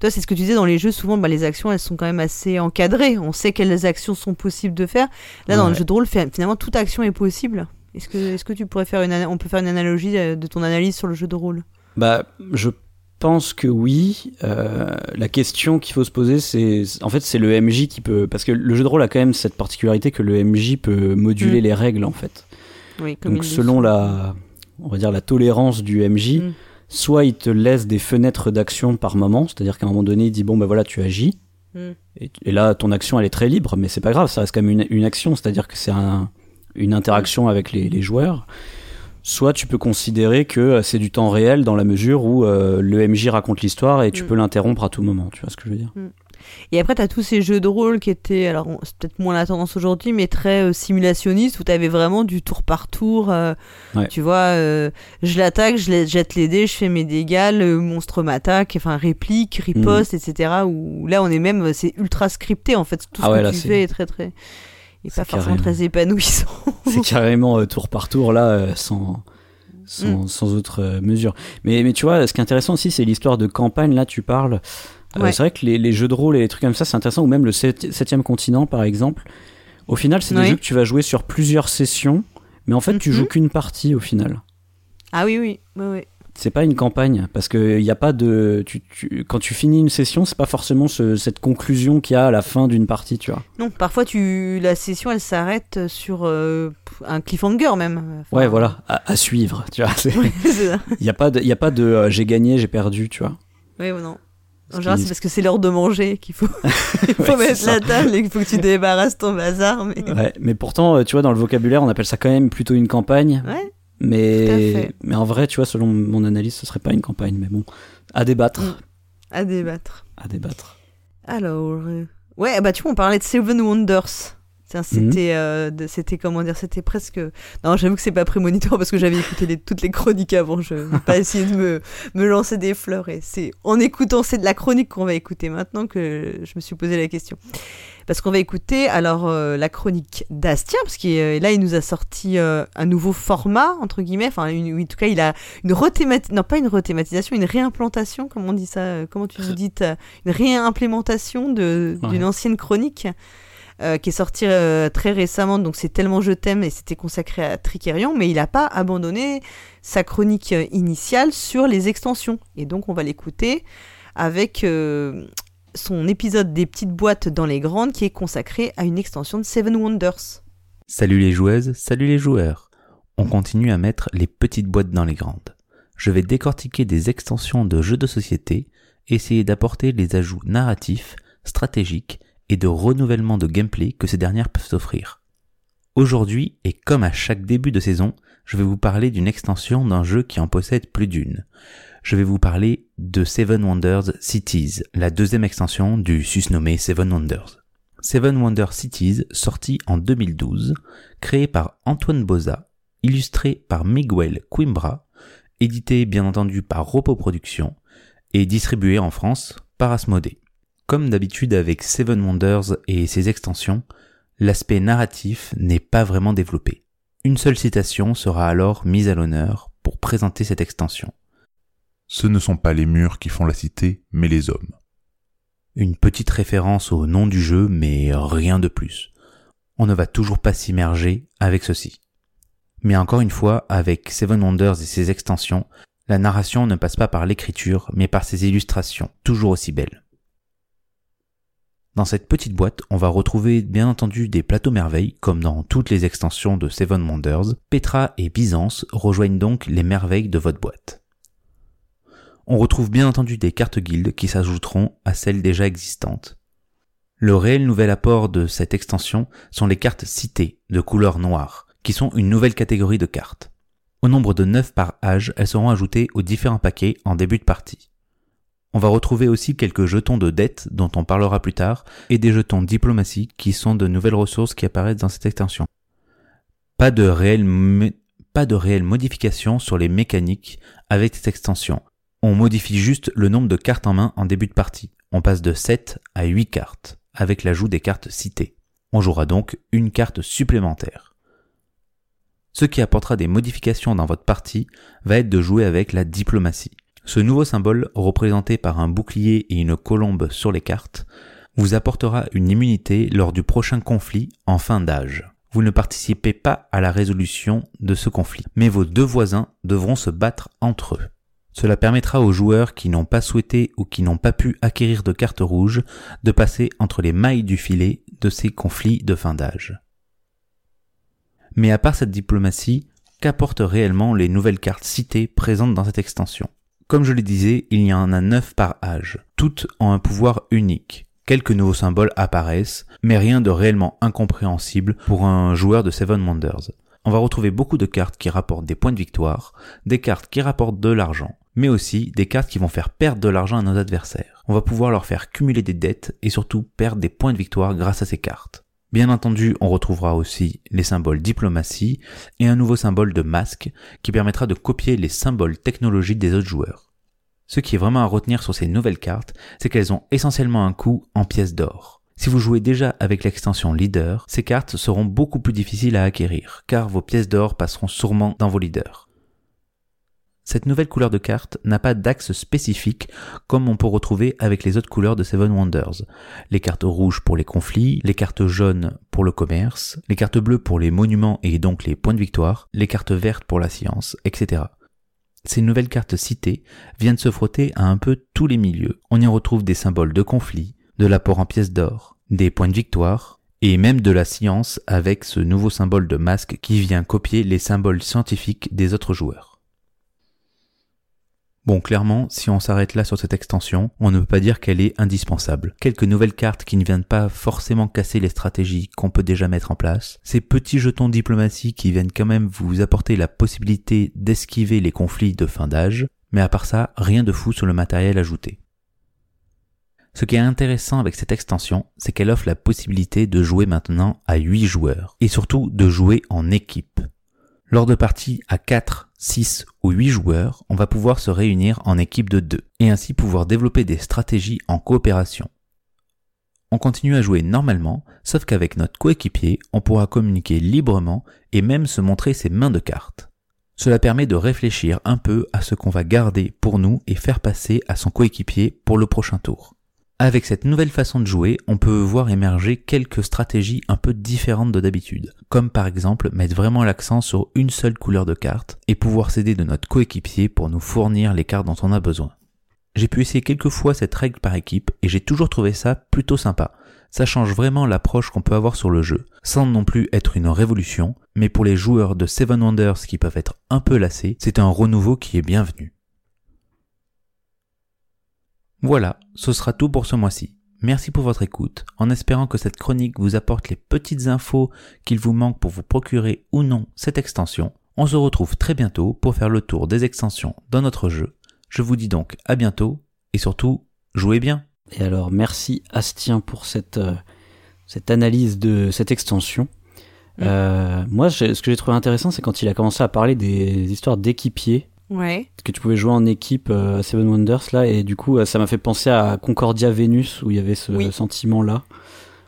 Toi, c'est ce que tu disais dans les jeux, souvent, bah, les actions, elles sont quand même assez encadrées. On sait quelles actions sont possibles de faire. Là, dans le jeu de rôle, fi- finalement, toute action est possible. Est-ce que, est-ce que tu pourrais faire une, on peut faire une analogie de ton analyse sur le jeu de rôle? Bah, je pense que oui. Euh, la question qu'il faut se poser, c'est en fait c'est le MJ qui peut parce que le jeu de rôle a quand même cette particularité que le MJ peut moduler Mm. les règles en fait. Oui, comme Donc selon la, on va dire la tolérance du MJ, Mm. soit il te laisse des fenêtres d'action par moment, c'est-à-dire qu'à un moment donné il dit bon ben voilà tu agis. Mm. Et, et là ton action elle est très libre, mais c'est pas grave, ça reste quand même une, une action, c'est-à-dire que c'est un, une interaction avec les, les joueurs. Soit tu peux considérer que euh, c'est du temps réel dans la mesure où euh, le MJ raconte l'histoire et tu Mm. peux l'interrompre à tout moment, tu vois ce que je veux dire Et après, t'as tous ces jeux de rôle qui étaient, alors c'est peut-être moins la tendance aujourd'hui, mais très euh, simulationnistes, où t'avais vraiment du tour par tour. euh, Ouais. Tu vois, je l'attaque, je jette les dés, je fais mes dégâts, le monstre m'attaque, enfin réplique, riposte, etc. Où là, on est même, c'est ultra scripté en fait. Tout ce Ah ouais, que là, tu fais est très très. Et pas forcément très épanouissant. C'est carrément euh, tour par tour là, euh, sans, sans, sans autre euh, mesure. Mais, mais tu vois, ce qui est intéressant aussi, c'est l'histoire de campagne. Là, tu parles. Euh. C'est vrai que les, les jeux de rôle et les trucs comme ça, c'est intéressant. Ou même le sept- septième continent, par exemple. Au final, c'est des Oui. jeux que tu vas jouer sur plusieurs sessions. Mais en fait, tu Mhm. joues qu'une partie au final. Ah oui, oui, ouais, ouais. C'est pas une campagne parce que il y a pas de tu, tu- quand tu finis une session c'est pas forcément ce- cette conclusion qu'il y a à la fin d'une partie tu vois Non, parfois tu la session elle s'arrête sur euh, un cliffhanger même. Enfin, ouais voilà à, à suivre tu vois Ouais, il y a pas de y a pas de euh, j'ai gagné j'ai perdu tu vois Oui ou non. En général, c'est parce que c'est l'heure de manger qu'il faut, il faut Ouais, c'est mettre la table et qu'il faut que tu débarrasses ton bazar. Mais... Ouais, mais pourtant, euh, tu vois, dans le vocabulaire, on appelle ça quand même plutôt une campagne. Ouais. Mais, mais en vrai, tu vois, selon mon analyse, ce serait pas une campagne. Mais bon, à débattre. Mm. À débattre. À débattre. Alors, euh, ouais, bah tu vois, on parlait de Seven Wonders. Tiens, C'était, euh, c'était comment dire, c'était presque. Non, j'avoue que c'est pas prémonitoire parce que j'avais écouté les- toutes les chroniques avant. Je vais pas essayer de me, me lancer des fleurs. Et c'est en écoutant, c'est de la chronique qu'on va écouter maintenant que je me suis posé la question. Parce qu'on va écouter alors euh, la chronique d'Astien, parce que euh, là il nous a sorti euh, un nouveau format entre guillemets. Enfin, une- en tout cas, il a une rethématisation, non pas une rethématisation, une réimplantation, comme on dit ça, comment tu vous dites, euh, une réimplémentation Ouais. d'une ancienne chronique. euh, qui est sortie euh, très récemment, donc c'est tellement je t'aime et c'était consacré à Tricerion, mais il n'a pas abandonné sa chronique initiale sur les extensions. Et donc on va l'écouter avec euh, son épisode des petites boîtes dans les grandes qui est consacré à une extension de Seven Wonders. Salut les joueuses, salut les joueurs. On continue à mettre les petites boîtes dans les grandes. Je vais décortiquer des extensions de jeux de société, essayer d'apporter les ajouts narratifs, stratégiques et de renouvellement de gameplay que ces dernières peuvent offrir. Aujourd'hui, et comme à chaque début de saison, je vais vous parler d'une extension d'un jeu qui en possède plus d'une. Je vais vous parler de Seven Wonders Cities, la deuxième extension du susnommé Seven Wonders. Seven Wonders Cities, sorti en 2012, créé par Antoine Boza, illustré par Miguel Coimbra, édité bien entendu par Ropo Productions et distribué en France par Asmodée. Comme d'habitude avec Seven Wonders et ses extensions, l'aspect narratif n'est pas vraiment développé. Une seule citation sera alors mise à l'honneur pour présenter cette extension. Ce ne sont pas les murs qui font la cité, mais les hommes. Une petite référence au nom du jeu, mais rien de plus. On ne va toujours pas s'immerger avec ceci. Mais encore une fois, avec Seven Wonders et ses extensions, la narration ne passe pas par l'écriture, mais par ses illustrations, toujours aussi belles. Dans cette petite boîte, on va retrouver bien entendu des plateaux merveilles, comme dans toutes les extensions de Seven Wonders. Petra et Byzance rejoignent donc les merveilles de votre boîte. On retrouve bien entendu des cartes guildes qui s'ajouteront à celles déjà existantes. Le réel nouvel apport de cette extension sont les cartes citées de couleur noire, qui sont une nouvelle catégorie de cartes. Au nombre de 9 par âge, elles seront ajoutées aux différents paquets en début de partie. On va retrouver aussi quelques jetons de dette dont on parlera plus tard et des jetons diplomatie qui sont de nouvelles ressources qui apparaissent dans cette extension. Pas de réelle, pas de réelle modification sur les mécaniques avec cette extension. On modifie juste le nombre de cartes en main en début de partie. On passe de 7 à 8 cartes avec l'ajout des cartes citées. On jouera donc une carte supplémentaire. Ce qui apportera des modifications dans votre partie va être de jouer avec la diplomatie. Ce nouveau symbole, représenté par un bouclier et une colombe sur les cartes, vous apportera une immunité lors du prochain conflit en fin d'âge. Vous ne participez pas à la résolution de ce conflit, mais vos deux voisins devront se battre entre eux. Cela permettra aux joueurs qui n'ont pas souhaité ou qui n'ont pas pu acquérir de cartes rouges de passer entre les mailles du filet de ces conflits de fin d'âge. Mais à part cette diplomatie, qu'apportent réellement les nouvelles cartes citées présentes dans cette extension? Comme je le disais, il y en a 9 par âge. Toutes ont un pouvoir unique. Quelques nouveaux symboles apparaissent, mais rien de réellement incompréhensible pour un joueur de Seven Wonders. On va retrouver beaucoup de cartes qui rapportent des points de victoire, des cartes qui rapportent de l'argent, mais aussi des cartes qui vont faire perdre de l'argent à nos adversaires. On va pouvoir leur faire cumuler des dettes et surtout perdre des points de victoire grâce à ces cartes. Bien entendu, on retrouvera aussi les symboles diplomatie et un nouveau symbole de masque qui permettra de copier les symboles technologiques des autres joueurs. Ce qui est vraiment à retenir sur ces nouvelles cartes, c'est qu'elles ont essentiellement un coût en pièces d'or. Si vous jouez déjà avec l'extension leader, ces cartes seront beaucoup plus difficiles à acquérir, car vos pièces d'or passeront sûrement dans vos leaders. Cette nouvelle couleur de carte n'a pas d'axe spécifique comme on peut retrouver avec les autres couleurs de Seven Wonders. Les cartes rouges pour les conflits, les cartes jaunes pour le commerce, les cartes bleues pour les monuments et donc les points de victoire, les cartes vertes pour la science, etc. Ces nouvelles cartes citées viennent se frotter à un peu tous les milieux. On y retrouve des symboles de conflit, de l'apport en pièces d'or, des points de victoire, et même de la science avec ce nouveau symbole de masque qui vient copier les symboles scientifiques des autres joueurs. Bon, clairement, si on s'arrête là sur cette extension, on ne peut pas dire qu'elle est indispensable. Quelques nouvelles cartes qui ne viennent pas forcément casser les stratégies qu'on peut déjà mettre en place, ces petits jetons diplomatiques qui viennent quand même vous apporter la possibilité d'esquiver les conflits de fin d'âge, mais à part ça, rien de fou sur le matériel ajouté. Ce qui est intéressant avec cette extension, c'est qu'elle offre la possibilité de jouer maintenant à 8 joueurs, et surtout de jouer en équipe. Lors de parties à 4, 6 ou 8 joueurs, on va pouvoir se réunir en équipe de 2, et ainsi pouvoir développer des stratégies en coopération. On continue à jouer normalement, sauf qu'avec notre coéquipier, on pourra communiquer librement et même se montrer ses mains de cartes. Cela permet de réfléchir un peu à ce qu'on va garder pour nous et faire passer à son coéquipier pour le prochain tour. Avec cette nouvelle façon de jouer, on peut voir émerger quelques stratégies un peu différentes de d'habitude, comme par exemple mettre vraiment l'accent sur une seule couleur de carte et pouvoir s'aider de notre coéquipier pour nous fournir les cartes dont on a besoin. J'ai pu essayer quelques fois cette règle par équipe et j'ai toujours trouvé ça plutôt sympa. Ça change vraiment l'approche qu'on peut avoir sur le jeu, sans non plus être une révolution, mais pour les joueurs de Seven Wonders qui peuvent être un peu lassés, c'est un renouveau qui est bienvenu. Voilà, ce sera tout pour ce mois-ci. Merci pour votre écoute, en espérant que cette chronique vous apporte les petites infos qu'il vous manque pour vous procurer ou non cette extension. On se retrouve très bientôt pour faire le tour des extensions dans notre jeu. Je vous dis donc à bientôt et surtout, jouez bien. Et alors, merci Astien pour cette, euh, cette analyse de cette extension. Euh, moi, ce que j'ai trouvé intéressant, c'est quand il a commencé à parler des histoires d'équipiers. Ouais. que tu pouvais jouer en équipe euh, à Seven Wonders là et du coup euh, ça m'a fait penser à Concordia Venus où il y avait ce Oui. sentiment là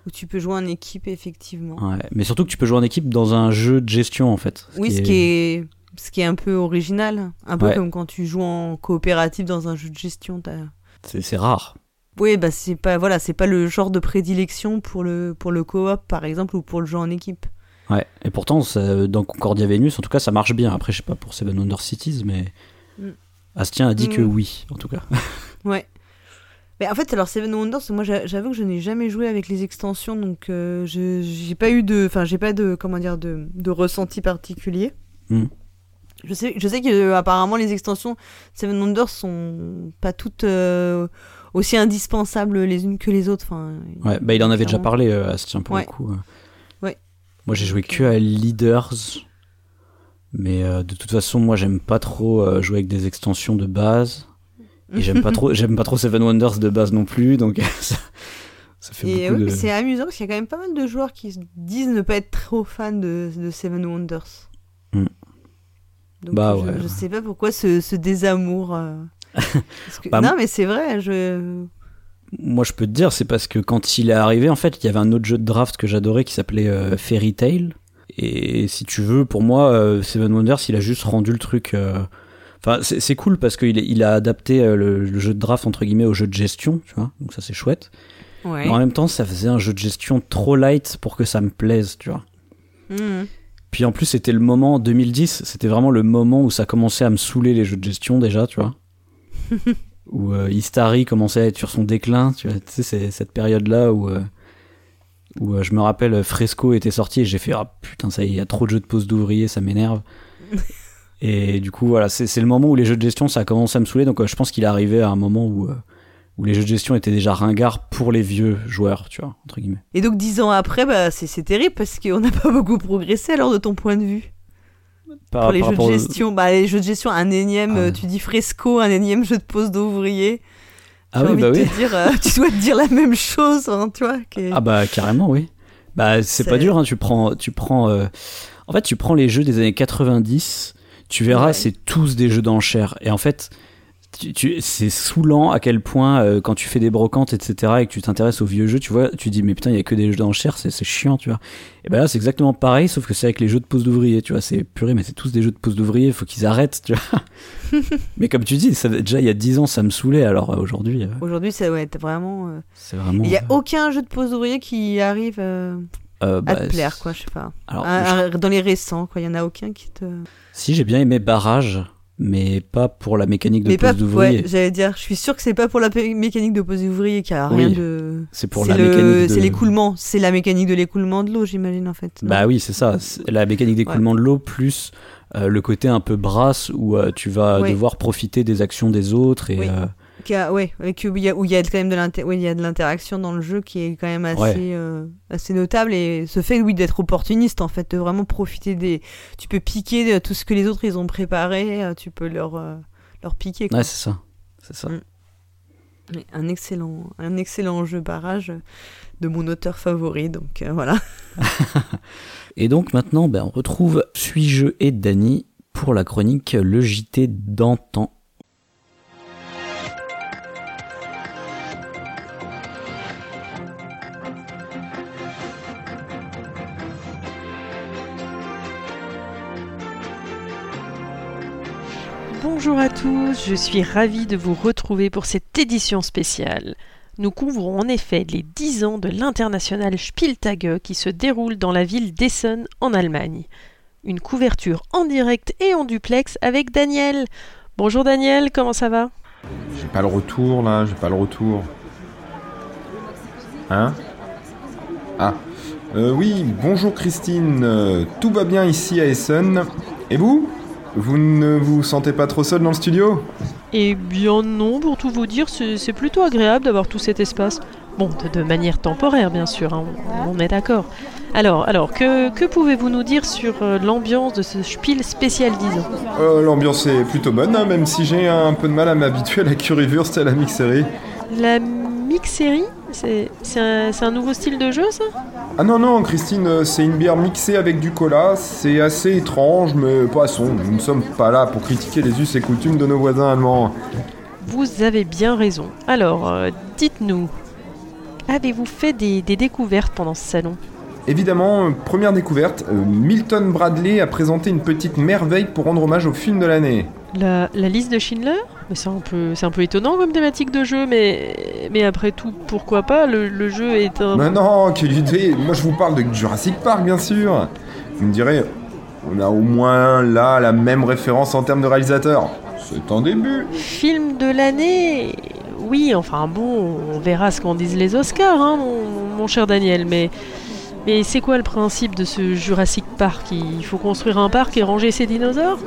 Où tu peux jouer en équipe, effectivement. ouais. mais surtout que tu peux jouer en équipe dans un jeu de gestion en fait oui, ce qui est ce qui est un peu original, un peu Ouais. comme quand tu joues en coopératif dans un jeu de gestion. c'est rare Oui, bah c'est pas voilà, c'est pas le genre de prédilection pour le pour le coop par exemple ou pour le jeu en équipe. Ouais et pourtant ça- dans Concordia Venus en tout cas ça marche bien après je sais pas pour Seven Wonders Cities mais Mm. Astien a dit que Mm. oui en tout cas Ouais. Mais en fait, alors Seven Wonders, moi j'a- j'avoue que je n'ai jamais joué avec les extensions, donc euh, je j'ai pas eu de, enfin j'ai pas de, comment dire, de, de ressenti particulier. Mm. Je sais, je sais que euh, apparemment les extensions Seven Wonders sont pas toutes euh, aussi indispensables les unes que les autres. Enfin, ouais bah il en avait déjà parlé euh, Astien pour Ouais. le coup. Moi j'ai joué que à Leaders mais euh, de toute façon moi j'aime pas trop euh, jouer avec des extensions de base Et j'aime pas trop, j'aime pas trop Seven Wonders de base non plus, donc ça, ça fait Et beaucoup oui, de. mais c'est amusant parce qu'il y a quand même pas mal de joueurs qui se disent ne pas être trop fans de, de Seven Wonders. Donc Bah je, ouais. je sais pas pourquoi ce, ce désamour. euh, que- Bah, non, mais c'est vrai, je. Moi, je peux te dire, c'est parce que quand il est arrivé, en fait, il y avait un autre jeu de draft que j'adorais qui s'appelait euh, Fairy Tail. Et si tu veux, pour moi, euh, Seven Wonders, il a juste rendu le truc. euh, Enfin, c'est cool parce qu'il il a adapté le, le jeu de draft entre guillemets au jeu de gestion, tu vois. Donc ça, c'est chouette. Ouais. Mais en même temps, ça faisait un jeu de gestion trop light pour que ça me plaise, tu vois. Mhm. Puis en plus, c'était le moment 2010, c'était vraiment le moment où ça commençait à me saouler les jeux de gestion déjà, tu vois. où euh, Istari commençait à être sur son déclin, tu vois. Tu sais, c'est cette période-là où, euh, où euh, je me rappelle, Fresco était sorti et j'ai fait Ah putain, ça y est, il y a trop de jeux de pose d'ouvriers, ça m'énerve. et du coup, voilà, c'est le moment où les jeux de gestion, ça a commencé à me saouler, donc euh, je pense qu'il est arrivé à un moment où, où les jeux de gestion étaient déjà ringards pour les vieux joueurs, tu vois, entre guillemets. Et donc dix ans après, bah, c'est terrible parce qu'on n'a pas beaucoup progressé alors de ton point de vue? Par- Pour les par jeux de aux- gestion, bah, les jeux de gestion, un énième, Ah euh, tu dis fresco, un énième jeu de pose d'ouvrier. Ah oui, bah de oui. te dire, euh, tu dois te dire la même chose, hein, tu vois. qui Ah bah carrément oui. Bah c'est C'est- pas dur hein, tu prends tu prends euh, en fait tu prends les jeux des années 90, tu verras Ouais. c'est tous des jeux d'enchères et en fait tu, tu- c'est saoulant à quel point euh, quand tu fais des brocantes etc et que tu t'intéresses aux vieux jeux tu vois tu dis mais putain il y a que des jeux d'enchères c'est chiant tu vois et ben là c'est exactement pareil sauf que c'est avec les jeux de pose d'ouvrier tu vois c'est purée mais c'est tous des jeux de pose d'ouvrier faut qu'ils arrêtent tu vois mais comme tu dis ça, déjà il y a 10 ans ça me saoulait alors euh, aujourd'hui euh, Aujourd'hui, ça ouais, t'as vraiment. euh, c'est vraiment Il y a aucun jeu de pose d'ouvrier qui arrive euh, à bah, te plaire, quoi, je sais pas. alors, dans les récents, quoi, il y en a aucun qui te. Si j'ai bien aimé Barrage, mais pas pour la mécanique de Mais pose d'ouvrier. ouais, j'allais dire, je suis sûr que c'est pas pour la mécanique de pose d'ouvrier qui a rien de. c'est pour la le- mécanique de- C'est l'écoulement, c'est la mécanique de l'écoulement de l'eau, j'imagine en fait. bah oui, c'est ça. La mécanique d'écoulement de l'eau plus euh, le côté un peu brasse où euh, tu vas devoir profiter des actions des autres et Oui. euh, Qui a- ouais, avec, où il y a, où il y a quand même de il y a de l'interaction dans le jeu qui est quand même assez, Ouais. euh, assez notable et ce fait oui d'être opportuniste en fait de vraiment profiter des tu peux piquer de tout ce que les autres ils ont préparé euh, tu peux leur euh, leur piquer quoi. ouais c'est ça c'est ça Mm. Un excellent un excellent jeu barrage de mon auteur favori donc euh, voilà et donc maintenant ben, on retrouve Suis-je et Dany pour la chronique Le JT d'antan Bonjour à tous, je suis ravie de vous retrouver pour cette édition spéciale. Nous couvrons en effet les 10 ans de l'international Spieltage qui se déroule dans la ville d'Essen en Allemagne. Une couverture en direct et en duplex avec Daniel. Bonjour Daniel, comment ça va? J'ai pas le retour là, j'ai pas le retour. Hein? Ah. Euh, oui, bonjour Christine. Euh, tout va bien ici à Essen. Et vous? Vous ne vous sentez pas trop seul dans le studio? Eh bien non, pour tout vous dire, c'est plutôt agréable d'avoir tout cet espace. Bon, de, de manière temporaire bien sûr, hein, on, on est d'accord. Alors, alors que, que pouvez-vous nous dire sur euh, l'ambiance de ce Spiel spécial 10 ans? Euh, L'ambiance est plutôt bonne, hein, même si j'ai un peu de mal à m'habituer à la currywurst et à la mixerie. La mixerie? C'est un, nouveau style de jeu ça? Ah non, non, Christine, euh, c'est une bière mixée avec du cola. C'est assez étrange, mais passons. Nous ne sommes pas là pour critiquer les us et coutumes de nos voisins allemands. Vous avez bien raison. Alors, euh, dites-nous, avez-vous fait des, des découvertes pendant ce salon? Évidemment, euh, première découverte, Milton Bradley a présenté une petite merveille pour rendre hommage au film de l'année. La, la liste de Schindler C'est un, peu- c'est un peu étonnant comme thématique de jeu, mais, mais après tout, pourquoi pas Le, le jeu est un... Mais non, Moi je vous parle de Jurassic Park, bien sûr. Vous me direz, on a au moins là la même référence en termes de réalisateur. C'est un début. Film de l'année. Oui, enfin bon, on verra ce qu'en disent les Oscars, hein, mon, mon cher Daniel, mais... Mais c'est quoi le principe de ce Jurassic Park? Il faut construire un parc et ranger ses dinosaures?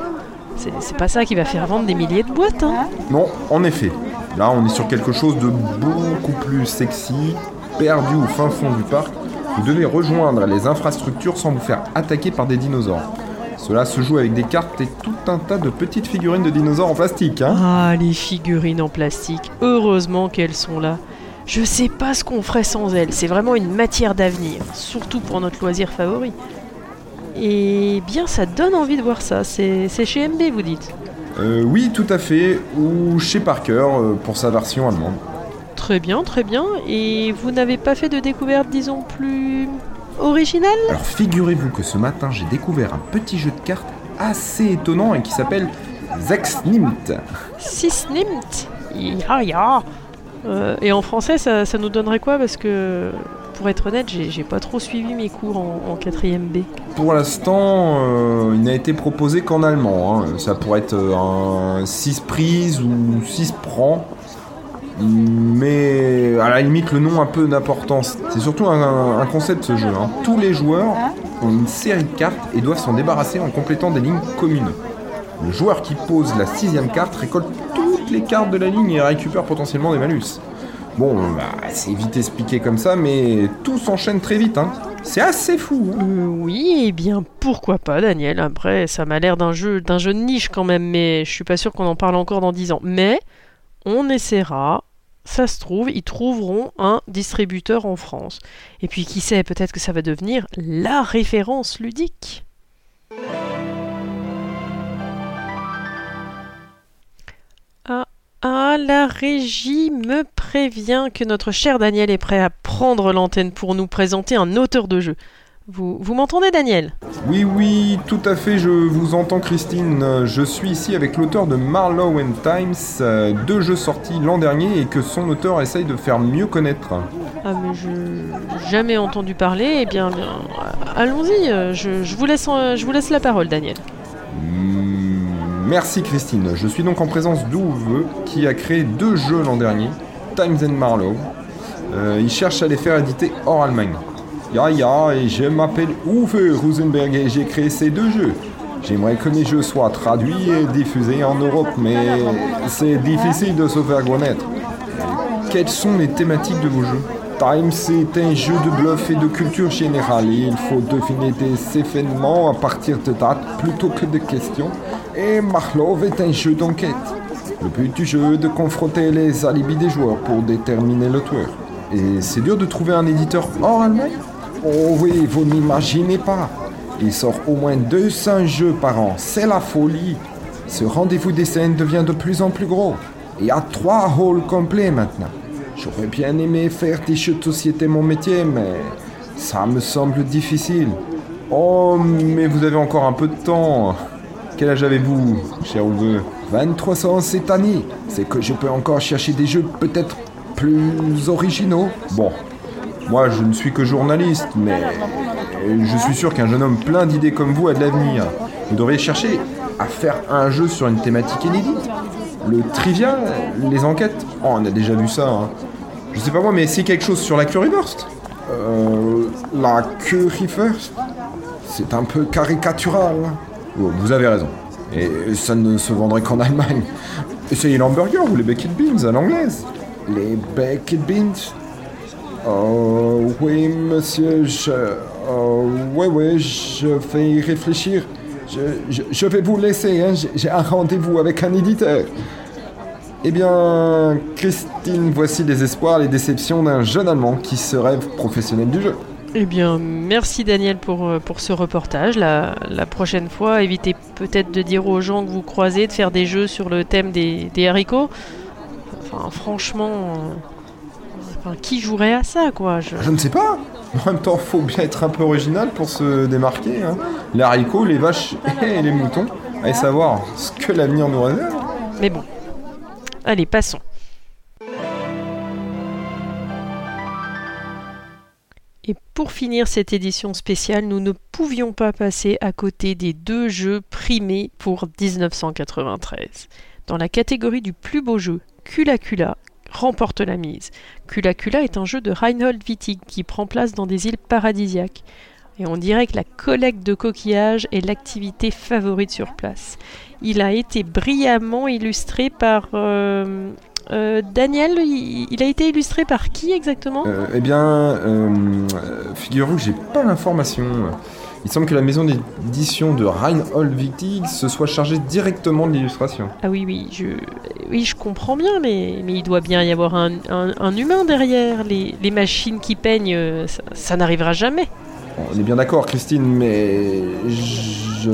C'est pas ça qui va faire vendre des milliers de boîtes, hein Non, en effet. Là, on est sur quelque chose de beaucoup plus sexy, perdu au fin fond du parc. Vous devez rejoindre les infrastructures sans vous faire attaquer par des dinosaures. Cela se joue avec des cartes et tout un tas de petites figurines de dinosaures en plastique, hein Ah, les figurines en plastique, heureusement qu'elles sont là. Je sais pas ce qu'on ferait sans elles, c'est vraiment une matière d'avenir, surtout pour notre loisir favori. Et bien, ça donne envie de voir ça, c'est chez MB, vous dites. Euh, oui, tout à fait, ou chez Parker euh, pour sa version allemande. Très bien, très bien. Et vous n'avez pas fait de découverte, disons, plus originale? Alors figurez-vous que ce matin j'ai découvert un petit jeu de cartes assez étonnant et qui s'appelle Zexnimt. Sisnimt. Ya ya Euh, Et en français, ça, ça nous donnerait quoi? Parce que, pour être honnête, j'ai pas trop suivi mes cours en, en 4ème B. Pour l'instant, euh, il n'a été proposé qu'en allemand. hein. Ça pourrait être euh, un 6 prises ou 6 prends. Mais à la limite, le nom a peu d'importance. C'est surtout un, un concept ce jeu. hein. Tous les joueurs ont une série de cartes et doivent s'en débarrasser en complétant des lignes communes. Le joueur qui pose la sixième carte récolte toutes les cartes de la ligne et récupère potentiellement des malus. Bon, bah, c'est vite expliqué comme ça, mais tout s'enchaîne très vite. Hein. C'est assez fou. hein. Euh, oui, eh bien pourquoi pas, Daniel? Après, ça m'a l'air d'un jeu, d'un de niche quand même, mais je suis pas sûr qu'on en parle encore dans 10 ans. Mais on essaiera. Ça se trouve, ils trouveront un distributeur en France. Et puis qui sait, peut-être que ça va devenir la référence ludique. Ah, la régie me prévient que notre cher Daniel est prêt à prendre l'antenne pour nous présenter un auteur de jeu. Vous, vous m'entendez, Daniel? Oui, oui, tout à fait, je vous entends Christine. Je suis ici avec l'auteur de Marlowe and Times, euh, deux jeux sortis l'an dernier et que son auteur essaye de faire mieux connaître. Ah, mais je jamais entendu parler. Eh bien, bien, allons-y. euh, Je, je vous laisse, je vous laisse la parole, Daniel. Mm, Merci Christine. Je suis donc en présence d'Uwe qui a créé deux jeux l'an dernier, Times and Marlowe. Euh, il cherche à les faire éditer hors Allemagne. Ya ya, et je m'appelle Uwe Rosenberg et j'ai créé ces deux jeux. J'aimerais que mes jeux soient traduits et diffusés en Europe, mais c'est difficile de se faire connaître. Quelles sont les thématiques de vos jeux? Time, c'est un jeu de bluff et de culture générale. Il faut deviner des événements à partir de dates plutôt que de questions. Et Marlov est un jeu d'enquête. Le but du jeu est de confronter les alibis des joueurs pour déterminer le tueur. Et c'est dur de trouver un éditeur hors Allemagne Oh oui, vous n'imaginez pas. Il sort au moins 200 jeux par an. C'est la folie. Ce rendez-vous des scènes devient de plus en plus gros. Il y a trois halls complets maintenant. J'aurais bien aimé faire des jeux de société mon métier, mais ça me semble difficile. Oh, mais vous avez encore un peu de temps. Quel âge avez-vous, cher Uwe 23 ans cette année. C'est que je peux encore chercher des jeux peut-être plus originaux. Bon, moi je ne suis que journaliste, mais je suis sûr qu'un jeune homme plein d'idées comme vous a de l'avenir. Vous devriez chercher à faire un jeu sur une thématique inédite. Le trivia, les enquêtes, oh, on a déjà vu ça. Hein. Je sais pas moi, mais c'est quelque chose sur la Currywurst. Euh, la Currywurst, c'est un peu caricatural. Oh, vous avez raison. Et ça ne se vendrait qu'en Allemagne. Essayez l'hamburger ou les baked beans à l'anglaise. Les baked beans? Oh oui, monsieur, je... Oh, oui, oui, je vais y réfléchir. Je, vais vous laisser, hein. j'ai un rendez-vous avec un éditeur. Eh bien, Christine, voici les espoirs, les déceptions d'un jeune Allemand qui se rêve professionnel du jeu. Eh bien, merci Daniel pour, euh, pour ce reportage. La, la prochaine fois, évitez peut-être de dire aux gens que vous croisez de faire des jeux sur le thème des, des haricots. Enfin, franchement, euh, enfin, qui jouerait à ça, quoi je... Je ne sais pas. En même temps, faut bien être un peu original pour se démarquer. Hein. Les haricots, les vaches et les moutons. Allez savoir ce que l'avenir nous réserve. Mais bon. Allez, passons. Et pour finir cette édition spéciale, nous ne pouvions pas passer à côté des deux jeux primés pour 1993. Dans la catégorie du plus beau jeu, Cula Cula remporte la mise. Cula Cula est un jeu de Reinhold Wittig qui prend place dans des îles paradisiaques. Et on dirait que la collecte de coquillages est l'activité favorite sur place. Il a été brillamment illustré par euh, euh, Daniel. Il, il a été illustré par qui exactement? Euh, eh bien, euh, figurez-vous que j'ai pas l'information. Il semble que la maison d'édition de Reinhold Wittig se soit chargée directement de l'illustration. Ah oui, oui, je, oui, je comprends bien, mais, mais il doit bien y avoir un, un- un humain derrière. Les, les machines qui peignent, ça, ça n'arrivera jamais. On est bien d'accord, Christine, mais je.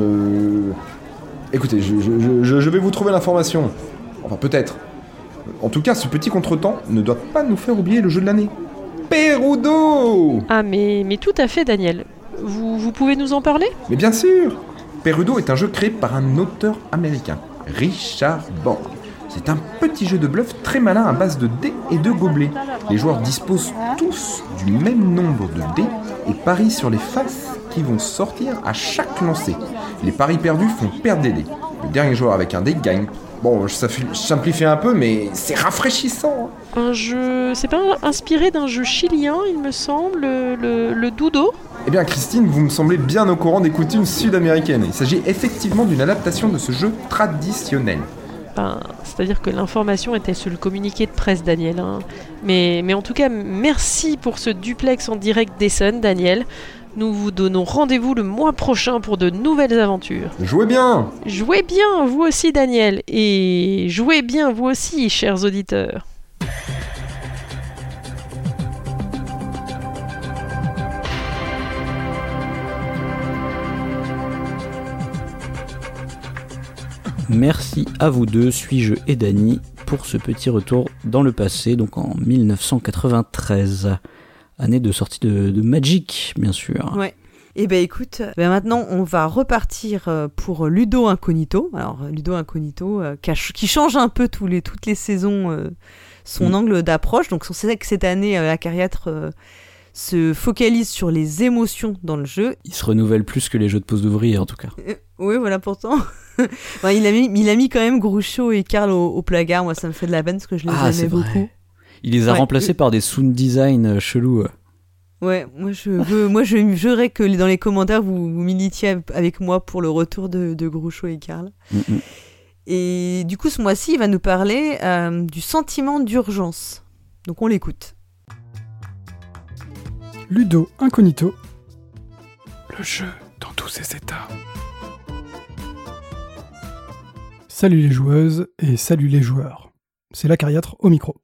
Écoutez, je, je- je- je vais vous trouver l'information. Enfin, peut-être. En tout cas, ce petit contretemps ne doit pas nous faire oublier le jeu de l'année. Perudo Ah, mais, mais tout à fait, Daniel. Vous, vous pouvez nous en parler? Mais bien sûr Perudo est un jeu créé par un auteur américain, Richard Borg. C'est un petit jeu de bluff très malin à base de dés et de gobelets. Les joueurs disposent tous du même nombre de dés et parient sur les faces qui vont sortir à chaque lancer. Les paris perdus font perdre des dés. Le dernier joueur avec un dé gagne. Bon, je je simplifie un peu, mais c'est rafraîchissant. hein. Un jeu. C'est pas inspiré d'un jeu chilien, il me semble, le, le Dudo Eh bien, Christine, vous me semblez bien au courant des coutumes sud-américaines. Il s'agit effectivement d'une adaptation de ce jeu traditionnel. Ben, C'est-à-dire que l'information était sur le communiqué de presse, Daniel. hein. Mais, mais en tout cas, merci pour ce duplex en direct d'Essen, Daniel. Nous vous donnons rendez-vous le mois prochain pour de nouvelles aventures. Jouez bien Jouez bien, vous aussi, Daniel. Et jouez bien, vous aussi, chers auditeurs. Merci à vous deux, suis-je et Dany, pour ce petit retour dans le passé, donc en 1993. Année de sortie de, de Magic, bien sûr. Ouais. Et ben écoute, ben maintenant on va repartir euh, pour Ludo Incognito. Alors Ludo Incognito euh, qui, change un peu tous les, toutes les saisons euh, son Mm. angle d'approche. Donc on sait que cette année euh, Acariatre euh, se focalise sur les émotions dans le jeu. Il se renouvelle plus que les jeux de pose d'ouvrier, en tout cas. Euh, oui voilà pourtant. Il, a mis, il a mis quand même Groucho et Karl au, au placard. Moi ça me fait de la peine parce que je les Ah, aimais vrai. Il les a Ouais. remplacés par des sound design euh, chelous. euh. Ouais, moi je veux, moi je jurerais que dans les commentaires vous, vous militiez avec moi pour le retour de, de Groucho et Karl. Mm. Et du coup, ce mois-ci, il va nous parler euh, du sentiment d'urgence. Donc on l'écoute. Ludo Incognito. Le jeu dans tous ses états. Salut les joueuses et salut les joueurs. C'est la cariatre au micro.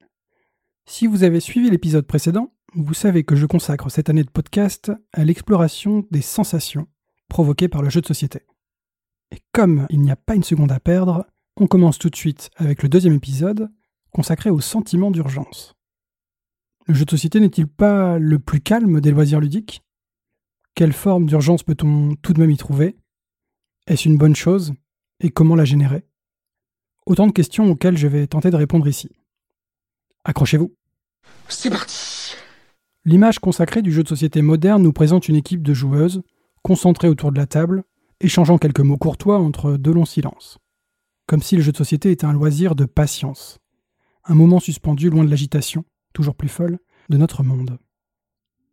Si vous avez suivi l'épisode précédent, vous savez que je consacre cette année de podcast à l'exploration des sensations provoquées par le jeu de société. Et comme il n'y a pas une seconde à perdre, on commence tout de suite avec le deuxième épisode consacré au sentiment d'urgence. Le jeu de société n'est-il pas le plus calme des loisirs ludiques? Quelle forme d'urgence peut-on tout de même y trouver? Est-ce une bonne chose? Et comment la générer? Autant de questions auxquelles je vais tenter de répondre ici. Accrochez-vous. C'est parti L'image consacrée du jeu de société moderne nous présente une équipe de joueuses, concentrées autour de la table, échangeant quelques mots courtois entre deux longs silences. Comme si le jeu de société était un loisir de patience, un moment suspendu loin de l'agitation, toujours plus folle, de notre monde.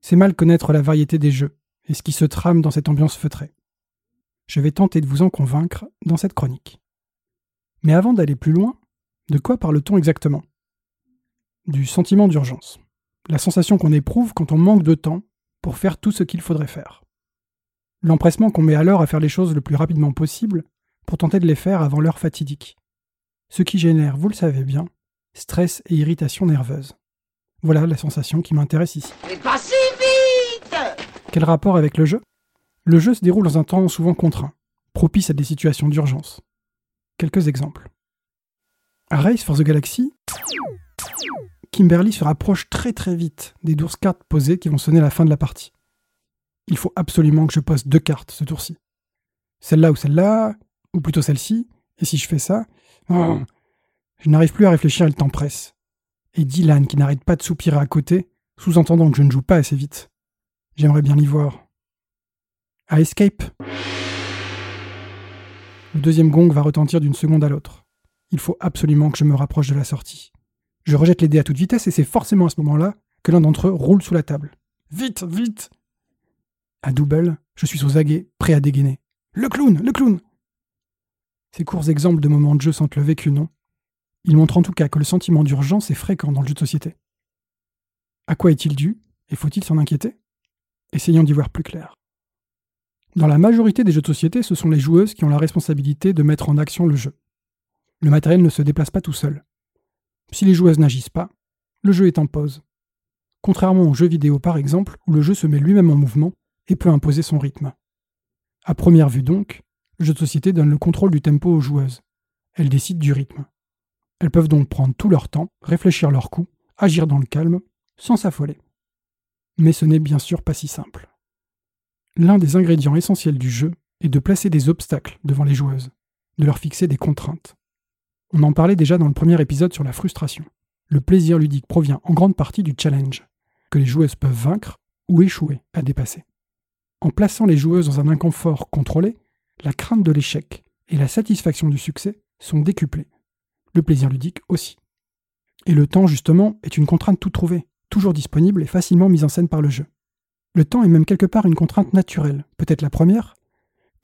C'est mal connaître la variété des jeux et ce qui se trame dans cette ambiance feutrée. Je vais tenter de vous en convaincre dans cette chronique. Mais avant d'aller plus loin, de quoi parle-t-on exactement? Du sentiment d'urgence, la sensation qu'on éprouve quand on manque de temps pour faire tout ce qu'il faudrait faire. L'empressement qu'on met alors à faire les choses le plus rapidement possible pour tenter de les faire avant l'heure fatidique. Ce qui génère, vous le savez bien, stress et irritation nerveuse. Voilà la sensation qui m'intéresse ici. Mais pas si vite Quel rapport avec le jeu? Le jeu se déroule dans un temps souvent contraint, propice à des situations d'urgence. Quelques exemples. À Race for the Galaxy, Kimberly se rapproche très très vite des 12 cartes posées qui vont sonner la fin de la partie. Il faut absolument que je pose deux cartes ce tour-ci. Celle-là ou celle-là, ou plutôt celle-ci, et si je fais ça, oh, je n'arrive plus à réfléchir le temps presse. Et Dylan qui n'arrête pas de soupirer à côté, sous-entendant que je ne joue pas assez vite. J'aimerais bien l'y voir. À Escape. Le deuxième gong va retentir d'une seconde à l'autre. Il faut absolument que je me rapproche de la sortie. Je rejette les dés à toute vitesse et c'est forcément à ce moment-là que l'un d'entre eux roule sous la table. Vite, vite À Double, je suis aux aguets, prêt à dégainer. Le clown, le clown Ces courts exemples de moments de jeu sentent le vécu, non? Ils montrent en tout cas que le sentiment d'urgence est fréquent dans le jeu de société. À quoi est-il dû? Et faut-il s'en inquiéter? Essayons d'y voir plus clair. Dans la majorité des jeux de société, ce sont les joueuses qui ont la responsabilité de mettre en action le jeu. Le matériel ne se déplace pas tout seul. Si les joueuses n'agissent pas, le jeu est en pause. Contrairement aux jeux vidéo par exemple, où le jeu se met lui-même en mouvement et peut imposer son rythme. À première vue donc, le jeu de société donne le contrôle du tempo aux joueuses. Elles décident du rythme. Elles peuvent donc prendre tout leur temps, réfléchir leurs coups, agir dans le calme, sans s'affoler. Mais ce n'est bien sûr pas si simple. L'un des ingrédients essentiels du jeu est de placer des obstacles devant les joueuses, de leur fixer des contraintes. On en parlait déjà dans le premier épisode sur la frustration. Le plaisir ludique provient en grande partie du challenge, que les joueuses peuvent vaincre ou échouer à dépasser. En plaçant les joueuses dans un inconfort contrôlé, la crainte de l'échec et la satisfaction du succès sont décuplées. Le plaisir ludique aussi. Et le temps, justement, est une contrainte toute trouvée, toujours disponible et facilement mise en scène par le jeu. Le temps est même quelque part une contrainte naturelle, peut-être la première,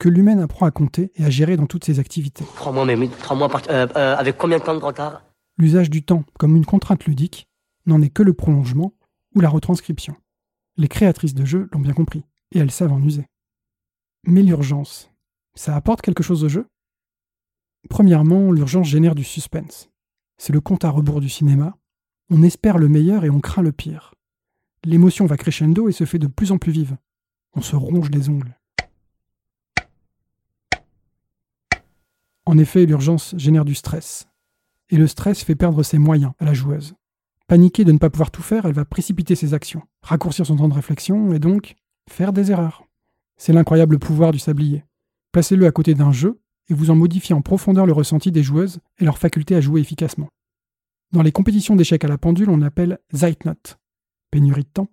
que l'humaine apprend à compter et à gérer dans toutes ses activités. Trois mois, mais trois mois euh, euh, avec combien de temps de retard? L'usage du temps comme une contrainte ludique n'en est que le prolongement ou la retranscription. Les créatrices de jeux l'ont bien compris, et elles savent en user. Mais l'urgence, ça apporte quelque chose au jeu? Premièrement, l'urgence génère du suspense. C'est le compte à rebours du cinéma. On espère le meilleur et on craint le pire. L'émotion va crescendo et se fait de plus en plus vive. On se ronge les ongles. En effet, l'urgence génère du stress. Et le stress fait perdre ses moyens à la joueuse. Paniquée de ne pas pouvoir tout faire, elle va précipiter ses actions, raccourcir son temps de réflexion et donc faire des erreurs. C'est l'incroyable pouvoir du sablier. Placez-le à côté d'un jeu et vous en modifiez en profondeur le ressenti des joueuses et leur faculté à jouer efficacement. Dans les compétitions d'échecs à la pendule, on appelle Zeitnot, pénurie de temps,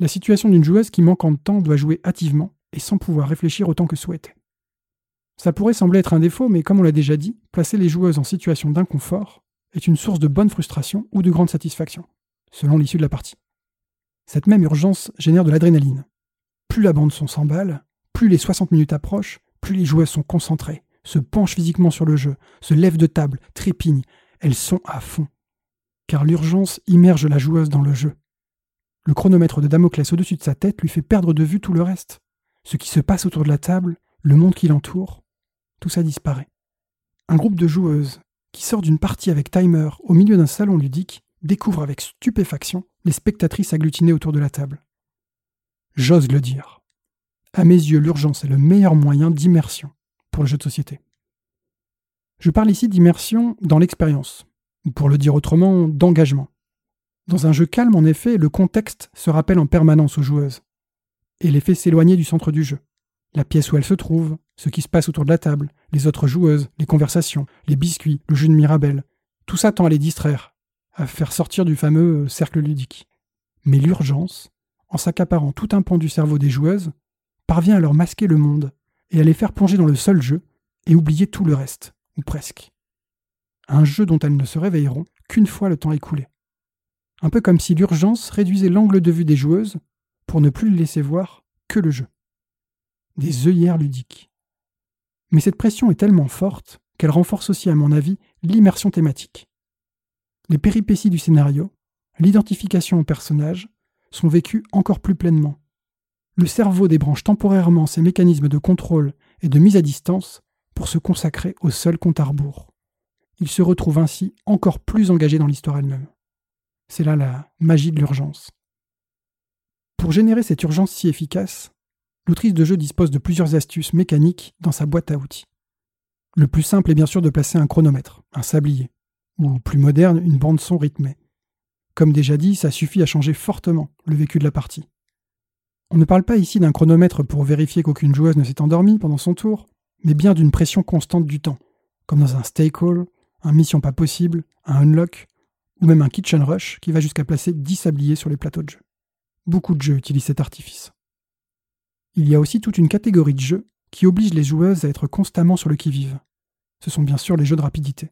la situation d'une joueuse qui, manquant de temps, doit jouer hâtivement et sans pouvoir réfléchir autant que souhaité. Ça pourrait sembler être un défaut, mais comme on l'a déjà dit, placer les joueuses en situation d'inconfort est une source de bonne frustration ou de grande satisfaction, selon l'issue de la partie. Cette même urgence génère de l'adrénaline. Plus la bande son s'emballe, plus les 60 minutes approchent, plus les joueuses sont concentrées, se penchent physiquement sur le jeu, se lèvent de table, trépignent, elles sont à fond. Car l'urgence immerge la joueuse dans le jeu. Le chronomètre de Damoclès au-dessus de sa tête lui fait perdre de vue tout le reste. Ce qui se passe autour de la table, le monde qui l'entoure, tout ça disparaît. Un groupe de joueuses qui sort d'une partie avec timer au milieu d'un salon ludique découvre avec stupéfaction les spectatrices agglutinées autour de la table. J'ose le dire. À mes yeux, l'urgence est le meilleur moyen d'immersion pour le jeu de société. Je parle ici d'immersion dans l'expérience, ou pour le dire autrement, d'engagement. Dans un jeu calme, en effet, le contexte se rappelle en permanence aux joueuses, et les fait s'éloigner du centre du jeu. La pièce où elles se trouvent, ce qui se passe autour de la table, les autres joueuses, les conversations, les biscuits, le jeu de Mirabelle, tout ça tend à les distraire, à faire sortir du fameux cercle ludique. Mais l'urgence, en s'accaparant tout un pan du cerveau des joueuses, parvient à leur masquer le monde et à les faire plonger dans le seul jeu et oublier tout le reste, ou presque. Un jeu dont elles ne se réveilleront qu'une fois le temps écoulé. Un peu comme si l'urgence réduisait l'angle de vue des joueuses pour ne plus les laisser voir que le jeu. Des œillères ludiques. Mais cette pression est tellement forte qu'elle renforce aussi, à mon avis, l'immersion thématique. Les péripéties du scénario, l'identification aux personnages, sont vécues encore plus pleinement. Le cerveau débranche temporairement ses mécanismes de contrôle et de mise à distance pour se consacrer au seul compte à rebours. Il se retrouve ainsi encore plus engagé dans l'histoire elle-même. C'est là la magie de l'urgence. Pour générer cette urgence si efficace, l'autrice de jeu dispose de plusieurs astuces mécaniques dans sa boîte à outils. Le plus simple est bien sûr de placer un chronomètre, un sablier, ou plus moderne, une bande son rythmée. Comme déjà dit, ça suffit à changer fortement le vécu de la partie. On ne parle pas ici d'un chronomètre pour vérifier qu'aucune joueuse ne s'est endormie pendant son tour, mais bien d'une pression constante du temps, comme dans un stay call, un mission pas possible, un unlock, ou même un kitchen rush qui va jusqu'à placer 10 sabliers sur les plateaux de jeu. Beaucoup de jeux utilisent cet artifice. Il y a aussi toute une catégorie de jeux qui obligent les joueuses à être constamment sur le qui-vive. Ce sont bien sûr les jeux de rapidité.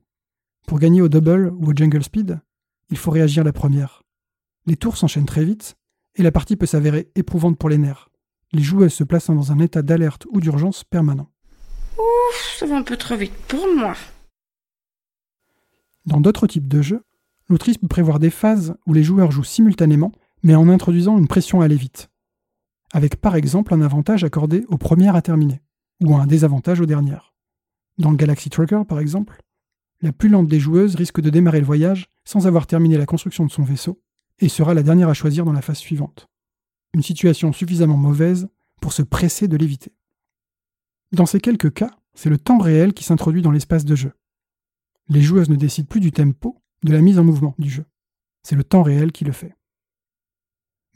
Pour gagner au double ou au jungle speed, il faut réagir la première. Les tours s'enchaînent très vite, et la partie peut s'avérer éprouvante pour les nerfs, les joueuses se plaçant dans un état d'alerte ou d'urgence permanent. Ouf, ça va un peu trop vite pour moi. Dans d'autres types de jeux, l'autrice peut prévoir des phases où les joueurs jouent simultanément, mais en introduisant une pression à aller vite. Avec par exemple un avantage accordé aux premières à terminer, ou un désavantage aux dernières. Dans le Galaxy Trucker, par exemple, la plus lente des joueuses risque de démarrer le voyage sans avoir terminé la construction de son vaisseau, et sera la dernière à choisir dans la phase suivante. Une situation suffisamment mauvaise pour se presser de l'éviter. Dans ces quelques cas, c'est le temps réel qui s'introduit dans l'espace de jeu. Les joueuses ne décident plus du tempo, de la mise en mouvement du jeu. C'est le temps réel qui le fait.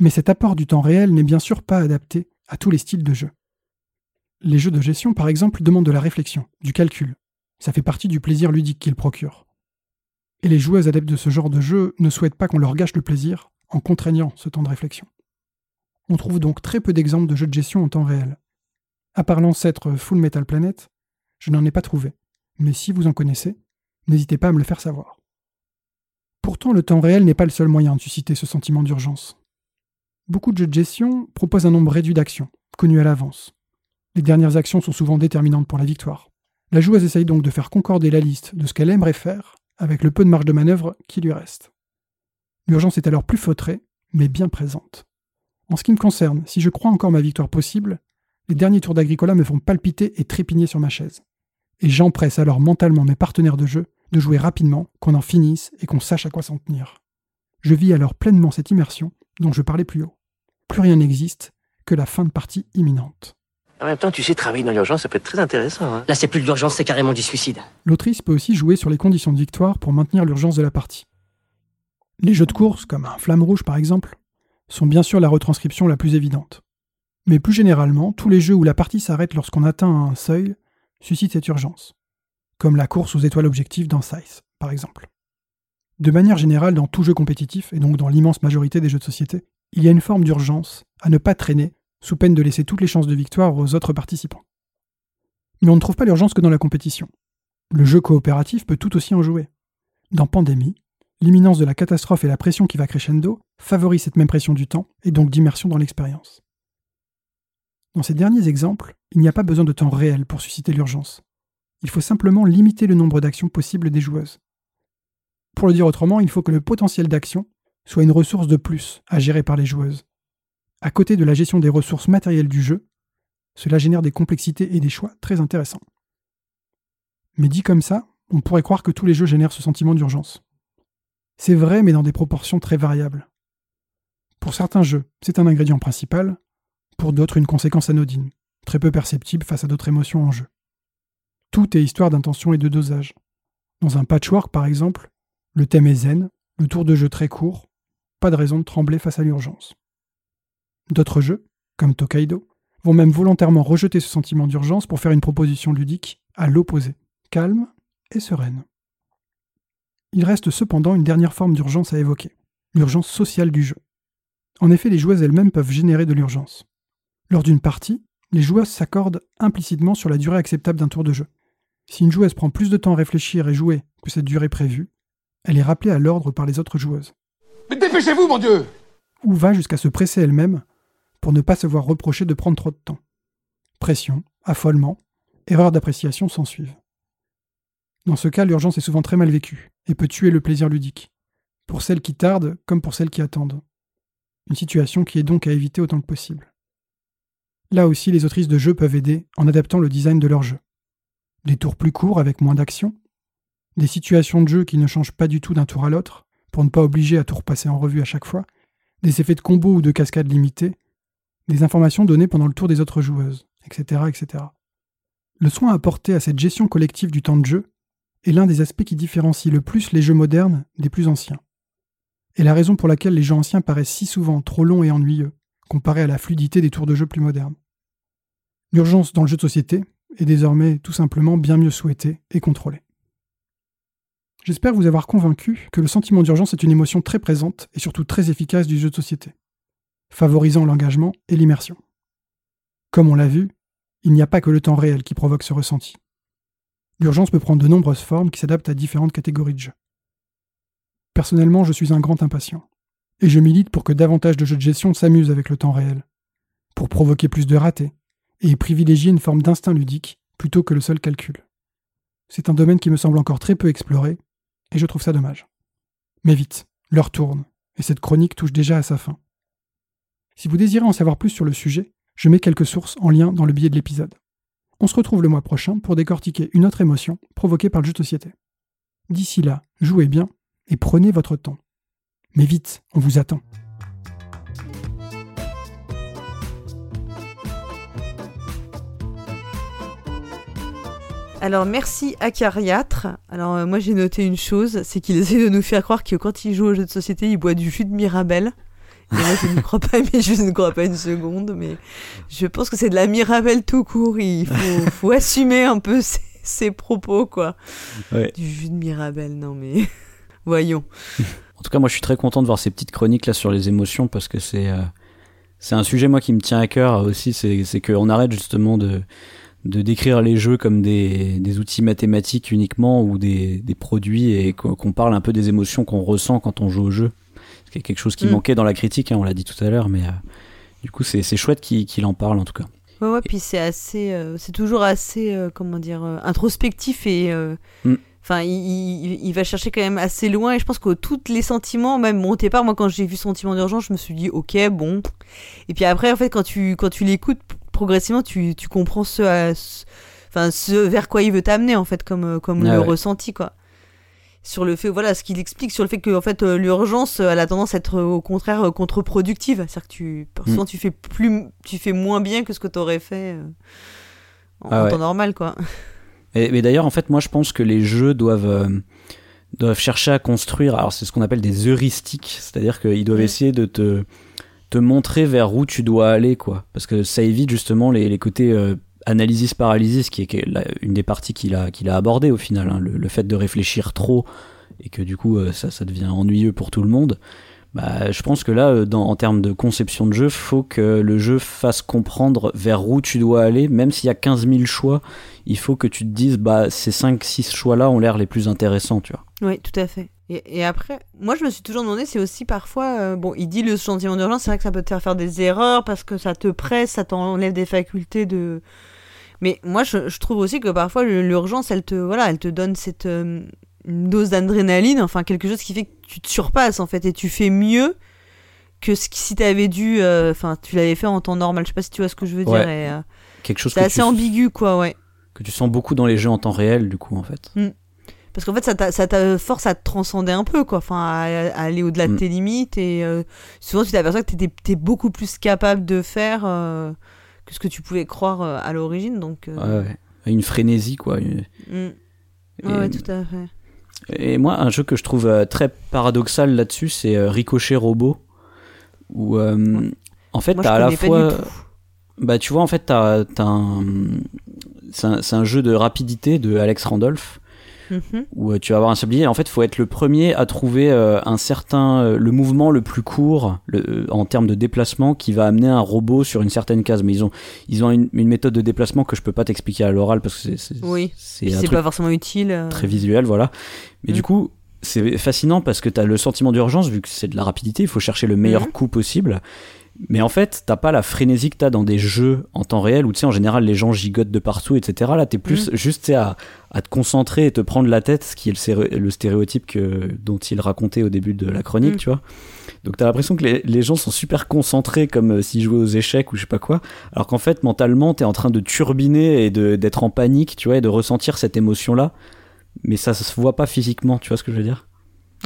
Mais cet apport du temps réel n'est bien sûr pas adapté à tous les styles de jeu. Les jeux de gestion, par exemple, demandent de la réflexion, du calcul. Ça fait partie du plaisir ludique qu'ils procurent. Et les joueuses adeptes de ce genre de jeu ne souhaitent pas qu'on leur gâche le plaisir en contraignant ce temps de réflexion. On trouve donc très peu d'exemples de jeux de gestion en temps réel. À part l'ancêtre Full Metal Planet, je n'en ai pas trouvé. Mais si vous en connaissez, n'hésitez pas à me le faire savoir. Pourtant, le temps réel n'est pas le seul moyen de susciter ce sentiment d'urgence. Beaucoup de jeux de gestion proposent un nombre réduit d'actions, connues à l'avance. Les dernières actions sont souvent déterminantes pour la victoire. La joueuse essaye donc de faire concorder la liste de ce qu'elle aimerait faire avec le peu de marge de manœuvre qui lui reste. L'urgence est alors plus feutrée, mais bien présente. En ce qui me concerne, si je crois encore ma victoire possible, les derniers tours d'Agricola me font palpiter et trépigner sur ma chaise. Et j'empresse alors mentalement mes partenaires de jeu de jouer rapidement, qu'on en finisse et qu'on sache à quoi s'en tenir. Je vis alors pleinement cette immersion dont je parlais plus haut. Plus rien n'existe que la fin de partie imminente. En même temps, tu sais, travailler dans l'urgence, ça peut être très intéressant. Hein. Là, c'est plus de l'urgence, c'est carrément du suicide. L'autrice peut aussi jouer sur les conditions de victoire pour maintenir l'urgence de la partie. Les jeux de course, comme un Flamme Rouge par exemple, sont bien sûr la retranscription la plus évidente. Mais plus généralement, tous les jeux où la partie s'arrête lorsqu'on atteint un seuil suscitent cette urgence, comme la course aux étoiles objectives dans Size, par exemple. De manière générale, dans tout jeu compétitif, et donc dans l'immense majorité des jeux de société, il y a une forme d'urgence à ne pas traîner sous peine de laisser toutes les chances de victoire aux autres participants. Mais on ne trouve pas l'urgence que dans la compétition. Le jeu coopératif peut tout aussi en jouer. Dans Pandémie, L'imminence de la catastrophe et la pression qui va crescendo favorisent cette même pression du temps et donc d'immersion dans l'expérience. Dans ces derniers exemples, il n'y a pas besoin de temps réel pour susciter l'urgence. Il faut simplement limiter le nombre d'actions possibles des joueuses. Pour le dire autrement, il faut que le potentiel d'action soit une ressource de plus à gérer par les joueuses. À côté de la gestion des ressources matérielles du jeu, cela génère des complexités et des choix très intéressants. Mais dit comme ça, on pourrait croire que tous les jeux génèrent ce sentiment d'urgence. C'est vrai, mais dans des proportions très variables. Pour certains jeux, c'est un ingrédient principal, pour d'autres une conséquence anodine, très peu perceptible face à d'autres émotions en jeu. Tout est histoire d'intention et de dosage. Dans un patchwork, par exemple, le thème est zen, le tour de jeu très court, pas de raison de trembler face à l'urgence. D'autres jeux, comme Tokaido, vont même volontairement rejeter ce sentiment d'urgence pour faire une proposition ludique à l'opposé, calme et sereine. Il reste cependant une dernière forme d'urgence à évoquer, l'urgence sociale du jeu. En effet, les joueuses elles-mêmes peuvent générer de l'urgence. Lors d'une partie, les joueuses s'accordent implicitement sur la durée acceptable d'un tour de jeu. Si une joueuse prend plus de temps à réfléchir et jouer que cette durée prévue, elle est rappelée à l'ordre par les autres joueuses. Mais dépêchez-vous, mon Dieu Ou va jusqu'à se presser elle-même pour ne pas se voir reprocher de prendre trop de temps? Pression, affolement, erreur d'appréciation s'ensuivent. Dans ce cas, l'urgence est souvent très mal vécue et peut tuer le plaisir ludique, pour celles qui tardent comme pour celles qui attendent. Une situation qui est donc à éviter autant que possible. Là aussi, les autrices de jeux peuvent aider en adaptant le design de leur jeu. Des tours plus courts avec moins d'action, des situations de jeu qui ne changent pas du tout d'un tour à l'autre, pour ne pas obliger à tout repasser en revue à chaque fois, des effets de combo ou de cascade limités, des informations données pendant le tour des autres joueuses, etc., etc. Le soin apporté à cette gestion collective du temps de jeu est l'un des aspects qui différencie le plus les jeux modernes des plus anciens. Et la raison pour laquelle les jeux anciens paraissent si souvent trop longs et ennuyeux, comparés à la fluidité des tours de jeu plus modernes. L'urgence dans le jeu de société est désormais tout simplement bien mieux souhaitée et contrôlée. J'espère vous avoir convaincu que le sentiment d'urgence est une émotion très présente et surtout très efficace du jeu de société, favorisant l'engagement et l'immersion. Comme on l'a vu, il n'y a pas que le temps réel qui provoque ce ressenti. L'urgence peut prendre de nombreuses formes qui s'adaptent à différentes catégories de jeux. Personnellement, je suis un grand impatient, et je milite pour que davantage de jeux de gestion s'amusent avec le temps réel, pour provoquer plus de ratés, et privilégier une forme d'instinct ludique plutôt que le seul calcul. C'est un domaine qui me semble encore très peu exploré, et je trouve ça dommage. Mais vite, l'heure tourne, et cette chronique touche déjà à sa fin. Si vous désirez en savoir plus sur le sujet, je mets quelques sources en lien dans le billet de l'épisode. On se retrouve le mois prochain pour décortiquer une autre émotion provoquée par le jeu de société. D'ici là, jouez bien et prenez votre temps. Mais vite, on vous attend. Alors merci à Cariatre. Alors euh, moi j'ai noté une chose, c'est qu'il essaie de nous faire croire que quand il joue au jeu de société, il boit du jus de Mirabelle. Et moi je ne crois pas, mais je ne crois pas une seconde, mais je pense que c'est de la Mirabelle tout court. Il faut, faut assumer un peu ses, ses propos quoi. Ouais. Du jus de Mirabelle, non mais voyons. En tout cas, moi, je suis très content de voir ces petites chroniques là sur les émotions parce que c'est euh, c'est un sujet moi qui me tient à cœur aussi. C'est c'est qu'on arrête justement de de décrire les jeux comme des, des outils mathématiques uniquement ou des, des produits et qu'on parle un peu des émotions qu'on ressent quand on joue au jeu. C'est quelque chose qui Mm. manquait dans la critique, hein, on l'a dit tout à l'heure, mais euh, du coup c'est chouette qu'il en parle en tout cas. Ouais, ouais, puis c'est assez, euh, c'est toujours assez, euh, comment dire, introspectif et, Mm. enfin, il, il- il va chercher quand même assez loin. Et je pense que tous les sentiments, même mon départ, moi, quand j'ai vu Sentiment d'urgence, je me suis dit, ok, bon. Et puis après, en fait, quand tu, quand tu l'écoutes progressivement, tu, tu comprends ce, à- ce- enfin, ce vers quoi il veut t'amener, en fait, comme, euh, comme Ah le ouais. ressenti, quoi. Sur le fait, voilà, ce qu'il explique sur le fait que, en fait, euh, l'urgence, euh, elle a tendance à être, au contraire, contre-productive. C'est-à-dire que tu, souvent, Mm. tu fais plus, tu fais moins bien que ce que tu aurais fait en, Ah en ouais. temps normal, quoi. Et, mais d'ailleurs, en fait, moi, je pense que les jeux doivent euh, doivent chercher à construire. Alors, c'est ce qu'on appelle des heuristiques, c'est-à-dire qu'ils doivent essayer de te te montrer vers où tu dois aller, quoi. Parce que ça évite justement les, les côtés euh, analysis paralysis, qui est, une des parties qu'il a qu'il a abordé au final, hein, le, le fait de réfléchir trop et que du coup euh, ça ça devient ennuyeux pour tout le monde. Bah, je pense que là, euh, dans, en termes de conception de jeu, faut que le jeu fasse comprendre vers où tu dois aller, même s'il y a 15 000 choix, il faut que tu te dises, bah, ces 5-6 choix-là ont l'air les plus intéressants, tu vois. Oui, tout à fait. Et, et après, moi je me suis toujours demandé, c'est aussi parfois, euh, bon, il dit le sentiment d'urgence, c'est vrai que ça peut te faire faire des erreurs parce que ça te presse, ça t'enlève des facultés de. Mais moi je, je trouve aussi que parfois l'urgence, elle te, voilà, elle te donne cette euh, dose d'adrénaline, enfin quelque chose qui fait que tu te surpasses en fait et tu fais mieux que ce qui, si t'avais dû, euh, enfin tu l'avais fait en temps normal. Je sais pas si tu vois ce que je veux Ouais. dire. et, Quelque chose c'est que assez tu- ambigu quoi, ouais. Que tu sens beaucoup dans les jeux en temps réel, du coup, en fait. Mm. Parce qu'en fait, ça te force à te transcender un peu, quoi. Enfin, à, à aller au-delà de Mm. tes limites. Et euh, souvent, tu t'aperçois que t'es, t'es beaucoup plus capable de faire euh, que ce que tu pouvais croire euh, à l'origine. Donc, euh, Ouais, ouais. Une frénésie, quoi. Une- mm. Et- Ouais, ouais, tout à fait. Et moi, un jeu que je trouve euh, très paradoxal là-dessus, c'est euh, Ricochet Robot. Où, euh, en fait, t'as à la fois. Bah, tu vois, en fait, t'as, t'as un. C'est un, c'est un jeu de rapidité de Alex Randolph. Mhm. Où euh, tu vas avoir un sablier. En fait, il faut être le premier à trouver euh, un certain. euh, le mouvement le plus court le- en termes de déplacement qui va amener un robot sur une certaine case. Mais ils ont, ils ont une, une méthode de déplacement que je peux pas t'expliquer à l'oral parce que c'est, Oui. c'est pas forcément utile. très visuel, voilà. Mais Mm. du coup, c'est fascinant parce que tu as le sentiment d'urgence, vu que c'est de la rapidité, il faut chercher le meilleur Mhm. coup possible. Mais en fait, t'as pas la frénésie que t'as dans des jeux en temps réel où tu sais, en général, les gens gigotent de partout, etc. Là, t'es plus Mhm. juste à, à te concentrer et te prendre la tête, ce qui est le, stéréotype que, dont il racontait au début de la chronique, Mhm. tu vois. Donc t'as l'impression que les, les gens sont super concentrés comme euh, s'ils jouaient aux échecs ou je sais pas quoi, alors qu'en fait mentalement t'es en train de turbiner et d'être en panique, tu vois, et de ressentir cette émotion-là, mais ça, ça se voit pas physiquement, tu vois ce que je veux dire?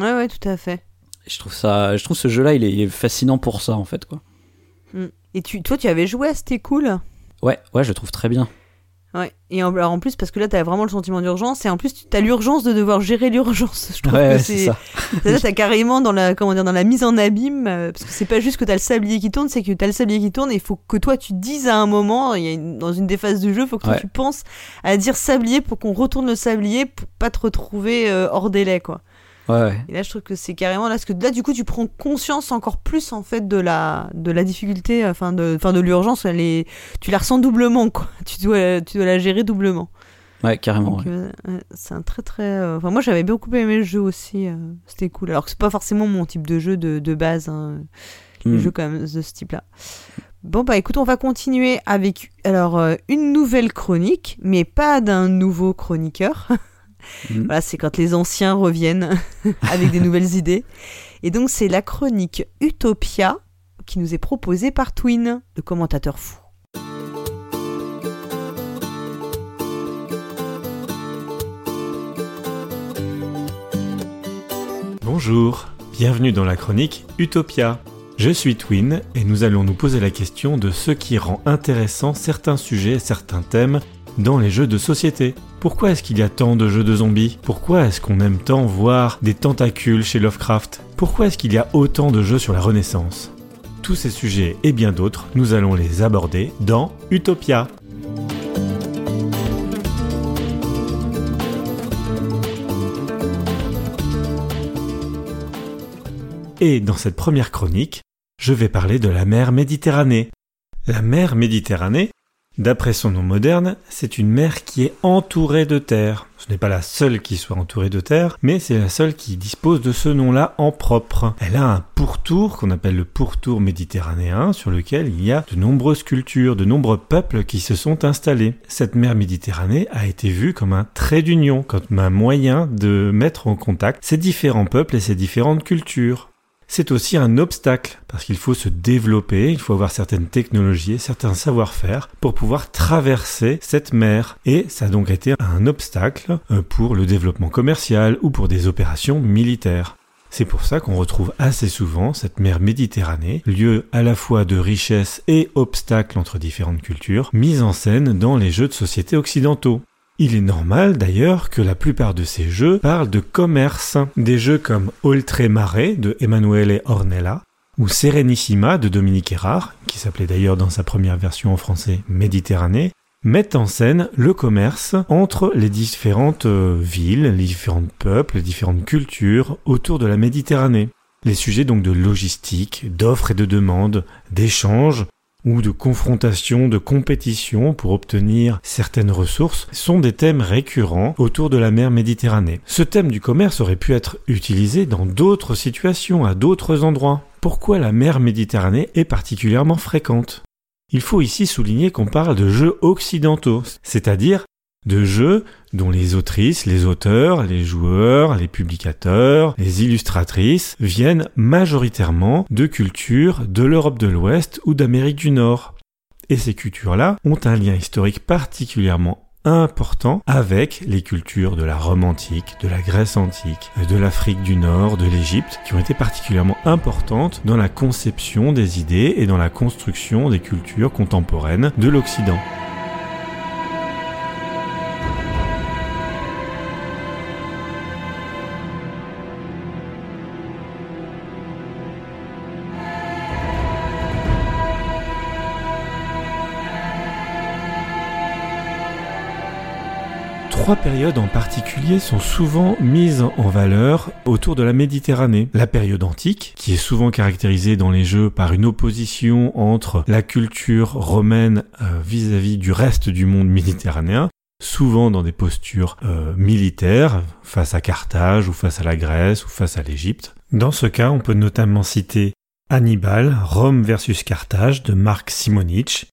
Ouais, ouais, tout à fait. Je trouve ça, je trouve ce jeu-là, il est, il est fascinant pour ça en fait, quoi. Mm. Et tu, toi, tu avais joué à C'était cool? Ouais, ouais, je le trouve très bien. Ouais. Et en, alors en plus, parce que là, t'as vraiment le sentiment d'urgence, et en plus, tu as l'urgence de devoir gérer l'urgence. Je trouve Ouais, que c'est ça. Là, t'as carrément dans la, comment dire, dans la mise en abîme, euh, parce que c'est pas juste que t'as le sablier qui tourne, c'est que t'as le sablier qui tourne, et il faut que toi, tu dises à un moment, il y a une- dans une des phases du jeu, il faut que toi, Ouais. tu penses à dire sablier pour qu'on retourne le sablier pour pas te retrouver euh, hors délai, quoi. Ouais, ouais. Et là, je trouve que c'est carrément là, parce que là, du coup, tu prends conscience encore plus en fait de la de la difficulté, enfin de, enfin de l'urgence. Elle est, tu la ressens doublement, quoi. Tu dois, tu dois la gérer doublement. Ouais, carrément. Donc, ouais. euh, c'est un très très. euh, Enfin, moi, j'avais beaucoup aimé le jeu aussi. euh, C'était cool. Alors que c'est pas forcément mon type de jeu de, de base. Hein, les Mm. jeux même de ce type-là. Bon bah écoute, on va continuer avec alors euh, une nouvelle chronique, mais pas d'un nouveau chroniqueur. Mm. Voilà, c'est quand les anciens reviennent avec des nouvelles idées. Et donc c'est la chronique Utopia qui nous est proposée par Twin, le commentateur fou. Bonjour, bienvenue dans la chronique Utopia. Je suis Twin et nous allons nous poser la question de ce qui rend intéressant certains sujets et certains thèmes dans les jeux de société. Pourquoi est-ce qu'il y a tant de jeux de zombies? Pourquoi est-ce qu'on aime tant voir des tentacules chez Lovecraft? Pourquoi est-ce qu'il y a autant de jeux sur la Renaissance? Tous ces sujets et bien d'autres, nous allons les aborder dans Utopia. Et dans cette première chronique, je vais parler de la mer Méditerranée. La mer Méditerranée, d'après son nom moderne, c'est une mer qui est entourée de terre. Ce n'est pas la seule qui soit entourée de terre, mais c'est la seule qui dispose de ce nom-là en propre. Elle a un pourtour qu'on appelle le pourtour méditerranéen, sur lequel il y a de nombreuses cultures, de nombreux peuples qui se sont installés. Cette mer Méditerranée a été vue comme un trait d'union, comme un moyen de mettre en contact ces différents peuples et ces différentes cultures c'est aussi un obstacle, parce qu'il faut se développer, il faut avoir certaines technologies certains savoir-faire pour pouvoir traverser cette mer. Et ça a donc été un obstacle euh, pour le développement commercial ou pour des opérations militaires. C'est pour ça qu'on retrouve assez souvent cette mer Méditerranée, lieu à la fois de richesse et obstacle entre différentes cultures, mise en scène dans les jeux de société occidentaux. Il est normal d'ailleurs que la plupart de ces jeux parlent de commerce. Des jeux comme Oltremare de Emanuele Ornella ou Serenissima de Dominique Erard, qui s'appelait d'ailleurs dans sa première version en français Méditerranée, mettent en scène le commerce entre les différentes euh, villes, les différents peuples, les différentes cultures autour de la Méditerranée. Les sujets donc de logistique, d'offres et de demandes, d'échanges, ou de confrontation, de compétition pour obtenir certaines ressources sont des thèmes récurrents autour de la mer Méditerranée. Ce thème du commerce aurait pu être utilisé dans d'autres situations, à d'autres endroits. Pourquoi la mer Méditerranée est particulièrement fréquente? Il faut ici souligner qu'on parle de jeux occidentaux, c'est-à-dire de jeux dont les autrices, les auteurs, les joueurs, les publicateurs, les illustratrices viennent majoritairement de cultures de l'Europe de l'Ouest ou d'Amérique du Nord. Et ces cultures-là ont un lien historique particulièrement important avec les cultures de la Rome antique, de la Grèce antique, de l'Afrique du Nord, de l'Égypte, qui ont été particulièrement importantes dans la conception des idées et dans la construction des cultures contemporaines de l'Occident. Trois périodes en particulier sont souvent mises en valeur autour de la Méditerranée. La période antique, qui est souvent caractérisée dans les jeux par une opposition entre la culture romaine euh, vis-à-vis du reste du monde méditerranéen, souvent dans des postures euh, militaires, face à Carthage ou face à la Grèce ou face à l'Égypte. Dans ce cas, on peut notamment citer Hannibal, Rome versus Carthage de Marc Simonich,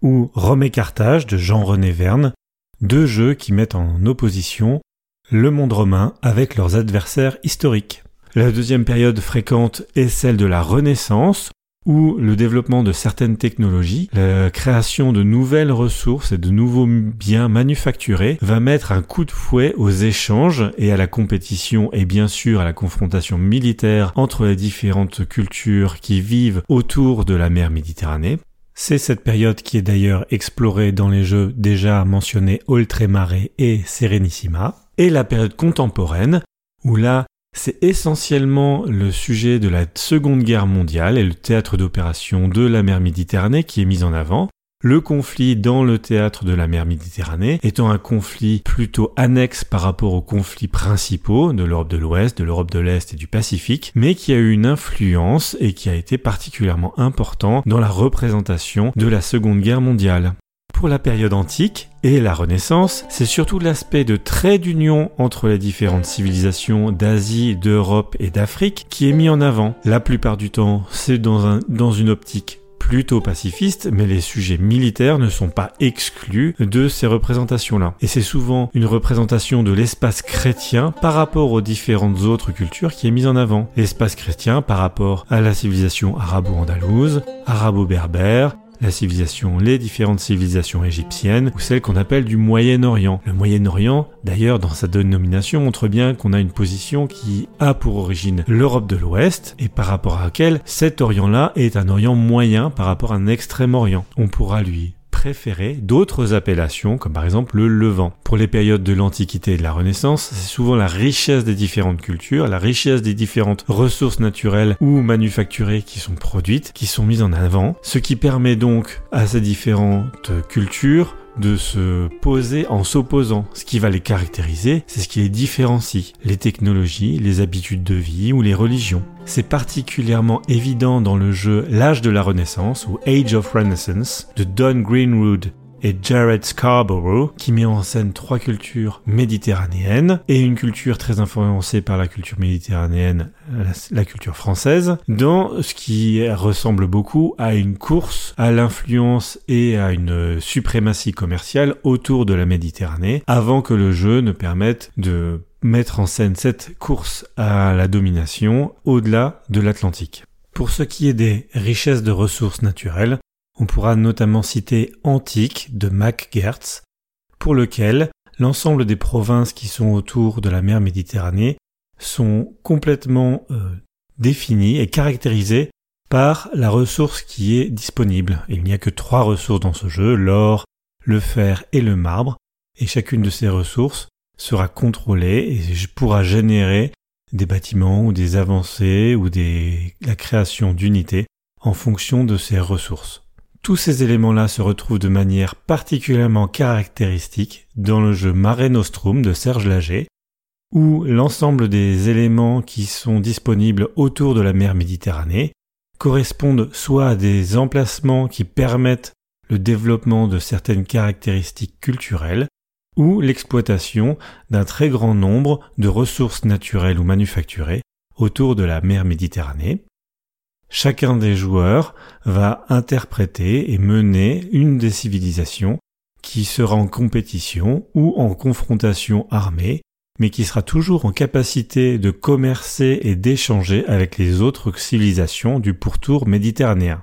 ou Rome et Carthage de Jean-René Verne, deux jeux qui mettent en opposition le monde romain avec leurs adversaires historiques. La deuxième période fréquente est celle de la Renaissance, où le développement de certaines technologies, la création de nouvelles ressources et de nouveaux biens manufacturés va mettre un coup de fouet aux échanges et à la compétition et bien sûr à la confrontation militaire entre les différentes cultures qui vivent autour de la mer Méditerranée. C'est cette période qui est d'ailleurs explorée dans les jeux déjà mentionnés Oltremare et Serenissima, et la période contemporaine, où là, c'est essentiellement le sujet de la Seconde Guerre mondiale et le théâtre d'opération de la mer Méditerranée qui est mis en avant, le conflit dans le théâtre de la mer Méditerranée étant un conflit plutôt annexe par rapport aux conflits principaux de l'Europe de l'Ouest, de l'Europe de l'Est et du Pacifique, mais qui a eu une influence et qui a été particulièrement important dans la représentation de la Seconde Guerre mondiale. Pour la période antique et la Renaissance, c'est surtout l'aspect de trait d'union entre les différentes civilisations d'Asie, d'Europe et d'Afrique qui est mis en avant. La plupart du temps, c'est dans, un, dans une optique plutôt pacifiste, mais les sujets militaires ne sont pas exclus de ces représentations-là. Et c'est souvent une représentation de l'espace chrétien par rapport aux différentes autres cultures qui est mise en avant. L'espace chrétien par rapport à la civilisation arabo-andalouse, arabo-berbère, la civilisation, les différentes civilisations égyptiennes ou celles qu'on appelle du Moyen-Orient. Le Moyen-Orient, d'ailleurs, dans sa dénomination, montre bien qu'on a une position qui a pour origine l'Europe de l'Ouest et par rapport à laquelle cet Orient-là est un Orient moyen par rapport à un Extrême-Orient. On pourra lui préférer d'autres appellations, comme par exemple le Levant. Pour les périodes de l'Antiquité et de la Renaissance, c'est souvent la richesse des différentes cultures, la richesse des différentes ressources naturelles ou manufacturées qui sont produites, qui sont mises en avant, ce qui permet donc à ces différentes cultures de se poser en s'opposant. Ce qui va les caractériser, c'est ce qui les différencie. Les technologies, les habitudes de vie ou les religions. C'est particulièrement évident dans le jeu L'âge de la Renaissance ou Age of Renaissance de Don Greenwood et Jared Scarborough, qui met en scène trois cultures méditerranéennes et une culture très influencée par la culture méditerranéenne, la, culture française, dans ce qui ressemble beaucoup à une course à l'influence et à une suprématie commerciale autour de la Méditerranée, avant que le jeu ne permette de mettre en scène cette course à la domination au-delà de l'Atlantique. Pour ce qui est des richesses de ressources naturelles, on pourra notamment citer Antique de Mac Gertz, pour lequel l'ensemble des provinces qui sont autour de la mer Méditerranée sont complètement euh, définies et caractérisées par la ressource qui est disponible. Il n'y a que trois ressources dans ce jeu, l'or, le fer et le marbre, et chacune de ces ressources sera contrôlée et pourra générer des bâtiments ou des avancées ou la création d'unités en fonction de ces ressources. Tous ces éléments-là se retrouvent de manière particulièrement caractéristique dans le jeu Mare Nostrum de Serge Lager, où l'ensemble des éléments qui sont disponibles autour de la mer Méditerranée, correspondent soit à des emplacements qui permettent le développement de certaines caractéristiques culturelles, ou l'exploitation d'un très grand nombre de ressources naturelles ou manufacturées autour de la mer Méditerranée. Chacun des joueurs va interpréter et mener une des civilisations qui sera en compétition ou en confrontation armée, mais qui sera toujours en capacité de commercer et d'échanger avec les autres civilisations du pourtour méditerranéen.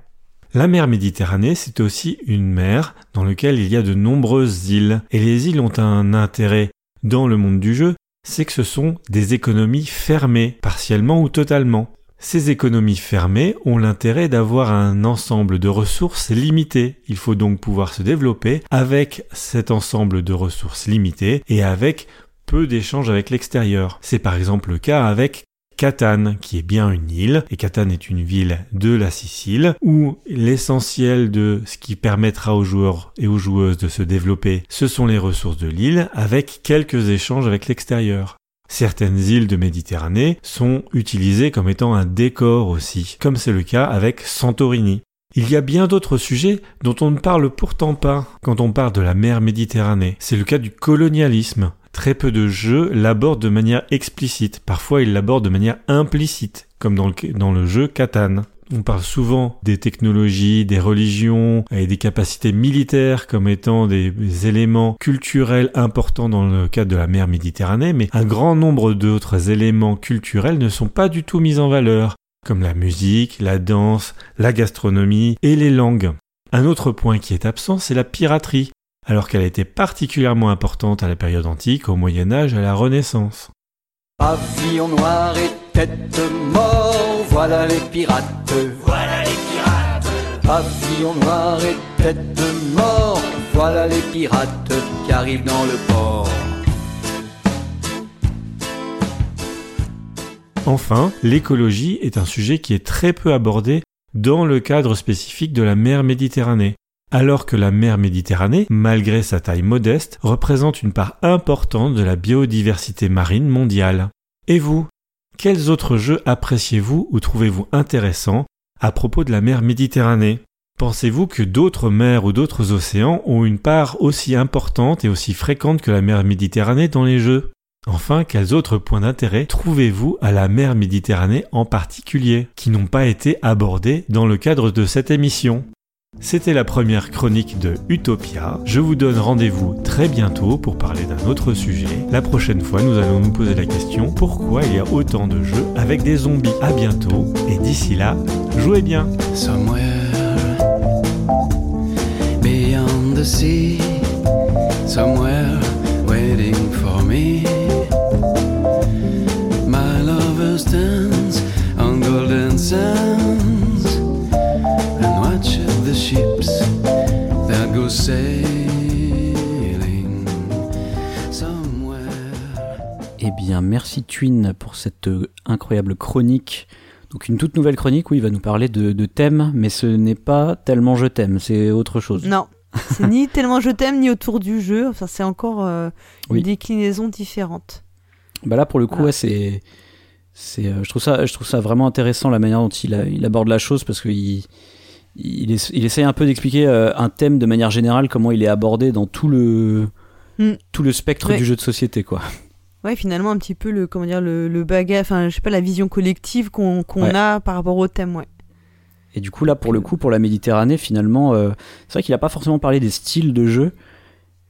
La mer Méditerranée, c'est aussi une mer dans laquelle il y a de nombreuses îles, et les îles ont un intérêt dans le monde du jeu, c'est que ce sont des économies fermées, partiellement ou totalement. Ces économies fermées ont l'intérêt d'avoir un ensemble de ressources limitées. Il faut donc pouvoir se développer avec cet ensemble de ressources limitées et avec peu d'échanges avec l'extérieur. C'est par exemple le cas avec Catane, qui est bien une île, et Catane est une ville de la Sicile, où l'essentiel de ce qui permettra aux joueurs et aux joueuses de se développer, ce sont les ressources de l'île, avec quelques échanges avec l'extérieur. Certaines îles de Méditerranée sont utilisées comme étant un décor aussi, comme c'est le cas avec Santorini. Il y a bien d'autres sujets dont on ne parle pourtant pas quand on parle de la mer Méditerranée. C'est le cas du colonialisme. Très peu de jeux l'abordent de manière explicite, parfois ils l'abordent de manière implicite, comme dans le, jeu Catan. On parle souvent des technologies, des religions et des capacités militaires comme étant des éléments culturels importants dans le cadre de la mer Méditerranée, mais un grand nombre d'autres éléments culturels ne sont pas du tout mis en valeur, comme la musique, la danse, la gastronomie et les langues. Un autre point qui est absent, c'est la piraterie, alors qu'elle était particulièrement importante à la période antique, au Moyen Âge, à la Renaissance. Tête mort, voilà les pirates. Voilà les pirates. Pavillon noir et tête mort, voilà les pirates qui arrivent dans le port. Enfin, l'écologie est un sujet qui est très peu abordé dans le cadre spécifique de la mer Méditerranée alors que la mer Méditerranée, malgré sa taille modeste, représente une part importante de la biodiversité marine mondiale. Et vous Quels autres jeux appréciez-vous ou trouvez-vous intéressants à propos de la mer Méditerranée? Pensez-vous que d'autres mers ou d'autres océans ont une part aussi importante et aussi fréquente que la mer Méditerranée dans les jeux? Enfin, quels autres points d'intérêt trouvez-vous à la mer Méditerranée en particulier, qui n'ont pas été abordés dans le cadre de cette émission? C'était la première chronique de Utopia. Je vous donne rendez-vous très bientôt pour parler d'un autre sujet. La prochaine fois, nous allons nous poser la question pourquoi il y a autant de jeux avec des zombies? À bientôt et d'ici là, jouez bien. Eh bien, merci Twin pour cette euh, incroyable chronique. Donc une toute nouvelle chronique où il va nous parler de, de thèmes, mais ce n'est pas tellement je t'aime, c'est autre chose. Non, c'est ni tellement je t'aime ni autour du jeu. Enfin, c'est encore euh, une Oui. déclinaison différente. Bah là, pour le coup, ouais, c'est, c'est, euh, je trouve ça, je trouve ça vraiment intéressant la manière dont il, a- il aborde la chose parce qu'il, il, essa- il essaye un peu d'expliquer euh, un thème de manière générale, comment il est abordé dans tout le, Mm. tout le spectre Ouais. du jeu de société, quoi. Ouais, finalement, un petit peu le, comment dire, le, le bagage, enfin, je sais pas, la vision collective qu'on Ouais. a par rapport au thème, ouais. Et du coup, là, pour le coup, pour la Méditerranée, finalement, euh, c'est vrai qu'il a pas forcément parlé des styles de jeu,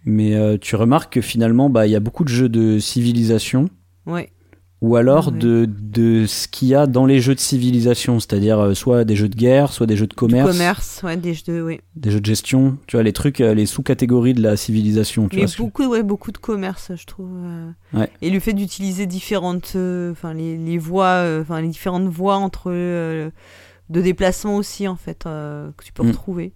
mais euh, tu remarques que finalement, bah, il y a beaucoup de jeux de civilisation. Ouais. Ou alors Ouais. de, de ce qu'il y a dans les jeux de civilisation, c'est-à-dire euh, soit des jeux de guerre, soit des jeux de commerce, Commerce, ouais, des jeux de, ouais. des jeux de gestion, tu vois, les trucs, euh, les sous-catégories de la civilisation, tu Mais vois. beaucoup, ouais, beaucoup de commerce, je trouve. euh. Ouais. Et le fait d'utiliser différentes, euh, enfin les, les voies, euh, enfin les différentes voies entre euh, de déplacement aussi en fait que tu peux Mm. retrouver.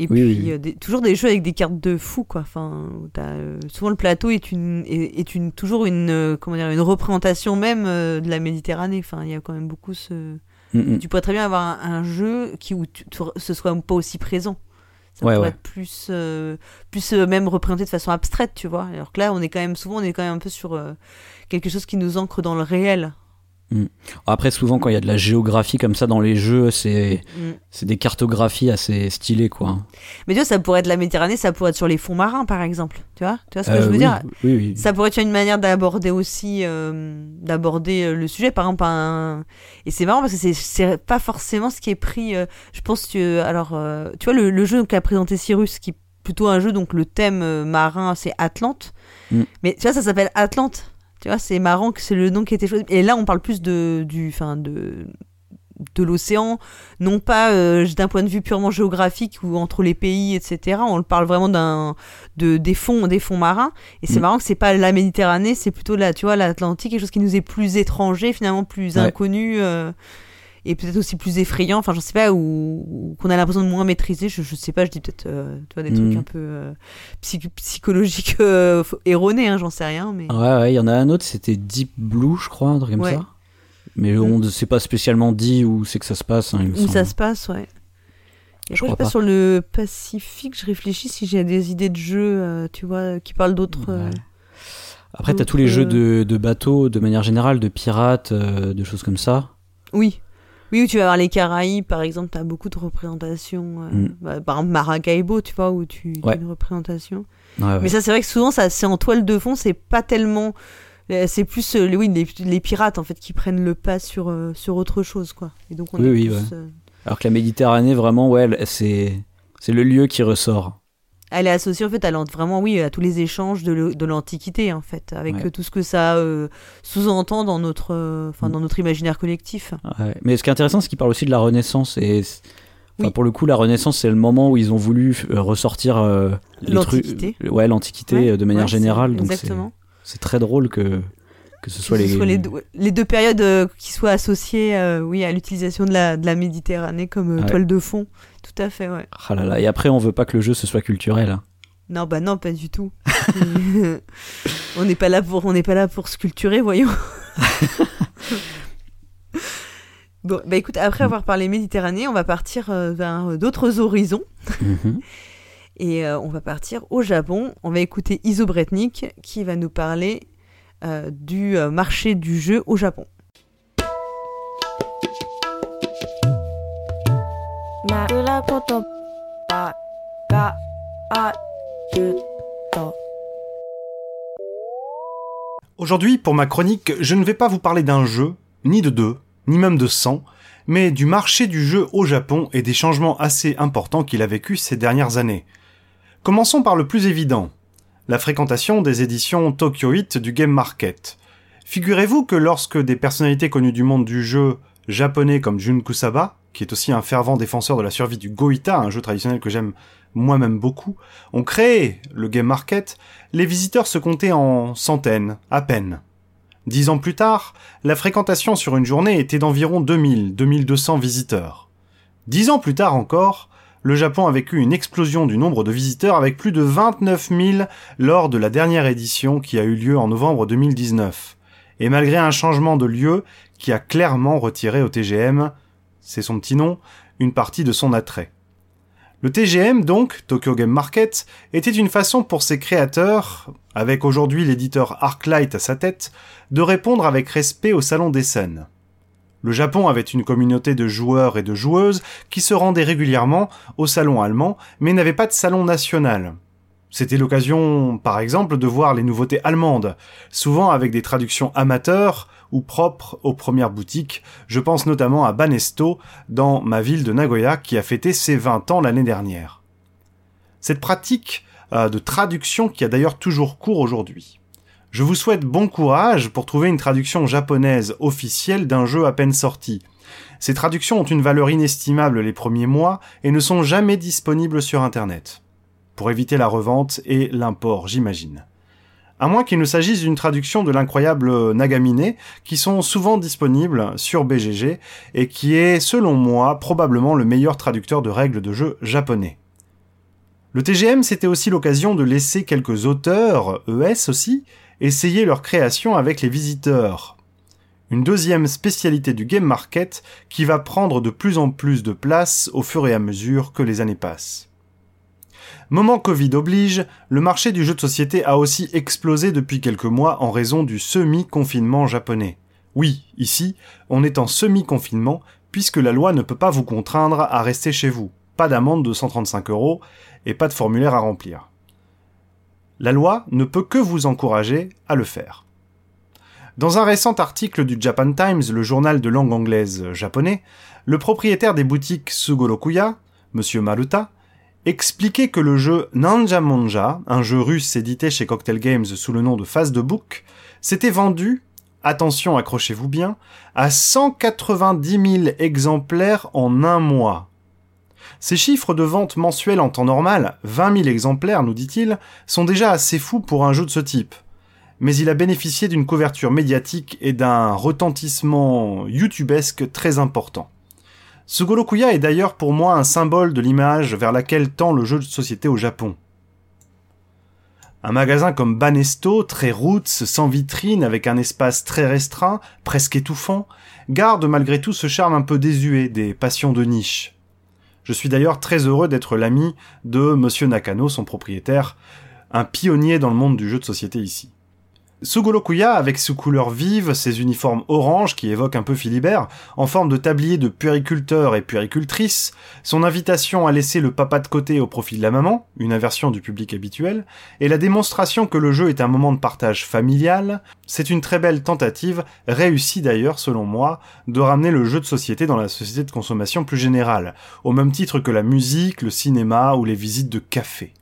Et Oui, puis oui, euh, des- toujours des jeux avec des cartes de fou quoi. Enfin, euh, souvent le plateau est une est, est une toujours une euh, comment dire une représentation même de la Méditerranée. Enfin, il y a quand même beaucoup ce. Mm. Tu pourrais très bien avoir un, un jeu qui où tu, tu- ce soit pas aussi présent. Ça Ouais, pourrait ouais. être plus, plus même représenté de façon abstraite, tu vois. Alors que là, on est quand même souvent, on est quand même un peu sur quelque chose qui nous ancre dans le réel. Mm. Après, souvent, quand il y a de la géographie comme ça dans les jeux, c'est Mm. c'est des cartographies assez stylées, quoi. Mais tu vois, ça pourrait être la Méditerranée, ça pourrait être sur les fonds marins, par exemple. Tu vois, tu vois ce que Euh, je veux oui, dire? oui, oui. Ça pourrait être une manière d'aborder aussi, euh, d'aborder euh, le sujet, par exemple. Un... Et c'est marrant parce que c'est- pas forcément ce qui est pris. euh, je pense que, alors, tu vois, le, le jeu qu'a présenté Cyrus, qui est plutôt un jeu, donc le thème marin, c'est Atlante. Mm. Mais tu vois, ça s'appelle Atlante. Tu vois, c'est marrant que c'est le nom qui été choisi. Et là, on parle plus de, du, enfin, de, de l'océan, non pas euh, d'un point de vue purement géographique ou entre les pays, etc. On parle vraiment d'un, de, des fonds, des fonds marins. Et c'est Mm. marrant que c'est pas la Méditerranée, c'est plutôt la, tu vois, l'Atlantique, quelque chose qui nous est plus étranger, finalement plus Ouais. inconnu. euh, et peut-être aussi plus effrayant, enfin j'en sais pas, ou, ou qu'on a l'impression de moins maîtriser, je, je sais pas, je dis peut-être euh, tu vois, des Mm. trucs un peu euh, psy- psychologiques euh, erronés, hein, j'en sais rien, mais... Ouais, ouais, il y en a un autre, c'était Deep Blue, je crois, un truc comme Ouais. ça. Mais on ne sait pas spécialement dit où c'est que ça se passe. hein, il me Où ça se passe, ouais. Et Je après, je crois passe pas. sur le Pacifique, je réfléchis si j'ai des idées de jeux, tu vois, qui parlent d'autres. euh, Après, t'as tous les jeux de, de bateaux, de manière générale, de pirates, de choses comme ça. Oui. Oui, où tu vas voir les Caraïbes, par exemple, t'as beaucoup de représentations. euh, Mm. bah, par exemple, Maracaibo, tu vois, où tu as Ouais. une représentation. Ouais, ouais. Mais ça, c'est vrai que souvent, ça, c'est en toile de fond, c'est pas tellement. euh, C'est plus euh, les, oui, les, les pirates, en fait, qui prennent le pas sur, euh, sur autre chose, quoi. Et donc, on Oui, oui, plus, ouais. Alors que la Méditerranée, vraiment, ouais, c'est le lieu qui ressort. Elle est associée en fait à vraiment oui à tous les échanges de l'Antiquité en fait, avec Ouais. euh, tout ce que ça euh, sous-entend dans notre, euh, Mm. enfin dans notre imaginaire collectif. Ouais. Mais ce qui est intéressant, c'est qu'il parle aussi de la Renaissance. Et Oui. pour le coup, la Renaissance, c'est le moment où ils ont voulu ressortir euh, L'Antiquité. Ouais, l'Antiquité Ouais, de manière générale. Donc c'est très drôle que que ce soit Que ce les. soit les, deux, les deux périodes euh, qui soient associées, euh, oui, à l'utilisation de la, de la Méditerranée comme euh, Ouais. toile de fond. Tout à fait, ouais. Ah là là. Et après, on veut pas que le jeu ce soit culturel. hein. Non, bah non, pas du tout. on n'est pas là pour, on n'est pas là pour sculpturer, voyons. bon, bah écoute, après avoir parlé Méditerranée, on va partir vers d'autres horizons. Mhm. Et on va partir au Japon. On va écouter Iso Bretnik qui va nous parler euh, du euh, marché du jeu au Japon. Aujourd'hui, pour ma chronique, je ne vais pas vous parler d'un jeu, ni de deux, ni même de cent, mais du marché du jeu au Japon et des changements assez importants qu'il a vécu ces dernières années. Commençons par le plus évident, la fréquentation des éditions Tokyo Hit du Game Market. Figurez-vous que lorsque des personnalités connues du monde du jeu japonais comme Jun Kusaba, qui est aussi un fervent défenseur de la survie du Goita, un jeu traditionnel que j'aime moi-même beaucoup, ont créé le Game Market, les visiteurs se comptaient en centaines, à peine. Dix ans plus tard, la fréquentation sur une journée était d'environ 2000-2200 visiteurs. Dix ans plus tard encore, le Japon a vécu une explosion du nombre de visiteurs avec plus de 29 000 lors de la dernière édition qui a eu lieu en novembre 2019. Et malgré un changement de lieu qui a clairement retiré au TGM, c'est son petit nom, une partie de son attrait. Le TGM, donc, Tokyo Game Market, était une façon pour ses créateurs, avec aujourd'hui l'éditeur Arclight à sa tête, de répondre avec respect au Salon des scènes. Le Japon avait une communauté de joueurs et de joueuses qui se rendaient régulièrement au salon allemand, mais n'avait pas de salon national. C'était l'occasion, par exemple, de voir les nouveautés allemandes, souvent avec des traductions amateurs ou propres aux premières boutiques. Je pense notamment à Banesto, dans ma ville de Nagoya, qui a fêté ses 20 ans l'année dernière. Cette pratique euh, de traduction qui a d'ailleurs toujours cours aujourd'hui. Je vous souhaite bon courage pour trouver une traduction japonaise officielle d'un jeu à peine sorti. Ces traductions ont une valeur inestimable les premiers mois et ne sont jamais disponibles sur Internet. Pour éviter la revente et l'import, j'imagine. À moins qu'il ne s'agisse d'une traduction de l'incroyable Nagamine, qui sont souvent disponibles sur BGG et qui est, selon moi, probablement le meilleur traducteur de règles de jeu japonais. Le TGM, c'était aussi l'occasion de laisser quelques auteurs, ES aussi, essayer leur création avec les visiteurs. Une deuxième spécialité du game market qui va prendre de plus en plus de place au fur et à mesure que les années passent. Moment Covid oblige, le marché du jeu de société a aussi explosé depuis quelques mois en raison du semi-confinement japonais. Oui, ici, on est en semi-confinement, puisque la loi ne peut pas vous contraindre à rester chez vous. Pas d'amende de 135 euros et pas de formulaire à remplir. La loi ne peut que vous encourager à le faire. Dans un récent article du Japan Times, le journal de langue anglaise japonais, le propriétaire des boutiques Sugorokuya, Monsieur Maruta, expliquait que le jeu Nanja Monja, un jeu russe édité chez Cocktail Games sous le nom de Phase de Book, s'était vendu, attention accrochez-vous bien, à 190 000 exemplaires en un mois. Ces chiffres de vente mensuels en temps normal, 20 000 exemplaires nous dit-il, sont déjà assez fous pour un jeu de ce type. Mais il a bénéficié d'une couverture médiatique et d'un retentissement youtubesque très important. Sugorokuya est d'ailleurs pour moi un symbole de l'image vers laquelle tend le jeu de société au Japon. Un magasin comme Banesto, très roots, sans vitrine, avec un espace très restreint, presque étouffant, garde malgré tout ce charme un peu désuet des passions de niche. Je suis d'ailleurs très heureux d'être l'ami de Monsieur Nakano, son propriétaire, un pionnier dans le monde du jeu de société ici. Sugorokuya, avec ses couleurs vives, ses uniformes orange qui évoquent un peu Philibert, en forme de tablier de puériculteur et puéricultrice, son invitation à laisser le papa de côté au profit de la maman, une inversion du public habituel, et la démonstration que le jeu est un moment de partage familial, c'est une très belle tentative, réussie d'ailleurs selon moi, de ramener le jeu de société dans la société de consommation plus générale, au même titre que la musique, le cinéma ou les visites de café.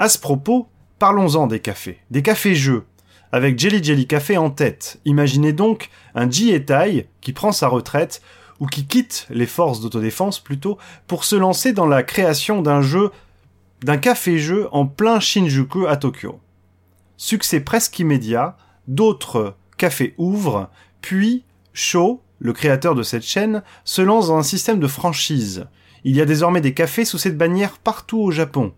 À ce propos, parlons-en des cafés, des cafés-jeux, avec Jelly Jelly Café en tête. Imaginez donc un Etai qui prend sa retraite, ou qui quitte les forces d'autodéfense plutôt, pour se lancer dans la création d'un jeu, d'un café-jeu en plein Shinjuku à Tokyo. Succès presque immédiat, d'autres cafés ouvrent, puis Sho, le créateur de cette chaîne, se lance dans un système de franchise. Il y a désormais des cafés sous cette bannière partout au Japon.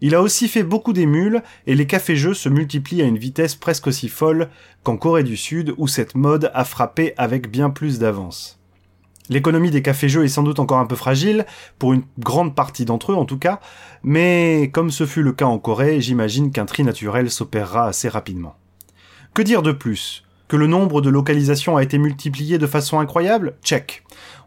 Il a aussi fait beaucoup d'émules et les cafés-jeux se multiplient à une vitesse presque aussi folle qu'en Corée du Sud où cette mode a frappé avec bien plus d'avance. L'économie des cafés-jeux est sans doute encore un peu fragile, pour une grande partie d'entre eux en tout cas, mais comme ce fut le cas en Corée, j'imagine qu'un tri naturel s'opérera assez rapidement. Que dire de plus? Que le nombre de localisations a été multiplié de façon incroyable? Check.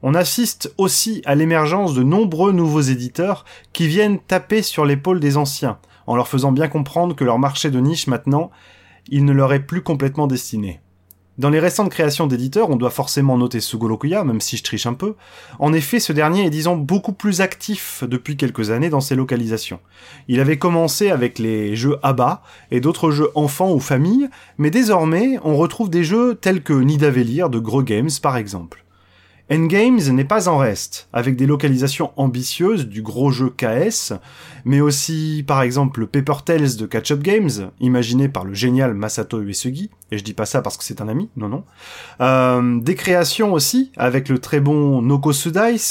On assiste aussi à l'émergence de nombreux nouveaux éditeurs qui viennent taper sur l'épaule des anciens, en leur faisant bien comprendre que leur marché de niche maintenant, il ne leur est plus complètement destiné. Dans les récentes créations d'éditeurs, on doit forcément noter Sugolokuya, même si je triche un peu. En effet, ce dernier est disons beaucoup plus actif depuis quelques années dans ses localisations. Il avait commencé avec les jeux ABBA et d'autres jeux enfants ou famille, mais désormais, on retrouve des jeux tels que Nidavellir de Gros Games par exemple. Endgames n'est pas en reste, avec des localisations ambitieuses du gros jeu KS, mais aussi par exemple le Paper Tales de Catch Up Games, imaginé par le génial Masato Uesugi, et je dis pas ça parce que c'est un ami, non non. Euh, des créations aussi, avec le très bon Noko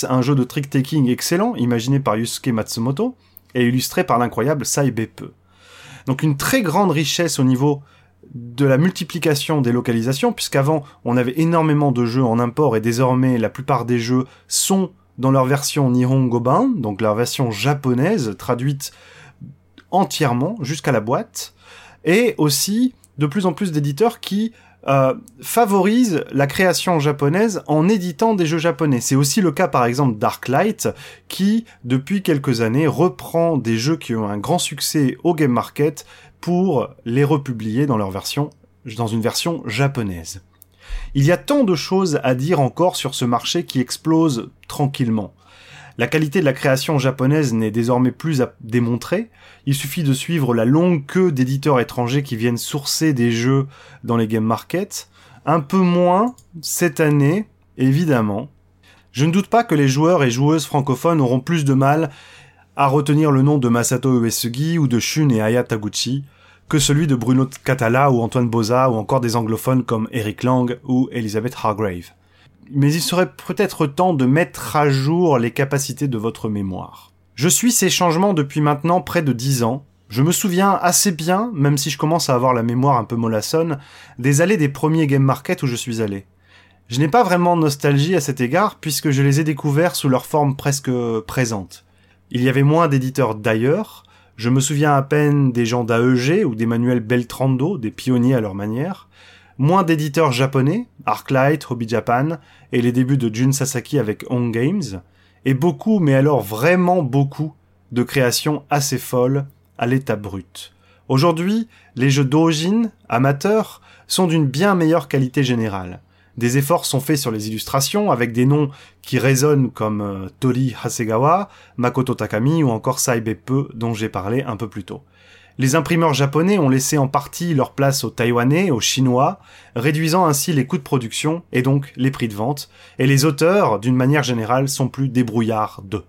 un jeu de trick-taking excellent, imaginé par Yusuke Matsumoto, et illustré par l'incroyable Saibepe. Donc une très grande richesse au niveau de la multiplication des localisations, puisqu'avant on avait énormément de jeux en import et désormais la plupart des jeux sont dans leur version Nihongoban, donc leur version japonaise traduite entièrement jusqu'à la boîte, et aussi de plus en plus d'éditeurs qui euh, favorisent la création japonaise en éditant des jeux japonais. C'est aussi le cas par exemple d'Arclight qui depuis quelques années reprend des jeux qui ont un grand succès au game market pour les republier dans leur version, dans une version japonaise. Il y a tant de choses à dire encore sur ce marché qui explose tranquillement. La qualité de la création japonaise n'est désormais plus à démontrer. Il suffit de suivre la longue queue d'éditeurs étrangers qui viennent sourcer des jeux dans les game markets. Un peu moins cette année, évidemment. Je ne doute pas que les joueurs et joueuses francophones auront plus de mal à retenir le nom de Masato Uesugi ou de Shun et Aya Taguchi que celui de Bruno Catala ou Antoine Boza ou encore des anglophones comme Eric Lang ou Elizabeth Hargrave. Mais il serait peut-être temps de mettre à jour les capacités de votre mémoire. Je suis ces changements depuis maintenant près de dix ans. Je me souviens assez bien, même si je commence à avoir la mémoire un peu mollassonne, des allées des premiers game market où je suis allé. Je n'ai pas vraiment nostalgie à cet égard puisque je les ai découverts sous leur forme presque présente. Il y avait moins d'éditeurs d'ailleurs, je me souviens à peine des gens d'AEG ou d'Emmanuel Beltrando, des pionniers à leur manière. moins d'éditeurs japonais, Arclight, Hobby Japan, et les débuts de Jun Sasaki avec Home Games, et beaucoup, mais alors vraiment beaucoup, de créations assez folles à l'état brut. Aujourd'hui, les jeux d'origine, amateurs, sont d'une bien meilleure qualité générale. Des efforts sont faits sur les illustrations avec des noms qui résonnent comme euh, Tori Hasegawa, Makoto Takami ou encore Saibepe dont j'ai parlé un peu plus tôt. Les imprimeurs japonais ont laissé en partie leur place aux taïwanais, aux chinois, réduisant ainsi les coûts de production et donc les prix de vente, et les auteurs, d'une manière générale, sont plus débrouillards d'eux.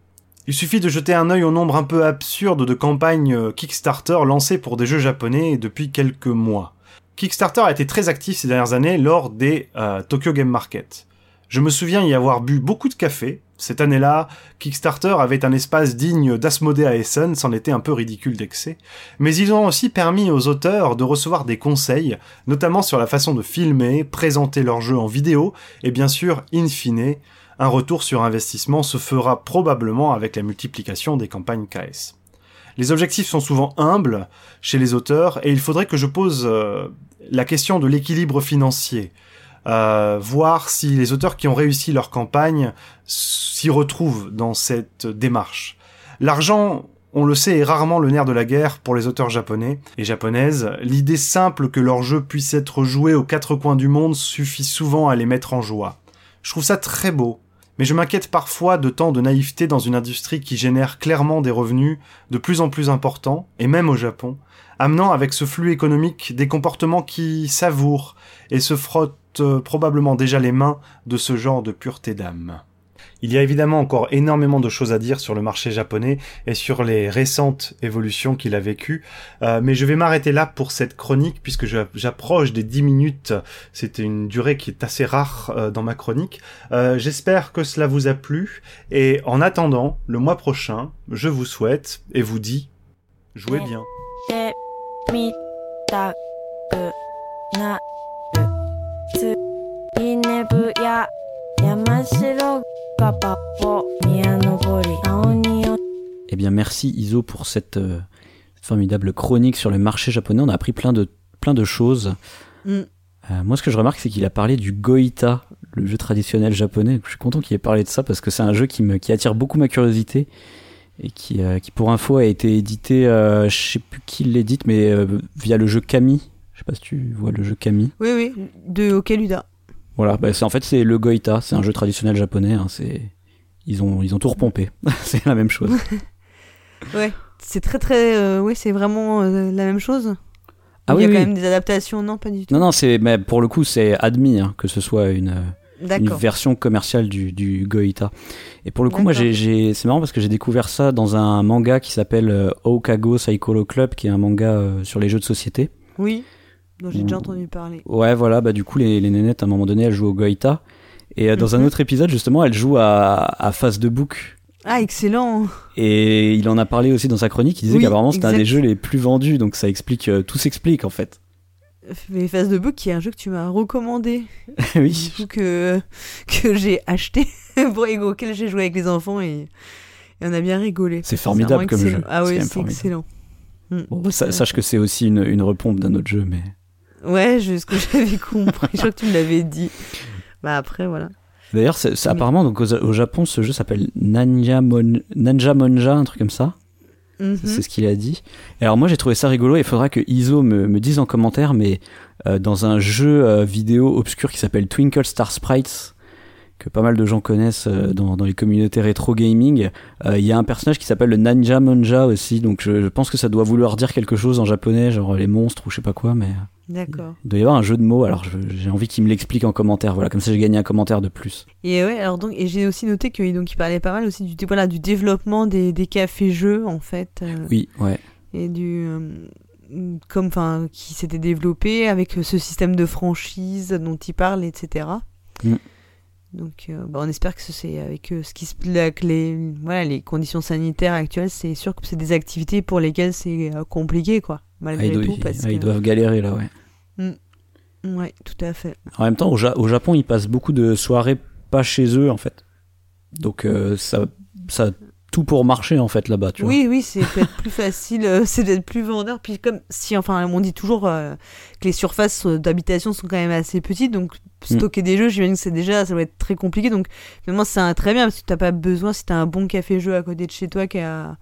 Il suffit de jeter un œil au nombre un peu absurde de campagnes euh, Kickstarter lancées pour des jeux japonais depuis quelques mois. Kickstarter a été très actif ces dernières années lors des euh, Tokyo Game Market. Je me souviens y avoir bu beaucoup de café. Cette année-là, Kickstarter avait un espace digne d'Asmodee à Essen, c'en était un peu ridicule d'excès. Mais ils ont aussi permis aux auteurs de recevoir des conseils, notamment sur la façon de filmer, présenter leur jeu en vidéo, et bien sûr, in fine, un retour sur investissement se fera probablement avec la multiplication des campagnes KS. Les objectifs sont souvent humbles chez les auteurs et il faudrait que je pose euh, la question de l'équilibre financier. Euh, voir si les auteurs qui ont réussi leur campagne s'y retrouvent dans cette démarche. L'argent, on le sait, est rarement le nerf de la guerre pour les auteurs japonais et japonaises. L'idée simple que leur jeu puisse être joué aux quatre coins du monde suffit souvent à les mettre en joie. Je trouve ça très beau, mais je m'inquiète parfois de tant de naïveté dans une industrie qui génère clairement des revenus de plus en plus importants, et même au Japon, amenant avec ce flux économique des comportements qui savourent et se frottent euh, probablement déjà les mains de ce genre de pureté d'âme. Il y a évidemment encore énormément de choses à dire sur le marché japonais et sur les récentes évolutions qu'il a vécues, euh, mais je vais m'arrêter là pour cette chronique puisque j'approche des 10 minutes. C'était une durée qui est assez rare euh, dans ma chronique. Euh, J'espère que cela vous a plu et en attendant, le mois prochain, je vous souhaite et vous dis, jouez bien. 山城がパポ宮登り青によ Eh bien, merci Iso pour cette euh, formidable chronique sur le marché japonais. On a appris plein de, plein de choses. Mm. Euh, moi, ce que je remarque, c'est qu'il a parlé du Goita, le jeu traditionnel japonais. Je suis content qu'il ait parlé de ça parce que c'est un jeu qui, me, qui attire beaucoup ma curiosité et qui, euh, qui pour info, a été édité, euh, je sais plus qui l'édite, mais euh, via le jeu Kami. Je sais pas si tu vois le jeu Kami. Oui, oui, de Okeluda. Voilà, bah, en fait c'est le Goita, c'est un jeu traditionnel japonais. Hein, c'est ils ont ils ont tout repompé. c'est la même chose. ouais, c'est très très. euh, oui, c'est vraiment euh, la même chose. Ah Il y a oui, quand même des adaptations, non, pas du tout. Non non, c'est mais pour le coup c'est admis hein, que ce soit une euh, une version commerciale du du Goita. Et pour le coup, moi j'ai c'est marrant parce que j'ai découvert ça dans un manga qui s'appelle Okago Saikolo Club, qui est un manga sur les jeux de société. Oui, dont j'ai déjà Ouh. entendu parler. Ouais, voilà, bah du coup, les, les nénettes, à un moment donné, elles jouent au Goita. Et euh, dans un Mhm. autre épisode, justement, elles jouent à, à Face de Book. Ah, excellent. Et il en a parlé aussi dans sa chronique. Il disait Oui, qu'apparemment, c'était un des jeux les plus vendus. Donc ça explique, euh, tout s'explique en fait. Mais Face de Book, qui est un jeu que tu m'as recommandé. oui. Du coup, que, que j'ai acheté, pour, et auquel j'ai joué avec les enfants et, et on a bien rigolé. C'est formidable comme excellent. jeu. Ah C'est oui, c'est excellent. Mm. Bon, bah, sa- sache que c'est aussi une, une repompe d'un autre jeu, mais. Ouais, je, ce que j'avais compris. je crois que tu me l'avais dit. Bah après, voilà. D'ailleurs, c'est- apparemment, donc, au, au Japon, ce jeu s'appelle Nanja, Mon- Nanja Monja, un truc comme ça. Mhm. C'est ce qu'il a dit. Et alors moi j'ai trouvé ça rigolo. Il faudra que Iso me, me dise en commentaire, mais euh, dans un jeu euh, vidéo obscur qui s'appelle Twinkle Star Sprites, que pas mal de gens connaissent euh, dans, dans les communautés rétro gaming, euh, il y a un personnage qui s'appelle le Nanja Monja aussi. Donc je, je pense que ça doit vouloir dire quelque chose en japonais, genre les monstres ou je sais pas quoi, mais euh, D'accord. il doit y avoir un jeu de mots. Alors j'ai envie qu'il me l'explique en commentaire. Voilà, comme ça j'ai gagné un commentaire de plus. Et ouais, alors donc, et j'ai aussi noté qu'il donc il parlait pas mal aussi du voilà du développement des, des cafés jeux en fait. euh, Oui, ouais. Et du euh, comme enfin qui s'était développé avec ce système de franchise dont il parle, etc. Mm. Donc euh, bah, on espère que c'est avec ce qui se que les voilà les conditions sanitaires actuelles, c'est sûr que c'est des activités pour lesquelles c'est euh, compliqué quoi Ah, malgré ils, doivent, tout parce ah, ils que doivent galérer là, ouais. Mm. ouais tout à fait. En même temps, au, Ja- au Japon, ils passent beaucoup de soirées pas chez eux, en fait. Donc, euh, ça, ça tout pour marcher en fait là-bas, tu vois. Oui, oui, c'est peut-être plus facile, euh, c'est d'être plus vendeur. Puis comme si, enfin, on dit toujours euh, que les surfaces euh, d'habitation sont quand même assez petites, donc stocker des jeux, j'imagine que c'est déjà, ça va être très compliqué. Donc finalement, c'est très bien parce que t'as pas besoin, si t'as un bon café-jeu à côté de chez toi qui a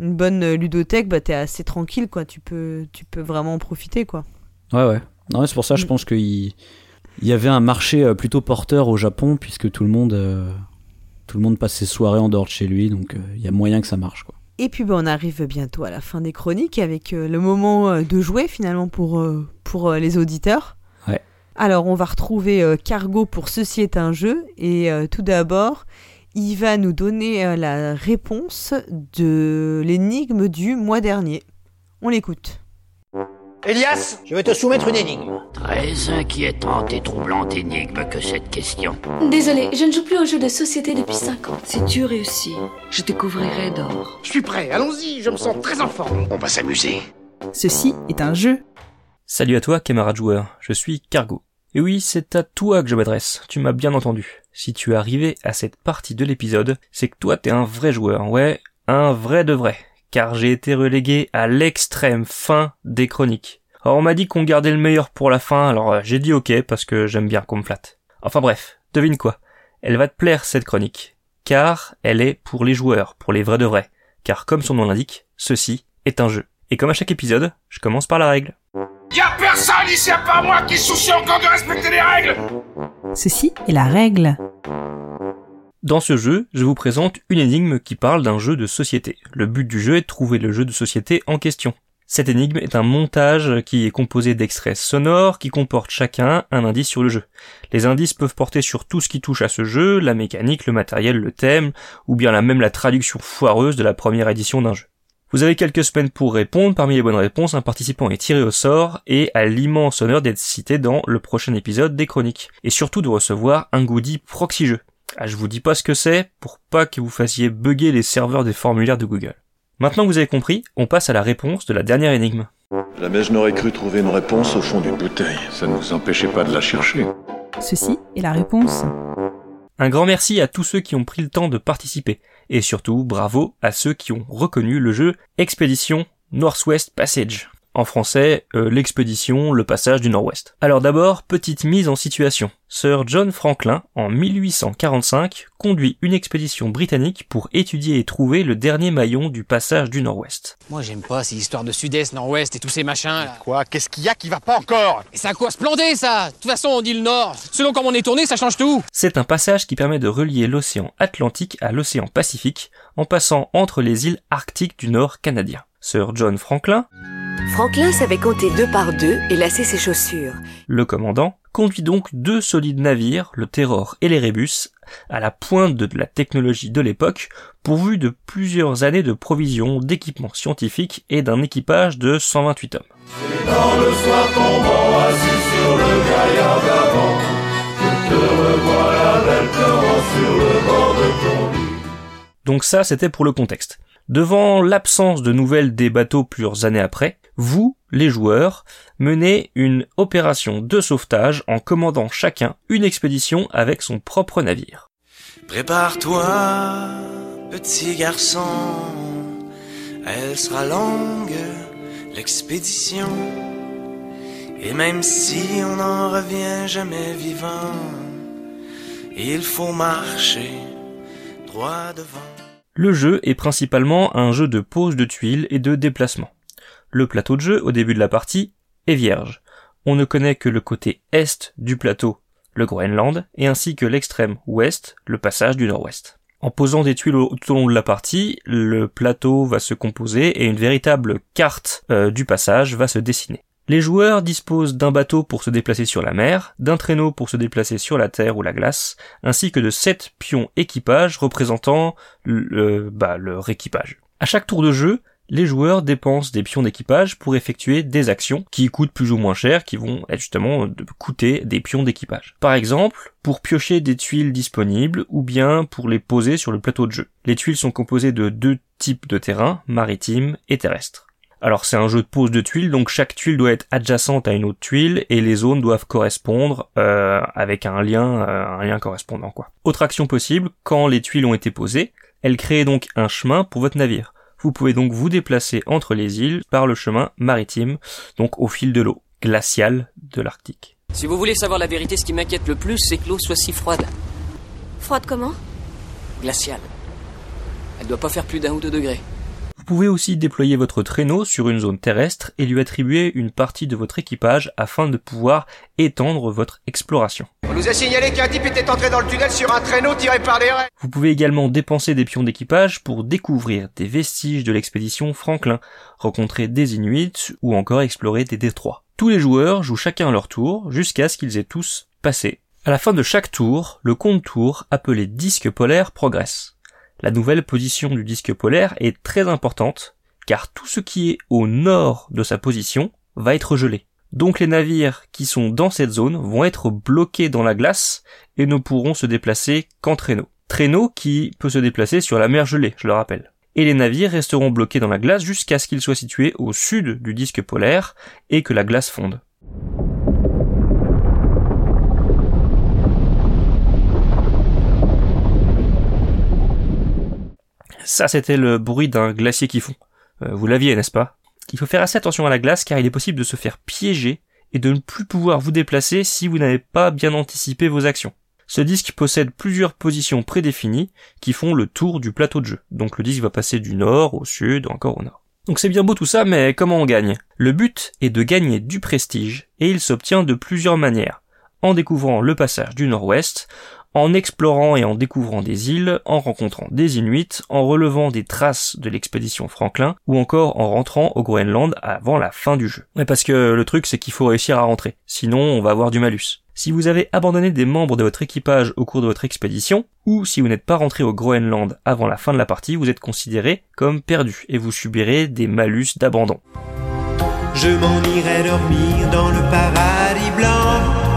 une bonne ludothèque, bah t'es assez tranquille, quoi. Tu peux, tu peux vraiment en profiter, quoi. Ouais, ouais. Non, c'est pour ça, je Mm. pense qu'il il y avait un marché plutôt porteur au Japon, puisque tout le monde, euh, tout le monde passe ses soirées en dehors de chez lui, donc euh, il y a moyen que ça marche, quoi. Et puis bah, on arrive bientôt à la fin des chroniques avec euh, le moment euh, de jouer finalement pour, euh, pour euh, les auditeurs. Ouais. Alors on va retrouver euh, Cargo pour Ceci est un jeu et euh, tout d'abord il va nous donner euh, la réponse de l'énigme du mois dernier. On l'écoute. Elias, je vais te soumettre une énigme. Très inquiétante et troublante énigme que cette question. Désolé, je ne joue plus aux jeux de société depuis 5 ans. Si tu réussis, je te couvrirai d'or. Je suis prêt, allons-y, je me sens très en forme. On va s'amuser. Ceci est un jeu. Salut à toi, camarade joueur, je suis Cargo. Et oui, c'est à toi que je m'adresse, tu m'as bien entendu. Si tu es arrivé à cette partie de l'épisode, c'est que toi t'es un vrai joueur, ouais, un vrai de vrai, car j'ai été relégué à l'extrême fin des chroniques. Alors on m'a dit qu'on gardait le meilleur pour la fin, alors euh, j'ai dit ok parce que j'aime bien qu'on me flatte. Enfin bref, devine quoi, elle va te plaire cette chronique, car elle est pour les joueurs, pour les vrais de vrais, car comme son nom l'indique, ceci est un jeu. Et comme à chaque épisode, je commence par la règle. Y'a personne ici à part moi qui soucie encore de respecter les règles Ceci est la règle. Dans ce jeu, je vous présente une énigme qui parle d'un jeu de société. Le but du jeu est de trouver le jeu de société en question. Cette énigme est un montage qui est composé d'extraits sonores qui comportent chacun un indice sur le jeu. Les indices peuvent porter sur tout ce qui touche à ce jeu, la mécanique, le matériel, le thème, ou bien la même la traduction foireuse de la première édition d'un jeu. Vous avez quelques semaines pour répondre. Parmi les bonnes réponses, un participant est tiré au sort et a l'immense honneur d'être cité dans le prochain épisode des chroniques. Et surtout de recevoir un goodie proxy jeu. Ah, je vous dis pas ce que c'est pour pas que vous fassiez bugger les serveurs des formulaires de Google. Maintenant que vous avez compris, on passe à la réponse de la dernière énigme. Jamais je n'aurais cru trouver une réponse au fond d'une bouteille. Ça ne vous empêchait pas de la chercher. Ceci est la réponse. Un grand merci à tous ceux qui ont pris le temps de participer. Et surtout, bravo à ceux qui ont reconnu le jeu Expédition Northwest Passage. En français, euh, l'expédition, le passage du Nord-Ouest. Alors d'abord, petite mise en situation. Sir John Franklin, en 1845, conduit une expédition britannique pour étudier et trouver le dernier maillon du passage du Nord-Ouest. Moi j'aime pas ces histoires de sud-est, nord-ouest et tous ces machins là. Quoi? Qu'est-ce qu'il y a qui va pas encore? Et c'est à quoi? Se planter ça De toute façon on dit le nord. Selon comment on est tourné, ça change tout. C'est un passage qui permet de relier l'océan Atlantique à l'océan Pacifique en passant entre les îles arctiques du Nord canadien. Sir John Franklin, Franklin savait compter deux par deux et lasser ses chaussures. le commandant, conduit donc deux solides navires, le Terror et l'Erebus, à la pointe de la technologie de l'époque, pourvus de plusieurs années de provisions, d'équipements scientifiques et d'un équipage de 128 hommes. Donc ça, c'était pour le contexte. Devant l'absence de nouvelles des bateaux plusieurs années après, vous, les joueurs, menez une opération de sauvetage en commandant chacun une expédition avec son propre navire. Prépare-toi, petit garçon, elle sera longue, l'expédition. Et même si on n'en revient jamais vivant, il faut marcher droit devant. Le jeu est principalement un jeu de pose de tuiles et de déplacement. Le plateau de jeu, au début de la partie, est vierge. On ne connaît que le côté est du plateau, le Groenland, et ainsi que l'extrême ouest, le passage du nord-ouest. En posant des tuiles tout au long de la partie, le plateau va se composer et une véritable carte euh, du passage va se dessiner. Les joueurs disposent d'un bateau pour se déplacer sur la mer, d'un traîneau pour se déplacer sur la terre ou la glace, ainsi que de sept pions équipage représentant le, bah, leur équipage. À chaque tour de jeu, les joueurs dépensent des pions d'équipage pour effectuer des actions qui coûtent plus ou moins cher, qui vont être justement coûter des pions d'équipage. Par exemple, pour piocher des tuiles disponibles ou bien pour les poser sur le plateau de jeu. Les tuiles sont composées de deux types de terrains, maritime et terrestre. Alors c'est un jeu de pose de tuiles, donc chaque tuile doit être adjacente à une autre tuile et les zones doivent correspondre euh, avec un lien, euh, un lien correspondant quoi. Autre action possible, quand les tuiles ont été posées, elles créent donc un chemin pour votre navire. Vous pouvez donc vous déplacer entre les îles par le chemin maritime, donc au fil de l'eau glaciale de l'Arctique. Si vous voulez savoir la vérité, ce qui m'inquiète le plus, c'est que l'eau soit si froide. Froide comment? Glaciale. Elle doit pas faire plus d'un ou deux degrés. Vous pouvez aussi déployer votre traîneau sur une zone terrestre et lui attribuer une partie de votre équipage afin de pouvoir étendre votre exploration. On nous a signalé qu'un type était entré dans le tunnel sur un traîneau tiré par des raies. Vous pouvez également dépenser des pions d'équipage pour découvrir des vestiges de l'expédition Franklin, rencontrer des Inuits ou encore explorer des détroits. Tous les joueurs jouent chacun leur tour jusqu'à ce qu'ils aient tous passé. À la fin de chaque tour, le compte tour appelé disque polaire progresse. La nouvelle position du disque polaire est très importante car tout ce qui est au nord de sa position va être gelé. Donc les navires qui sont dans cette zone vont être bloqués dans la glace et ne pourront se déplacer qu'en traîneau. Traîneau qui peut se déplacer sur la mer gelée, je le rappelle. Et les navires resteront bloqués dans la glace jusqu'à ce qu'ils soient situés au sud du disque polaire et que la glace fonde. Ça, c'était le bruit d'un glacier qui fond. Euh, vous l'aviez, n'est-ce pas? Il faut faire assez attention à la glace car il est possible de se faire piéger et de ne plus pouvoir vous déplacer si vous n'avez pas bien anticipé vos actions. Ce disque possède plusieurs positions prédéfinies qui font le tour du plateau de jeu. Donc le disque va passer du nord au sud, encore au nord. Donc c'est bien beau tout ça, mais comment on gagne? Le but est de gagner du prestige, et il s'obtient de plusieurs manières. En découvrant le passage du nord-ouest, en explorant et en découvrant des îles, en rencontrant des Inuits, en relevant des traces de l'expédition Franklin, ou encore en rentrant au Groenland avant la fin du jeu. Mais parce que le truc c'est qu'il faut réussir à rentrer, sinon on va avoir du malus. Si vous avez abandonné des membres de votre équipage au cours de votre expédition, ou si vous n'êtes pas rentré au Groenland avant la fin de la partie, vous êtes considéré comme perdu, et vous subirez des malus d'abandon. Je m'en irai dormir dans le paradis blanc.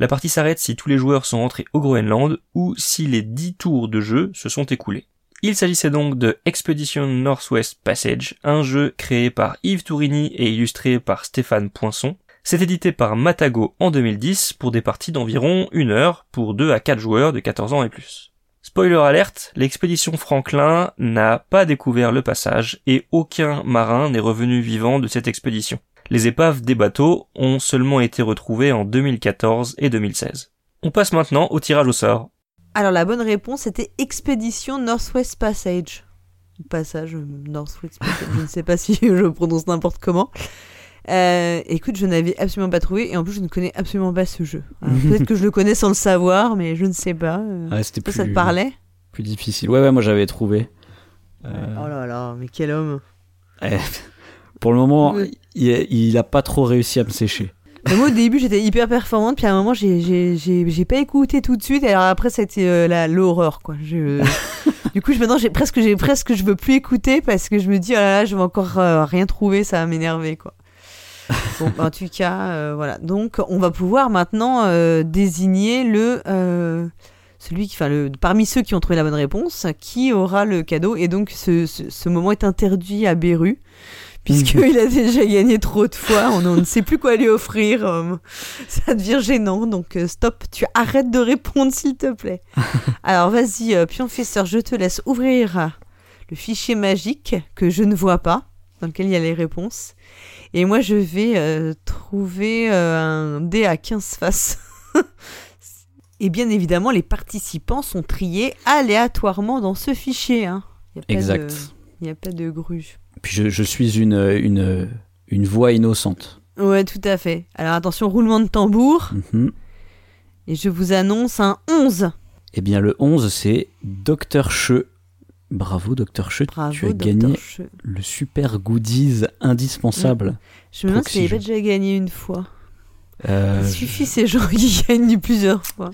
La partie s'arrête si tous les joueurs sont rentrés au Groenland ou si les 10 tours de jeu se sont écoulés. Il s'agissait donc de Expedition Northwest Passage, un jeu créé par Yves Tourini et illustré par Stéphane Poinçon. C'est édité par Matago en 2010 pour des parties d'environ une heure pour 2 à 4 joueurs de 14 ans et plus. Spoiler alerte, l'expédition Franklin n'a pas découvert le passage et aucun marin n'est revenu vivant de cette expédition. Les épaves des bateaux ont seulement été retrouvées en 2014 et 2016. On passe maintenant au tirage au sort. Alors la bonne réponse était Expédition Northwest Passage. Passage euh, Northwest Passage, je ne sais pas si je prononce n'importe comment. Euh, écoute, je n'avais absolument pas trouvé et en plus je ne connais absolument pas ce jeu. Peut-être que je le connais sans le savoir, mais je ne sais pas. Euh, Ouais, c'était plus, ça te parlait? plus difficile. Ouais, ouais, moi j'avais trouvé. Euh, Oh là là, mais quel homme eh, pour le moment, Oui. Il, il a pas trop réussi à me sécher. Mais moi au début j'étais hyper performante, puis à un moment j'ai- pas écouté tout de suite, et alors après c'était euh, l'horreur quoi. Je... du coup je, maintenant j'ai presque presque je veux plus écouter parce que je me dis oh là là je vais encore euh, rien trouver, ça va m'énerver quoi. Bon, bah, en tout cas, euh, voilà. Donc, on va pouvoir maintenant euh, désigner le celui qui, enfin, le parmi ceux qui ont trouvé la bonne réponse, qui aura le cadeau. Et donc, ce, ce, ce moment est interdit à Beru, puisqu'il a déjà gagné trop de fois. On, on ne sait plus quoi lui offrir. euh, ça devient gênant. Donc, euh, stop. Tu arrêtes de répondre, s'il te plaît. Alors, vas-y, euh, Pionfesseur, je te laisse ouvrir le fichier magique que je ne vois pas, dans lequel il y a les réponses. Et moi, je vais euh, trouver euh, un dé à 15 faces. Et bien évidemment, les participants sont triés aléatoirement dans ce fichier. Hein. Il y a pas Exact. Il n'y a pas de gruge. Puis je, je suis une, une, une voix innocente. Ouais, tout à fait. Alors attention, roulement de tambour. Mhm. Et je vous annonce un 11. Eh bien, le 11, c'est Dr. Che. Bravo, Dr. Che. Bravo, tu as Dr. gagné le super goodies indispensable. Je me demande pas Jeux. déjà gagné une fois. Euh, Il suffit ces gens qui gagnent plusieurs fois.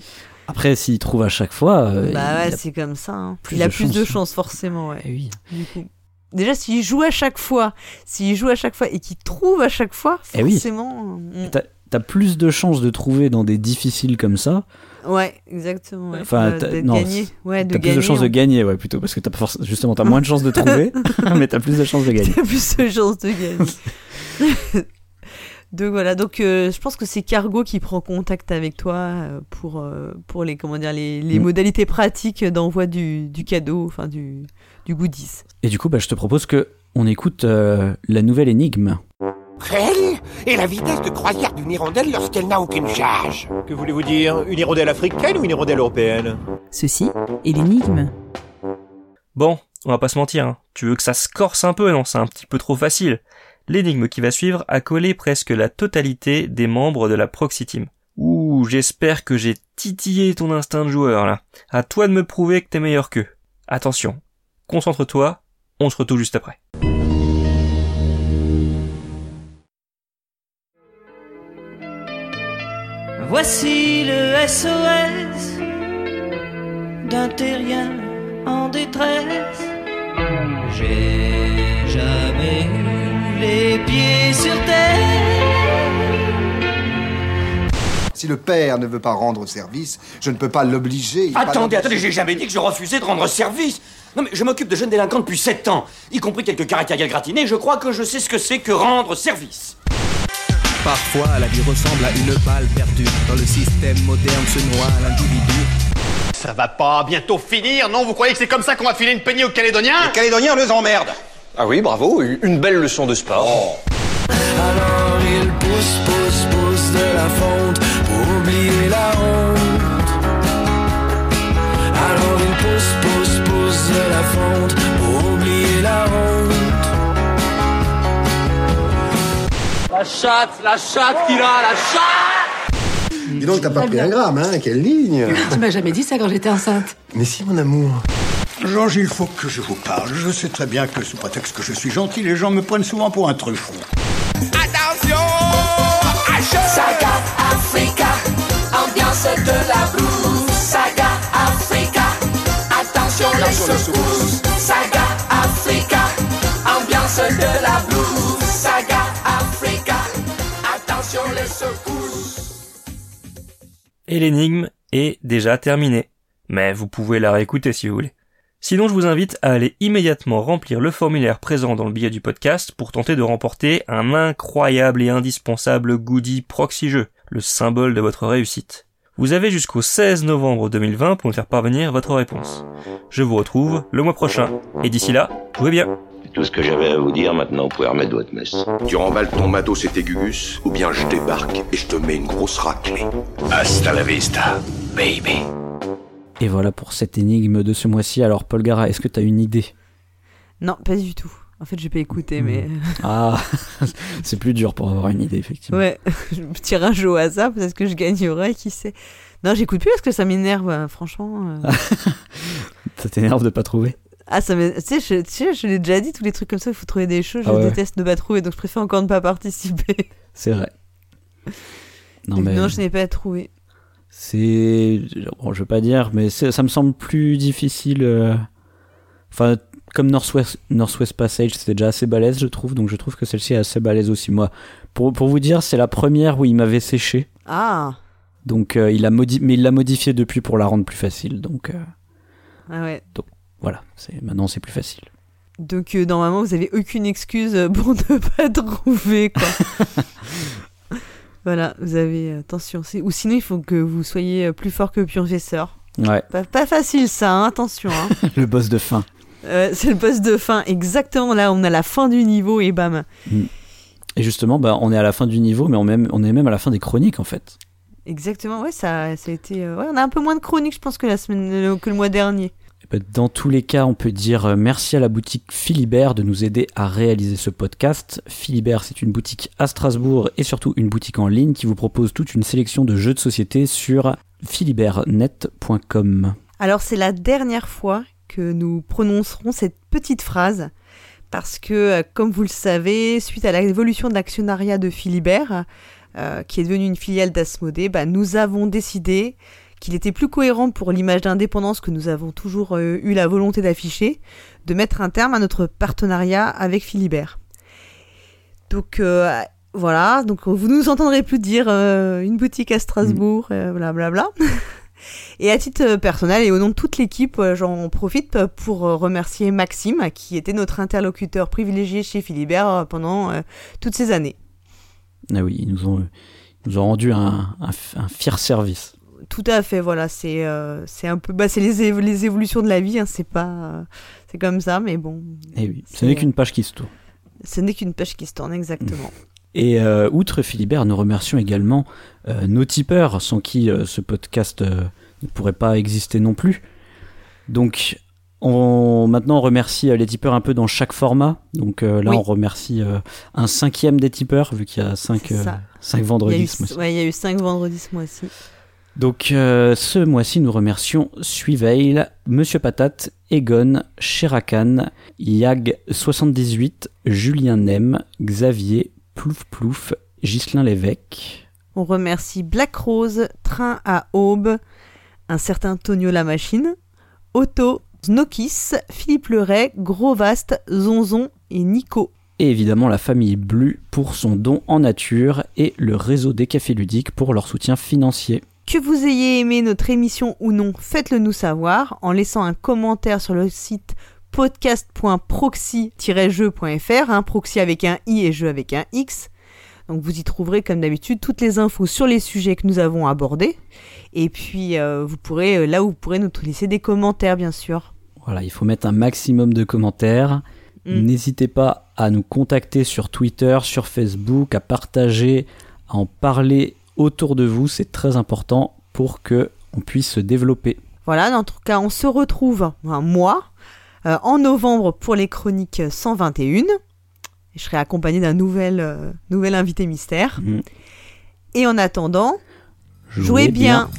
Après, s'il trouve à chaque fois. euh, bah ouais, c'est comme ça. hein. plus il a de plus de chance. chance, forcément, ouais. Eh oui. Du coup. Déjà, s'il joue à chaque fois, s'il joue à chaque fois et qu'il trouve à chaque fois, Eh oui. forcément. mm. T'as t'as plus de chances de trouver dans des difficiles comme ça Ouais, exactement. ouais. Enfin, t'as- Ouais, plus de chances de on- gagner, ouais, plutôt, parce que t'as forcément, justement, t'as moins de chances de trouver, mais t'as plus de chances de gagner. T'as plus de chances de gagner. donc voilà, donc euh, je pense que c'est Cargo qui prend contact avec toi euh, pour, euh, pour les, comment dire, les, les Mm. modalités pratiques d'envoi du, du cadeau, enfin du, du goodies. Et du coup, bah, je te propose que on écoute euh, la nouvelle énigme. Elle est la vitesse de croisière d'une hirondelle lorsqu'elle n'a aucune charge? Que voulez-vous dire? Une hirondelle africaine ou une hirondelle européenne? Ceci est l'énigme. Bon, on va pas se mentir, hein. tu veux que ça se corse un peu, non C'est un petit peu trop facile. L'énigme qui va suivre a collé presque la totalité des membres de la Proxy Team. Ouh, j'espère que j'ai titillé ton instinct de joueur là. À toi de me prouver que t'es meilleur qu'eux. Attention, concentre-toi, on se retrouve juste après. Voici le SOS d'un terrien en détresse. J'ai jamais eu les pieds sur terre. Si le père ne veut pas rendre service, je ne peux pas l'obliger. Attendez, attendez, j'ai jamais dit que je refusais de rendre service. Non mais je m'occupe de jeunes délinquants depuis 7 ans, y compris quelques caractériels gratinés, je crois que je sais ce que c'est que rendre service. Parfois, la vie ressemble à une balle perdue. Dans le système moderne se noie l'individu. Ça va pas bientôt finir, non? Vous croyez que c'est comme ça qu'on va filer une peignée aux Calédoniens? Les Calédoniens les emmerdent. Ah oui, bravo, une belle leçon de sport. Alors il pousse, pousse, pousse de la fonte pour oublier la honte. La fonte pour oublier la honte. La chatte, la chatte qu'il a, la chatte Dis donc, t'as pas pris un gramme, hein Quelle ligne Tu m'as jamais dit ça quand j'étais enceinte. Mais si, mon amour. Georges, il faut que je vous parle. Je sais très bien que sous prétexte que je suis gentil, les gens me prennent souvent pour un truffe. Attention Saga Africa, ambiance de la blues. Attention les secousses. Saga Africa, ambiance de la blues. Saga Africa, attention les secousses. Et l'énigme est déjà terminée. Mais vous pouvez la réécouter si vous voulez. Sinon, je vous invite à aller immédiatement remplir le formulaire présent dans le billet du podcast pour tenter de remporter un incroyable et indispensable goodie proxy jeu, le symbole de votre réussite. Vous avez jusqu'au 16 novembre 2020 pour me faire parvenir votre réponse. Je vous retrouve le mois prochain. Et d'ici là, jouez bien. C'est tout ce que j'avais à vous dire, maintenant vous pouvez remettre votre messe. Tu remballes ton matos et tes gugus, ou bien je débarque et je te mets une grosse raclée. Hasta la vista, baby. Et voilà pour cette énigme de ce mois-ci. Alors, Paul Gara, est-ce que t'as une idée? Non, pas du tout. En fait, j'ai pas écouté, mais. Ah, c'est plus dur pour avoir une idée, effectivement. Ouais, je me tire un jeu au hasard, peut-être que je gagnerai, qui sait. Non, j'écoute plus parce que ça m'énerve, euh, franchement. euh. Ça t'énerve de pas trouver? Ah, ça m'é- Tu sais, je, tu sais, je l'ai déjà dit, tous les trucs comme ça, il faut trouver des choses, je Ah ouais. déteste ne pas trouver, donc je préfère encore ne pas participer. C'est vrai. Non, Donc mais non, je n'ai pas trouvé. c'est. Bon, je veux pas dire, mais ça me semble plus difficile. euh, Enfin, comme Northwest, Northwest Passage, c'était déjà assez balèze, je trouve, donc je trouve que celle-ci est assez balèze aussi. Moi, pour, pour vous dire, c'est la première où il m'avait séché. Ah, Donc, euh, il a mais il l'a modifié depuis pour la rendre plus facile. Donc, euh, ah ouais. donc voilà, maintenant c'est plus facile. Donc euh, normalement, vous avez aucune excuse pour ne pas trouver, quoi. voilà, vous avez... Attention, ou sinon il faut que vous soyez plus fort que le professeur. Ouais, Pas, pas facile ça, hein, attention. Hein. le boss de fin. Euh, c'est le boss de fin, exactement là, on a la fin du niveau et bam. Mm. Et justement, bah, on est à la fin du niveau, mais on, même, on est même à la fin des chroniques en fait. Exactement, ouais, ça, ça a été... euh, ouais, on a un peu moins de chroniques, je pense, que, la semaine, que le mois dernier. Eh ben, Dans tous les cas, on peut dire euh, merci à la boutique Philibert de nous aider à réaliser ce podcast. Philibert, c'est une boutique à Strasbourg et surtout une boutique en ligne qui vous propose toute une sélection de jeux de société sur philibertnet.com. Alors c'est la dernière fois que nous prononcerons cette petite phrase parce que, euh, comme vous le savez, suite à l'évolution de l'actionnariat de Philibert, euh, qui est devenu une filiale d'Asmodée, bah, nous avons décidé qu'il était plus cohérent pour l'image d'indépendance que nous avons toujours euh, eu la volonté d'afficher, de mettre un terme à notre partenariat avec Philibert. Donc voilà, donc vous nous entendrez plus dire une boutique à Strasbourg, blablabla. Et à titre personnel et au nom de toute l'équipe, j'en profite pour remercier Maxime, qui était notre interlocuteur privilégié chez Philibert pendant toutes ces années. Ah oui, ils nous ont, nous ont rendu un, un, fier service. Tout à fait, voilà, c'est c'est un peu, bah, c'est les, les, évolutions de la vie, hein, c'est pas, c'est comme ça, mais bon. Et eh oui, ce n'est qu'une page qui se tourne. Ce n'est qu'une page qui se tourne, exactement. Et euh, outre Philibert, nous remercions également euh, nos tipeurs, sans qui euh, ce podcast ne pourrait pas exister non plus. Donc, on, maintenant, on remercie les tipeurs un peu dans chaque format. Donc là, on remercie un cinquième des tipeurs, vu qu'il y a cinq, cinq vendredis ce mois-ci. Ouais, il y a eu cinq vendredis ce mois-ci. Donc euh, ce mois-ci, nous remercions Suiveil, Monsieur Patate, Egon, Sherakan, Yag78, Julien Nem, Xavier, Plouf Plouf, Ghislain Lévesque. On remercie Black Rose, Train à Aube, un certain Tonio la Machine, Otto, Snokis, Philippe Leray, Gros Vaste, Zonzon et Nico. Et évidemment la famille Blu pour son don en nature et le réseau des cafés ludiques pour leur soutien financier. Que vous ayez aimé notre émission ou non, faites-le nous savoir en laissant un commentaire sur le site podcast.proxy-jeu.fr, un proxy avec un i et jeu avec un x. Donc vous y trouverez comme d'habitude toutes les infos sur les sujets que nous avons abordés. Et puis euh, vous pourrez euh, là où vous pourrez nous laisser des commentaires bien sûr. Voilà, il faut mettre un maximum de commentaires. Mm. N'hésitez pas à nous contacter sur Twitter, sur Facebook, à partager, à en parler autour de vous, c'est très important pour que on puisse se développer. Voilà, en tout cas, on se retrouve un mois euh, en novembre pour les chroniques 121. Je serai accompagné d'un nouvel, euh, nouvel invité mystère. Mhm. Et en attendant, jouez, bien.